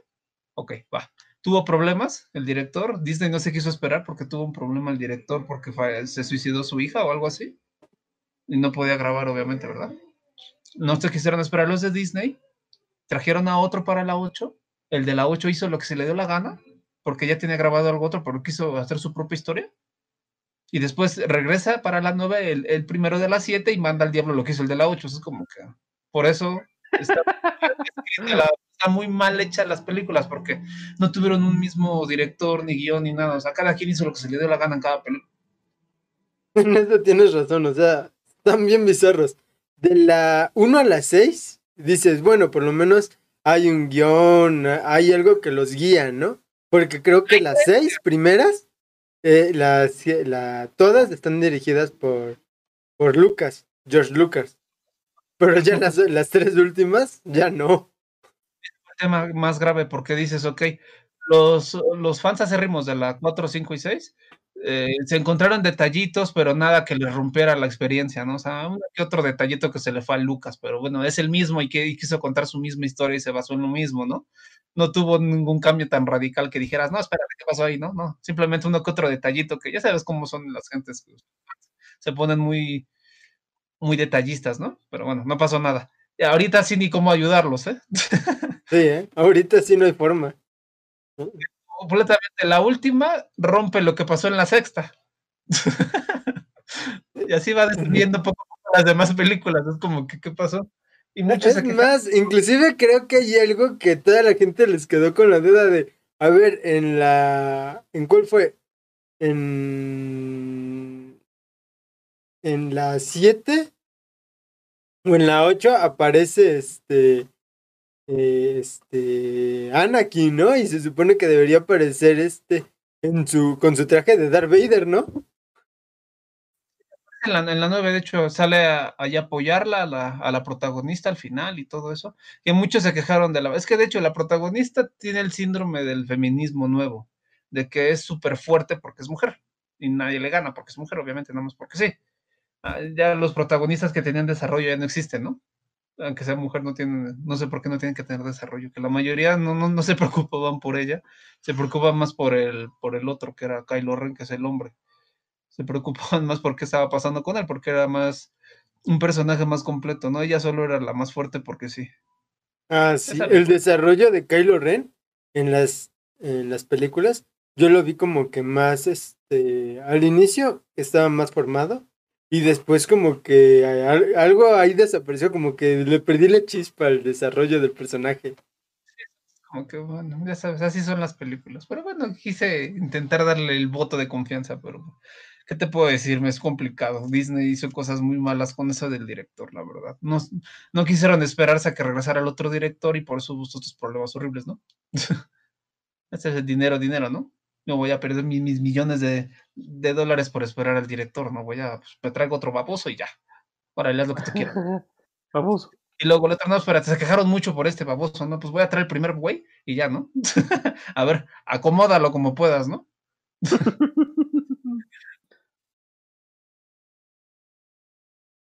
Ok, va. Tuvo problemas el director. Disney no se quiso esperar porque tuvo un problema el director porque se suicidó su hija o algo así. Y no podía grabar, obviamente, ¿verdad? No se quisieron esperar los de Disney. Trajeron a otro para la 8. El de la 8 hizo lo que se le dio la gana porque ya tenía grabado algo otro, pero quiso hacer su propia historia y después regresa para la 9 el, primero de la 7 y manda al diablo lo que hizo el de la 8. es como que por eso está, muy mal hecha las películas, porque no tuvieron un mismo director, ni guion, ni nada. O sea, cada quien hizo lo que se le dio la gana en cada película.
En eso tienes razón, o sea, están bien bizarros. De la 1 a la 6, dices, bueno, por lo menos hay un guion, hay algo que los guía, ¿no? Porque creo que las seis primeras eh, las, la, todas están dirigidas por, por Lucas, George Lucas. Pero ya las, las tres últimas, ya no.
El tema más grave porque dices, ok, los, los fans acérrimos de la 4, 5 y 6 eh, se encontraron detallitos, pero nada que les rompiera la experiencia, ¿no? O sea, un otro detallito que se le fue a Lucas, pero bueno, es el mismo y que quiso contar su misma historia y se basó en lo mismo, ¿no? no tuvo ningún cambio tan radical que dijeras, no, espérate, ¿qué pasó ahí? No, no, simplemente uno que otro detallito que ya sabes cómo son las gentes, se ponen muy, muy detallistas, ¿no? Pero bueno, no pasó nada. Y ahorita sí ni cómo ayudarlos, ¿eh?
Sí, ¿eh? Ahorita sí no hay forma.
Completamente. La última rompe lo que pasó en la sexta. y así va destruyendo poco a poco las demás películas. Es como que, ¿qué pasó?
es más, inclusive creo que hay algo que toda la gente les quedó con la duda de, a ver, en la, ¿en cuál fue? En, en la 7 o en la 8 aparece este, este, Anakin, ¿no? Y se supone que debería aparecer este, en su, con su traje de Darth Vader, ¿no?
en la, en 9, de hecho, sale a, apoyarla a la, protagonista al final y todo eso. Que muchos se quejaron de la. Es que de hecho, la protagonista tiene el síndrome del feminismo nuevo, de que es súper fuerte porque es mujer y nadie le gana porque es mujer, obviamente, nada más porque sí. Ah, ya los protagonistas que tenían desarrollo ya no existen, ¿no? Aunque sea mujer, no tienen, no sé por qué no tienen que tener desarrollo, que la mayoría no, no, no se preocupaban por ella, se preocupan más por el, por el otro, que era Kylo Ren, que es el hombre se preocupaban más por qué estaba pasando con él, porque era más un personaje más completo, ¿no? Ella solo era la más fuerte porque sí.
Ah, sí, el desarrollo de Kylo Ren en las, en las películas, yo lo vi como que más, este, al inicio estaba más formado y después como que algo ahí desapareció, como que le perdí la chispa al desarrollo del personaje.
Como que bueno, ya sabes, así son las películas. Pero bueno, quise intentar darle el voto de confianza, pero ¿qué te puedo decir? Me es complicado. Disney hizo cosas muy malas con eso del director, la verdad. No, no quisieron esperarse a que regresara el otro director y por eso hubo estos problemas horribles, ¿no? Ese es el dinero, dinero, ¿no? No voy a perder mis, millones de, dólares por esperar al director, no voy a, pues, me traigo otro baboso y ya. Ahora, haz lo que tú quieras.
baboso.
Y luego otro, no, espérate, se quejaron mucho por este baboso, ¿no? Pues voy a traer el primer güey y ya, ¿no? a ver, acomódalo como puedas, ¿no?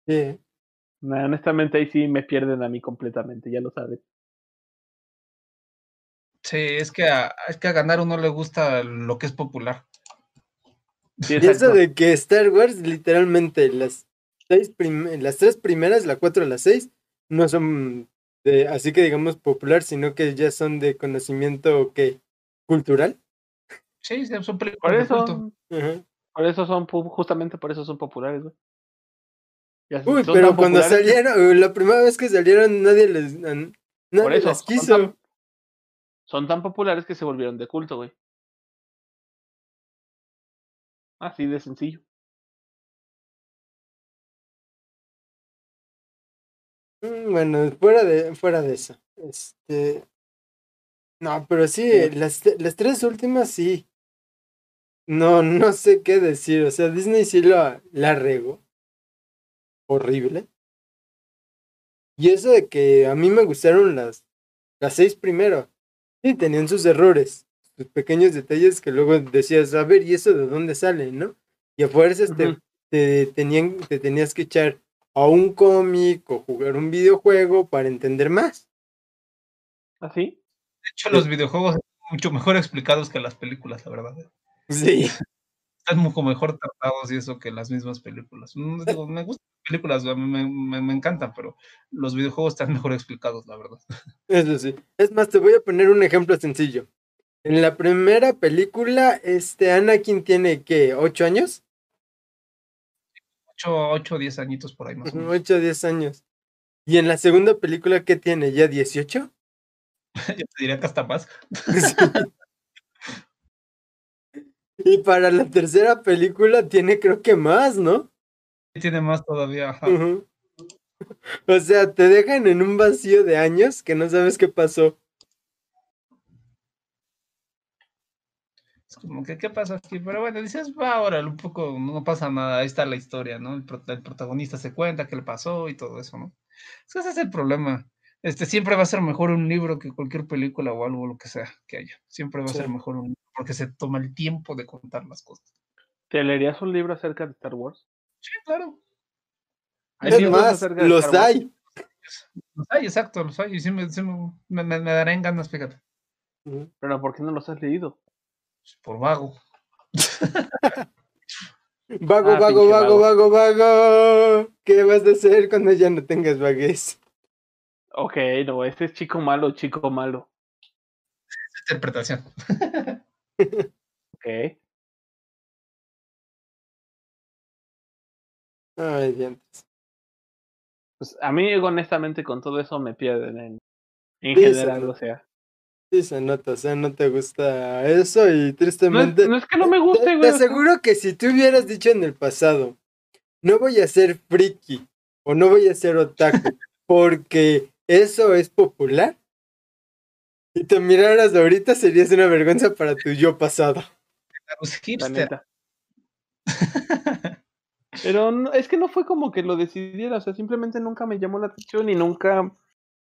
Sí. honestamente ahí sí me pierden a mí completamente, ya lo sabes.
Sí, es que a, es que a ganar uno le gusta lo que es popular.
y eso de que Star Wars, literalmente, las seis las tres primeras, la cuatro y la seis, no son de, así que digamos popular, sino que ya son de conocimiento que cultural.
Sí, son
por eso, por eso son justamente por eso son populares, güey.
Uy, pero cuando salieron, la primera vez que salieron, nadie les. Nadie Por eso, las quiso.
Son tan, populares que se volvieron de culto, güey. Así de sencillo.
Mm, bueno, fuera de, fuera de eso. Este. No, pero sí, las, las tres últimas sí. No, no sé qué decir. O sea, Disney sí lo, la regó horrible. Y eso de que a mí me gustaron las, las seis primero. Sí, tenían sus errores, sus pequeños detalles que luego decías, a ver, ¿y eso de dónde sale, no? Y a fuerzas te, tenían, te tenías que echar a un cómic o jugar un videojuego para entender más.
¿Así?
De hecho, los videojuegos están mucho mejor explicados que las películas, la verdad.
Sí.
Están mucho mejor tratados y eso que las mismas películas. Mm, digo, me gustan las películas, me, me- me encantan, pero los videojuegos están mejor explicados, la verdad.
Eso sí. Es más, te voy a poner un ejemplo sencillo. En la primera película, este Anakin tiene, ¿qué? ¿Ocho años?
8 o 10 añitos por ahí más o menos.
Ocho o diez años. Y en la segunda película, ¿qué tiene? ¿Ya 18?
Yo te diría que hasta más.
Y para la tercera película tiene creo que más, ¿no?
Tiene más todavía. ajá.
O sea, te dejan en un vacío de años que no sabes qué pasó.
Es como que, ¿qué pasa aquí? Pero bueno, dices, va, ahora un poco, no pasa nada, ahí está la historia, ¿no? El, pro- el protagonista se cuenta qué le pasó y todo eso, ¿no? Es que ese es el problema. Este, siempre va a ser mejor un libro que cualquier película o algo, lo que sea que haya. Siempre va a
Sí.
ser mejor un libro porque se toma el tiempo de contar las cosas.
¿Te leerías un libro acerca de Star Wars?
Sí, claro.
Hay libros
más,
acerca de
los
Star Wars.
hay.
Los hay, exacto, los hay. Y sí me, sí me, me, me- me darán ganas, fíjate.
Pero ¿por qué no los has leído?
Por vago.
Vago,
Ah,
vago,
pinche
vago, vago, vago. ¿Qué vas a hacer cuando ya no tengas vaguez?
Ok, no, este es chico malo, chico malo.
Interpretación.
Ok.
Ay, diantres.
Pues a mí, honestamente, con todo eso me pierden en, en
Sí,
general,
sí.
o sea.
Sí, se nota, o sea, no te gusta eso y
No es,
tristemente.
no es que no me
Te-
guste,
Te
güey. sea,
aseguro que si tú hubieras dicho en el pasado, no voy a ser friki o no voy a ser otaku porque eso es popular, y te miraras ahorita serías una vergüenza para tu yo pasado.
Los hipster.
Pero no- es que no fue como que lo decidiera, o sea, simplemente nunca me llamó la atención y nunca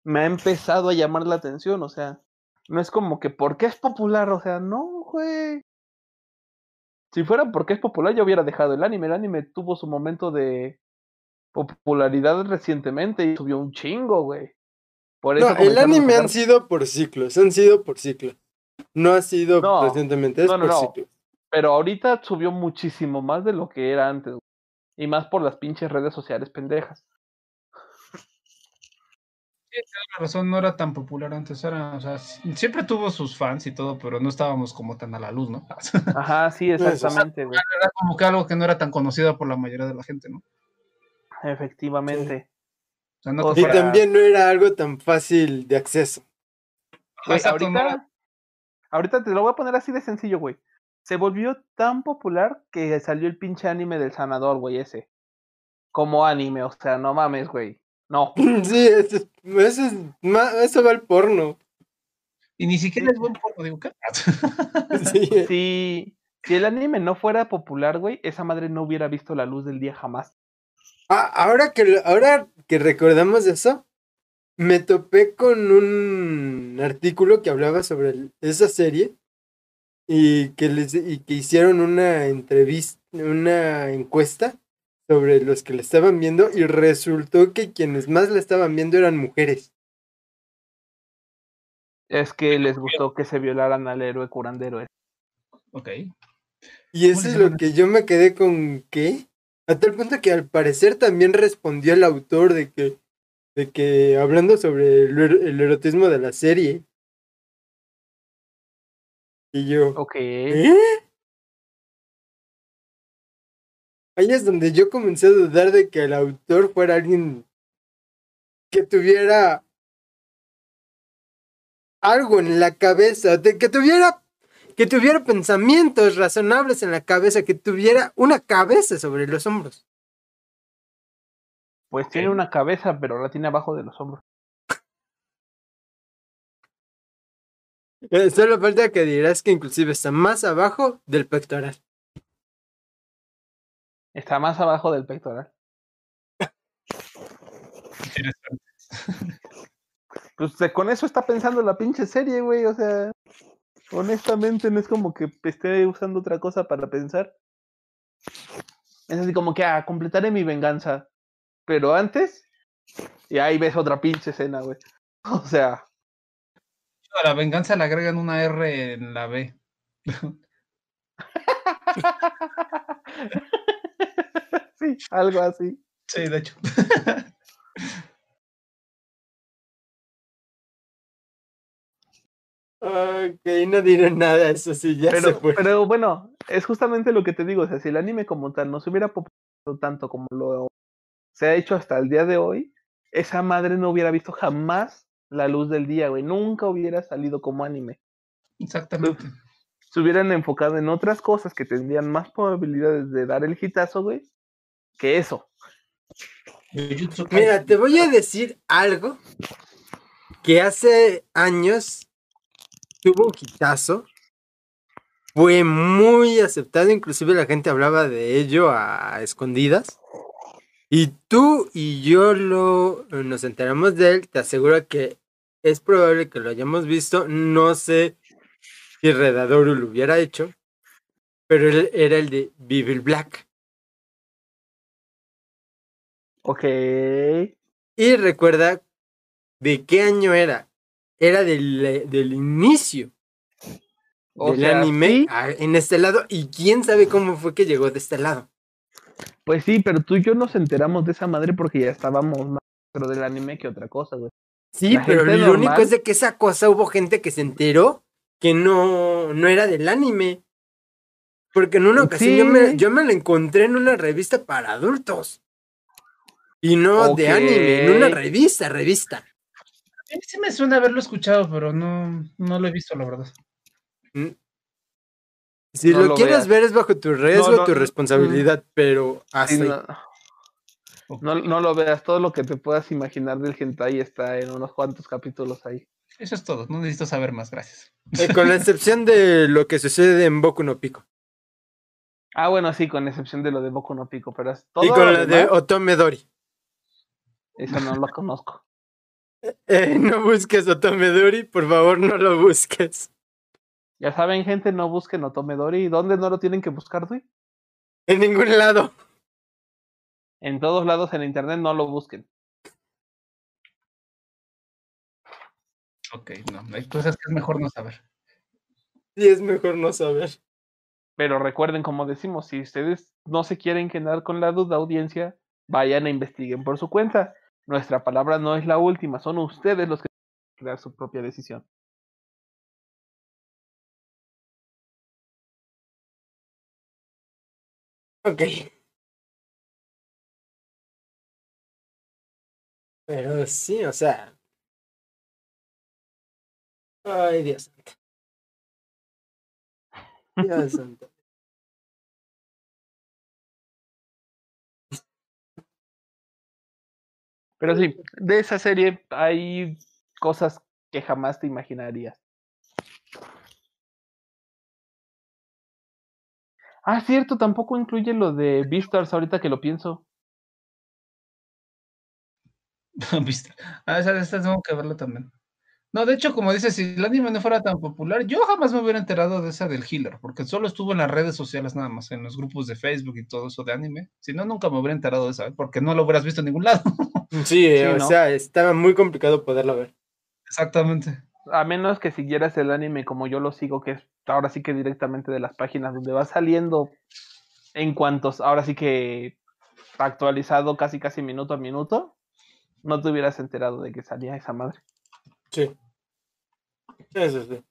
me ha empezado a llamar la atención, o sea, no es como que porque es popular, o sea, no, güey. Si fuera porque es popular, yo hubiera dejado el anime. El anime tuvo su momento de popularidad recientemente y subió un chingo, güey. Por eso
No, el anime han sido por ciclos, han sido por ciclos. No ha sido
No,
recientemente, es
no, no,
por
no.
ciclos.
Pero ahorita subió muchísimo más de lo que era antes. güey. Y más por las pinches redes sociales pendejas.
Tienes razón, no era tan popular antes, era, o sea, si- siempre tuvo sus fans y todo, pero no estábamos como tan a la luz, ¿no?
Ajá, sí,
sí.
exactamente, güey.
Era como que algo que no era tan conocido por la mayoría de la gente, ¿no?
Efectivamente.
O sea, no
O
que
Y también no era algo tan fácil de acceso.
No
ahorita, ahorita te lo voy a poner así de sencillo, güey. Se volvió tan popular que salió el pinche anime del sanador, güey, ese. Como anime, o sea, no mames, güey. No.
Sí, eso, es- eso, es eso va al porno.
Y ni siquiera es buen porno, digo, ¿qué?
Sí.
Si, si el anime no fuera popular, güey, esa madre no hubiera visto la luz del día jamás.
Ah, ahora que, ahora que recordamos eso, me topé con un artículo que hablaba sobre el- esa serie y que, les, y que hicieron una entrevista, una encuesta sobre los que la estaban viendo y resultó que quienes más la estaban viendo eran mujeres.
Es que les gustó que se violaran al héroe curandero. ese.
ok.
Y eso es lo que yo me quedé con ¿qué? A tal punto que al parecer también respondió el autor de que, de que hablando sobre el, er- el erotismo de la serie. Y yo,
Ok.
¿eh? Ahí es donde yo comencé a dudar de que el autor fuera alguien que tuviera algo en la cabeza, de que tuviera que tuviera pensamientos razonables en la cabeza, que tuviera una cabeza sobre los hombros.
Pues tiene una cabeza, pero la tiene abajo de los hombros.
Eh, solo falta que dirás que inclusive está más abajo del pectoral.
Está más abajo del pectoral.
Interesante.
Pues eh, con eso está pensando la pinche serie, güey. O sea, honestamente no es como que esté usando otra cosa para pensar. Es así como que, ah, completaré mi venganza. Pero antes, y ahí ves otra pinche escena, güey. O sea,
A la venganza le agregan una R en la B.
sí, algo así.
Sí, de hecho.
Ok, no diré nada, eso sí, ya se
Pero,
fue.
pero bueno, es justamente lo que te digo. O sea, si el anime como tal no se hubiera popularizado tanto como lo se ha hecho hasta el día de hoy, esa madre no hubiera visto jamás la luz del día, güey. Nunca hubiera salido como anime.
Exactamente.
Se hubieran enfocado en otras cosas que tendrían más probabilidades de dar el hitazo, güey, que eso.
Mira, te voy a decir algo que hace años tuvo un hitazo. Fue muy aceptado, inclusive la gente hablaba de ello a escondidas. Y tú y yo lo nos enteramos de él, te aseguro que es probable que lo hayamos visto, no sé si Redadoru lo hubiera hecho, pero él era el de Bibil Black.
Ok.
Y recuerda de qué año era. Era del, eh, del inicio
O
del
sea,
anime
sí,
en este lado. Y quién sabe cómo fue que llegó de este lado.
pues sí, pero tú y yo nos enteramos de esa madre porque ya estábamos más dentro del anime que otra cosa, güey.
Sí,
La
pero lo único es de que esa cosa hubo gente que se enteró que no, no era del anime. Porque en una ocasión yo, me, yo me la encontré en una revista para adultos. Y no de anime, en una revista, revista.
A mí sí me suena haberlo escuchado, pero no, no lo he visto, la verdad.
Mm. Si
No
lo,
lo
quieres
veas.
ver es bajo tu riesgo,
no,
tu
no,
responsabilidad, pero
Sí,
ahí.
no, no, lo veas, todo lo que te puedas imaginar del hentai está en unos cuantos capítulos ahí.
Eso es todo. No necesito saber más, gracias.
Eh, con la excepción de lo que sucede en Boku no Pico.
Ah, bueno, sí, con excepción de lo de Boku no Pico, pero es todo
y con
lo
la de Otome Dori.
eso no lo conozco.
Eh, no busques Otome Dori, por favor, no lo busques.
Ya saben, gente, no busquen Otome Dori. ¿Dónde no lo tienen que buscar, güey?
En ningún lado.
En todos lados en internet no lo busquen.
Ok, no. Hay cosas que es mejor no saber.
Sí, es mejor no saber.
Pero recuerden, como decimos, si ustedes no se quieren quedar con la duda, audiencia, vayan e investiguen por su cuenta. Nuestra palabra no es la última, son ustedes los que tienen que dar su propia decisión.
Ok. Pero sí, o sea. Ay, Dios santo. Dios santo.
Pero sí, de esa serie hay cosas que jamás te imaginarías. Ah, cierto, tampoco incluye lo de Beastars ahorita que lo pienso.
Ah, esa, tengo que verla también. No, de hecho, como dices, si el anime no fuera tan popular, yo jamás me hubiera enterado de esa del Healer, porque solo estuvo en las redes sociales nada más, en los grupos de Facebook y todo eso de anime. Si no, nunca me hubiera enterado de esa, ¿eh? porque no lo hubieras visto en ningún lado.
Sí,
Sí,
o
¿no?
sea, estaba muy complicado poderlo ver.
Exactamente.
A menos que siguieras el anime como yo lo sigo, que es ahora sí que directamente de las páginas donde va saliendo en cuantos, ahora sí que actualizado casi casi minuto a minuto, no te hubieras enterado de que salía esa madre.
Sí. Eso sí.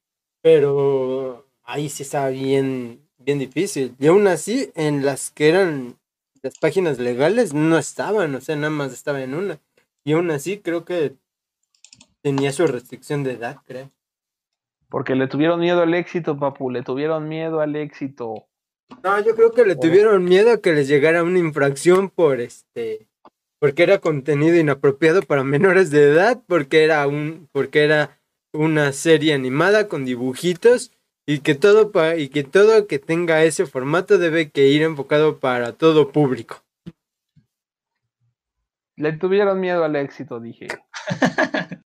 Pero ahí sí estaba bien, bien difícil. Y aún así, en las que eran las páginas legales, no estaban, o sea, nada más estaba en una. Y aún así, creo que tenía su restricción de edad, creo.
Porque le tuvieron miedo al éxito, papu, le tuvieron miedo al éxito.
No, yo creo que le tuvieron miedo a que les llegara una infracción por este. Porque era contenido inapropiado para menores de edad, porque era un, porque era una serie animada con dibujitos y que todo pa- y que todo que tenga ese formato debe que ir enfocado para todo público.
Le tuvieron miedo al éxito, dije.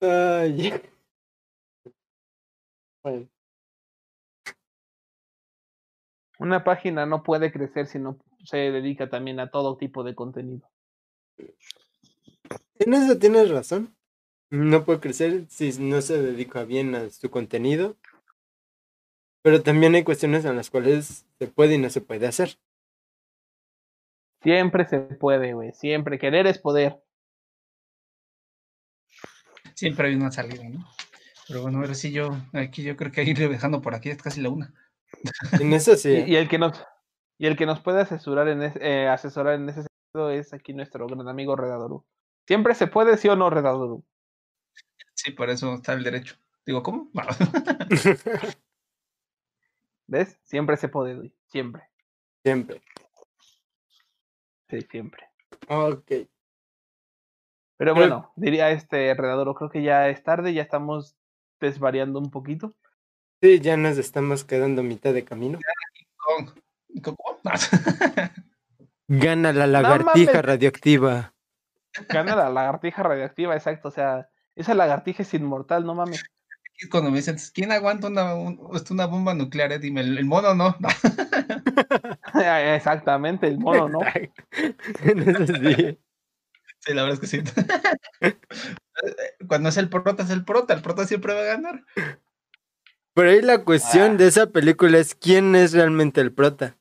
Ay. Bueno,
Una página no puede crecer si no se dedica también a todo tipo de contenido.
en eso tienes razón. No puede crecer si no se dedica bien a su contenido. Pero también hay cuestiones en las cuales se puede y no se puede hacer.
Siempre se puede, güey. Siempre. Querer es poder.
Siempre hay una salida, ¿no? Pero bueno, ahora sí yo, aquí yo creo que ir dejando por aquí es casi la una.
En eso sí.
Y, y el que nos y el que nos puede asesorar en ese, eh, asesorar en ese sentido es aquí nuestro gran amigo Redadoru. Siempre se puede, sí o no, Redadoru.
Sí, por eso está el derecho. Digo, ¿cómo? No.
¿Ves? Siempre se puede. Siempre.
Siempre.
Sí, siempre.
Ok.
Pero
Pero-
bueno, diría este Redadoru, creo que ya es tarde, ya estamos desvariando un poquito.
Sí, ya nos estamos quedando a mitad de camino.
No.
Gana la
lagartija
lagartija radioactiva.
Gana la lagartija radioactiva, exacto. O sea, esa lagartija es inmortal, no mames.
Es cuando me dicen, ¿quién aguanta una, una bomba nuclear? Eh, Dime, el, mono no. No.
Exactamente, el mono, ¿no?
Sí,
la verdad es que sí. Cuando es el prota, es el prota. El prota siempre va a ganar.
Por ahí la cuestión
Ah.
de esa película es quién es realmente el prota.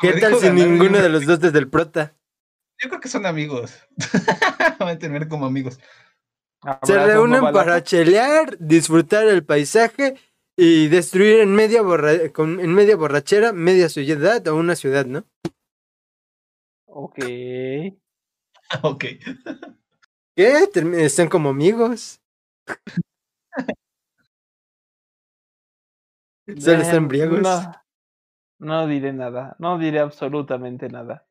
¿Qué tal si ninguno de los dos es el prota?
Yo creo que son amigos. Van a tener como amigos.
Se reúnen
no
para chelear, disfrutar el paisaje y destruir en media, borra- con, en media borrachera media ciudad o una ciudad, ¿no?
Ok.
Ok.
¿Qué? Están como amigos. Embriagos.
No, no diré nada. No diré absolutamente nada.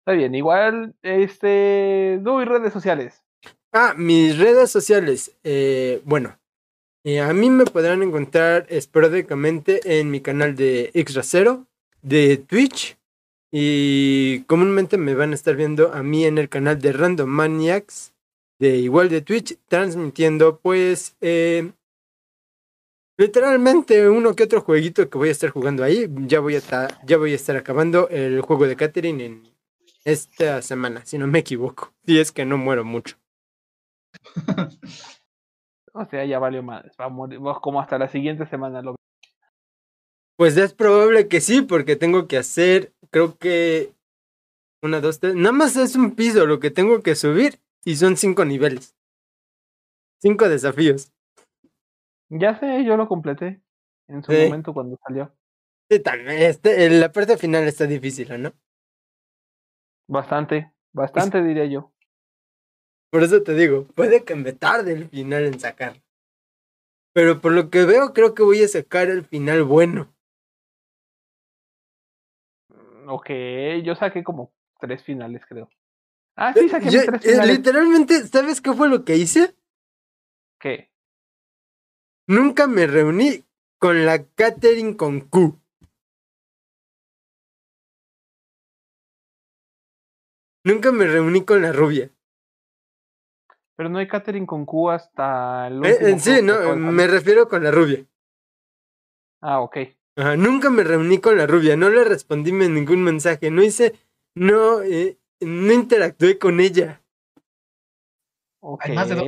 Está bien, igual, este. Doy redes sociales.
Ah, mis redes sociales. eh, bueno, eh, a mí me podrán encontrar esporádicamente en mi canal de Xracero, de Twitch. Y comúnmente me van a estar viendo a mí en el canal de Random Maniacs, de igual de Twitch, transmitiendo pues eh, literalmente uno que otro jueguito que voy a estar jugando ahí. Ya voy a, ya voy a estar acabando el juego de Catherine en esta semana, si no me equivoco. Si es que no muero mucho.
O sea, ya valió más. Va a morir. va Como hasta la siguiente semana lo
Pues es probable que sí, porque tengo que hacer, creo que una, dos, tres, nada más es un piso lo que tengo que subir y son cinco niveles. Cinco desafíos.
Ya sé, yo lo completé en su
Sí.
momento cuando salió.
Sí, también, este, la parte final está difícil, ¿o ¿no?
Bastante, bastante diría yo.
Por eso te digo, puede que me tarde el final en sacar. Pero por lo que veo, creo que voy a sacar el final bueno.
Mm, Ok, yo saqué como tres finales, creo. Ah, sí, saqué
Yo,
tres
eh,
finales.
literalmente, ¿sabes qué fue lo que hice?
¿Qué?
Nunca me reuní con la Catherine con Q. Nunca me reuní con la rubia.
Pero no hay catering con Q hasta el
Eh,
último
eh, sí, no, me refiero con la rubia.
Ah, ok.
Ajá, nunca me reuní con la rubia, no le respondí ningún mensaje, no hice, no, eh, no interactué con ella.
Hay más de dos.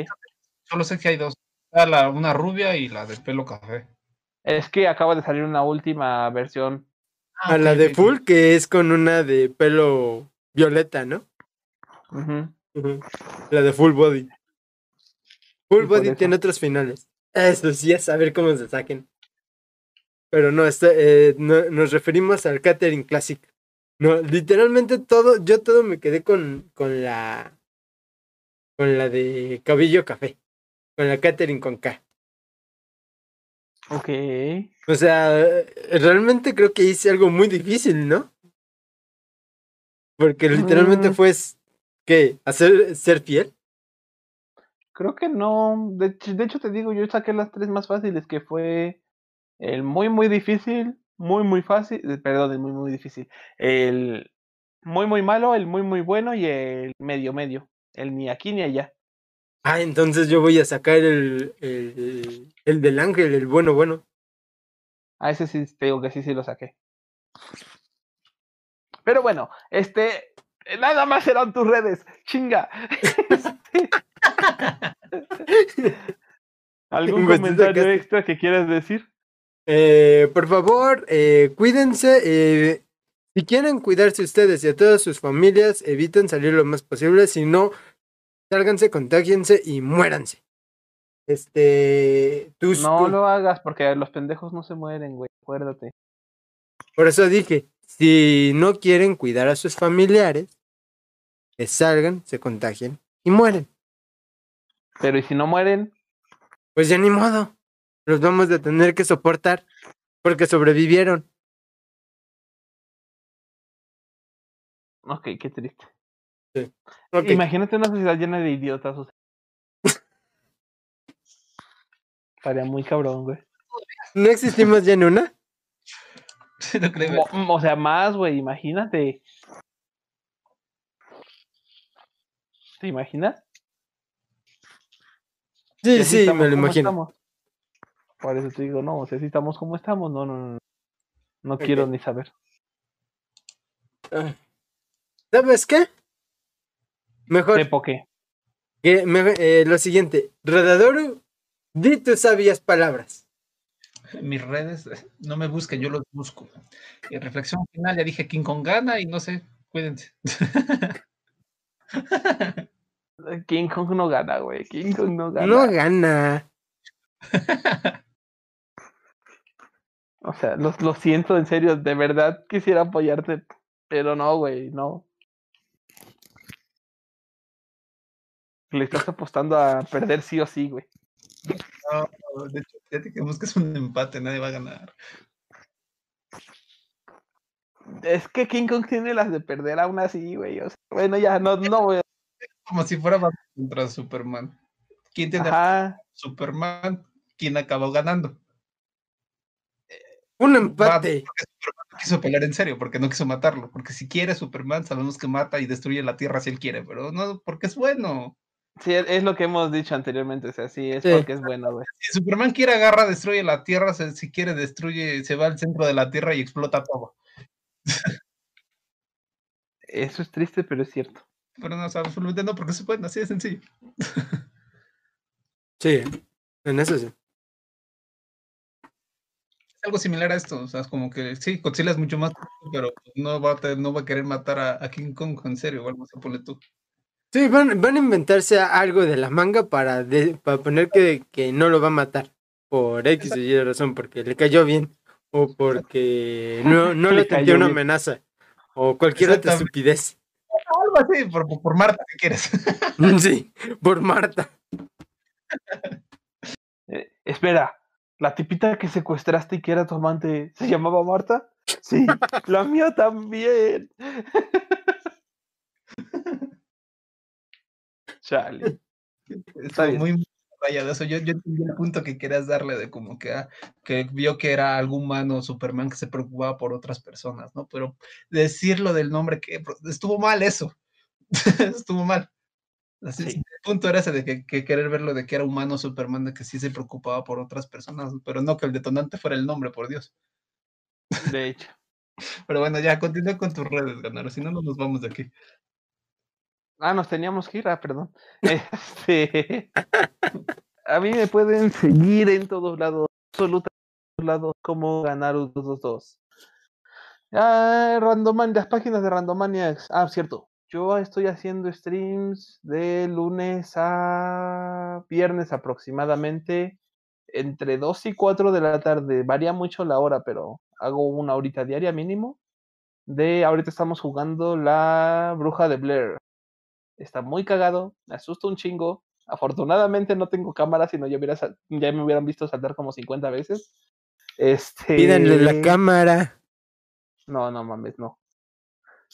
Solo sé que hay dos. Ah, la, una rubia y la de pelo café.
Es que acaba de salir una última versión.
Ah,
A la
ok,
de. Full, que es con una de pelo violeta, ¿no? La de Full Body. Full
Y
Body tiene otros finales. Eso sí, es saber cómo se saquen. Pero no, está, eh, no- nos referimos al Catering Classic. No, literalmente todo, yo todo me quedé con, con la. Con la de cabello café. Con la Catering con K.
Ok.
O sea, realmente creo que hice algo muy difícil, ¿no? Porque literalmente
Mm.
fue. ¿Qué? ¿Hacer ser fiel?
Creo que no. De, hecho- de hecho, te digo, yo saqué las tres más fáciles, que fue el muy, muy difícil, muy, muy fácil, eh, perdón, el muy, muy difícil. El muy, muy malo, el muy, muy bueno y el medio, medio. El ni aquí ni allá.
Ah, entonces yo voy a sacar el, el, el del ángel, el bueno, bueno.
A ese sí te digo que sí, sí lo saqué. Pero bueno, este, eh, nada más eran tus redes, chinga. Este, ¿Algún comentario extra que quieras decir?
Eh, por favor, eh, cuídense. eh, si quieren cuidarse ustedes y a todas sus familias, eviten salir lo más posible. Si no, sálganse, contágiense y muéranse. Este.
No lo hagas porque los pendejos no se mueren, güey, acuérdate.
Por eso dije: si no quieren cuidar a sus familiares, que salgan, se contagien y mueren.
Pero ¿y si no mueren?
Pues ya ni modo. Los vamos a tener que soportar porque sobrevivieron.
Ok, qué triste. Imagínate una sociedad llena de idiotas. O sea. Estaría muy cabrón, güey.
¿No existimos ya en una?
Sí, no creo.
O sea, más, güey, imagínate. ¿Te imaginas?
Sí, sí,
estamos
me lo imagino.
estamos. Por eso te digo, no, o sea, si estamos como estamos, no, no, no. No quiero ni saber.
Ah. ¿Sabes qué? Mejor eh, lo siguiente. Rodadoru, di tus sabias palabras.
Mis redes, eh, no me busquen, yo los busco. Y reflexión final, ya dije King Kong gana y no sé, cuídense.
King Kong no gana, güey. King Kong no gana.
No gana.
O sea, lo, lo siento, en serio, de verdad quisiera apoyarte, pero no, güey, no. Le estás apostando a perder sí o sí, güey.
No, de hecho, fíjate que busques un empate, nadie va a ganar.
Es que King Kong tiene las de perder aún así, güey. O sea, bueno, ya, no, no voy a...
Como si fuera contra Superman. ¿Quién tiene a
Ajá,
Superman? ¿Quién acabó ganando?
Un empate.
porque Superman no quiso pelear en serio, porque no quiso matarlo. Porque si quiere Superman, sabemos que mata y destruye la Tierra si él quiere, pero no, porque es bueno.
Sí, es, es lo que hemos dicho anteriormente, o sea, sí, es
Sí.
porque es bueno, güey.
Si Superman quiere agarra, destruye la Tierra, se- si quiere destruye, se va al centro de la Tierra y explota todo.
Eso es triste, pero es cierto.
Pero no, o sea, absolutamente no, porque es bueno, así de sencillo.
Sí, en eso sí.
Es algo similar a esto, o sea, es como que sí, Godzilla es mucho más, pero no va a, no va a querer matar a, a King Kong en serio, o algo así, ponle tú.
Sí, van, van a inventarse algo de la manga para, de- para poner que, que no lo va a matar. Por X o Y razón, porque le cayó bien. O porque no, no
Le
tendió una
bien.
amenaza. O cualquier otra estupidez.
Algo así, por, por- Marta, ¿qué quieres?
Sí, por Marta.
Eh, espera, ¿la tipita que secuestraste y que era tu amante se llamaba Marta? Sí, la mía también. Chale.
Estuvo
bien.
muy rayado eso. Yo, yo entendí el punto que querías darle de como que, ah, que vio que era algún humano Superman que se preocupaba por otras personas, ¿no? Pero decirlo del nombre que estuvo mal eso. estuvo mal. Así,
Sí.
El punto era ese de que, que querer verlo de que era humano Superman, de que sí se preocupaba por otras personas, pero no que el detonante fuera el nombre, por Dios.
De hecho.
Pero bueno, ya continúa con tus redes, Ganaro, si no, no nos vamos de aquí.
Ah, nos teníamos que ir, ah, perdón. Este, a mí me pueden seguir en todos lados, absolutamente en todos lados, como Ganaru 222. Ah, Randoman, las páginas de Randomaniacs. Ah, cierto. Yo estoy haciendo streams de lunes a viernes aproximadamente entre 2 y 4 de la tarde. Varía mucho la hora, pero hago una horita diaria mínimo. De ahorita estamos jugando la Bruja de Blair. Está muy cagado, me asusta un chingo. Afortunadamente no tengo cámara, si no ya, hubiera sal- ya me hubieran visto saltar como 50 veces. Este.
Pídanle la cámara.
No, no mames, no.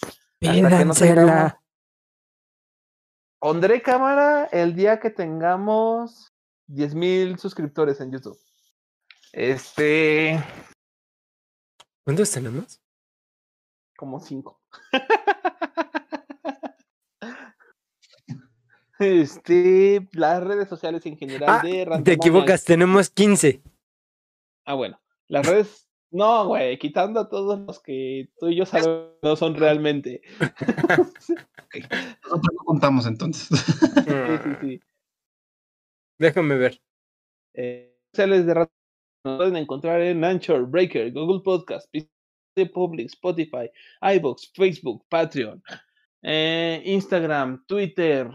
No
Pídansela.
tengamos- Pondré cámara el día que tengamos 10.000 suscriptores en YouTube. Este,
¿Cuántos tenemos?
como 5. Este, las redes sociales en general
Ah,
de
te
Randomaniacs.
equivocas, tenemos 15.
Ah, bueno. Las redes. No, güey, quitando a todos los que tú y yo sabemos no son realmente.
Nosotros no contamos entonces.
Sí, sí, sí.
Déjame ver.
Eh, sociales de Randomaniacs nos pueden encontrar en Anchor, Breaker, Google Podcast, PC Public, Spotify, iBox, Facebook, Patreon, eh, Instagram, Twitter,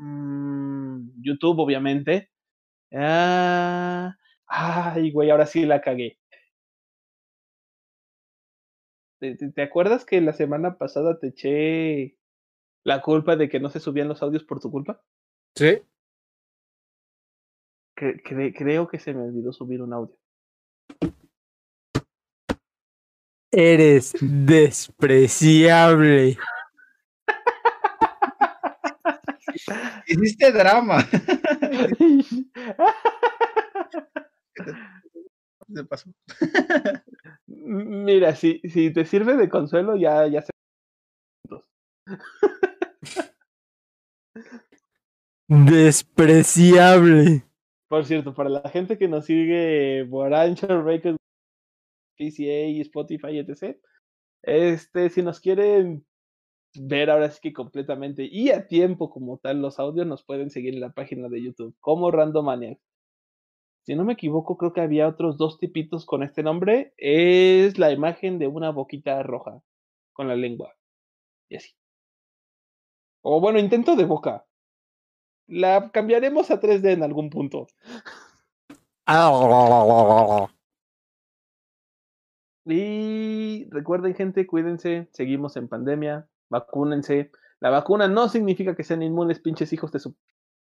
mm, YouTube, obviamente. Ah, ay, güey, ahora sí la cagué. ¿Te, te- te acuerdas que la semana pasada te eché la culpa de que no se subían los audios por tu culpa?
¿Sí?
Cre- cre- creo que se me olvidó subir un audio.
Eres despreciable.
Hiciste drama. Se pasó.
Mira, si, si te sirve de consuelo, ya, ya sé.
Despreciable.
Por cierto, para la gente que nos sigue por Anchor, Breaker, PCA, Spotify, etc. Este, si nos quieren ver ahora sí que completamente y a tiempo como tal los audios, nos pueden seguir en la página de YouTube como Randomaniacs. Si no me equivoco, creo que había otros dos tipitos con este nombre. Es la imagen de una boquita roja con la lengua. Y así. O bueno, intento de boca. La cambiaremos a 3D en algún punto. Y recuerden, gente, cuídense, seguimos en pandemia, vacúnense. La vacuna no significa que sean inmunes, pinches hijos de su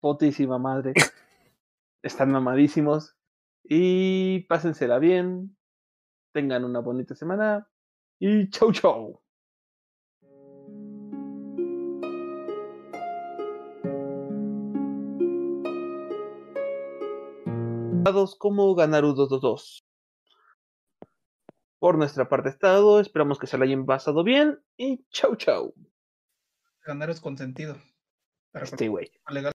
potísima madre. Están mamadísimos. Y pásensela bien. Tengan una bonita semana. Y chau chau. como Ganarudo 2. Por nuestra parte estado, esperamos que se la hayan pasado bien y chau chau.
Ganar es consentido.
Este güey.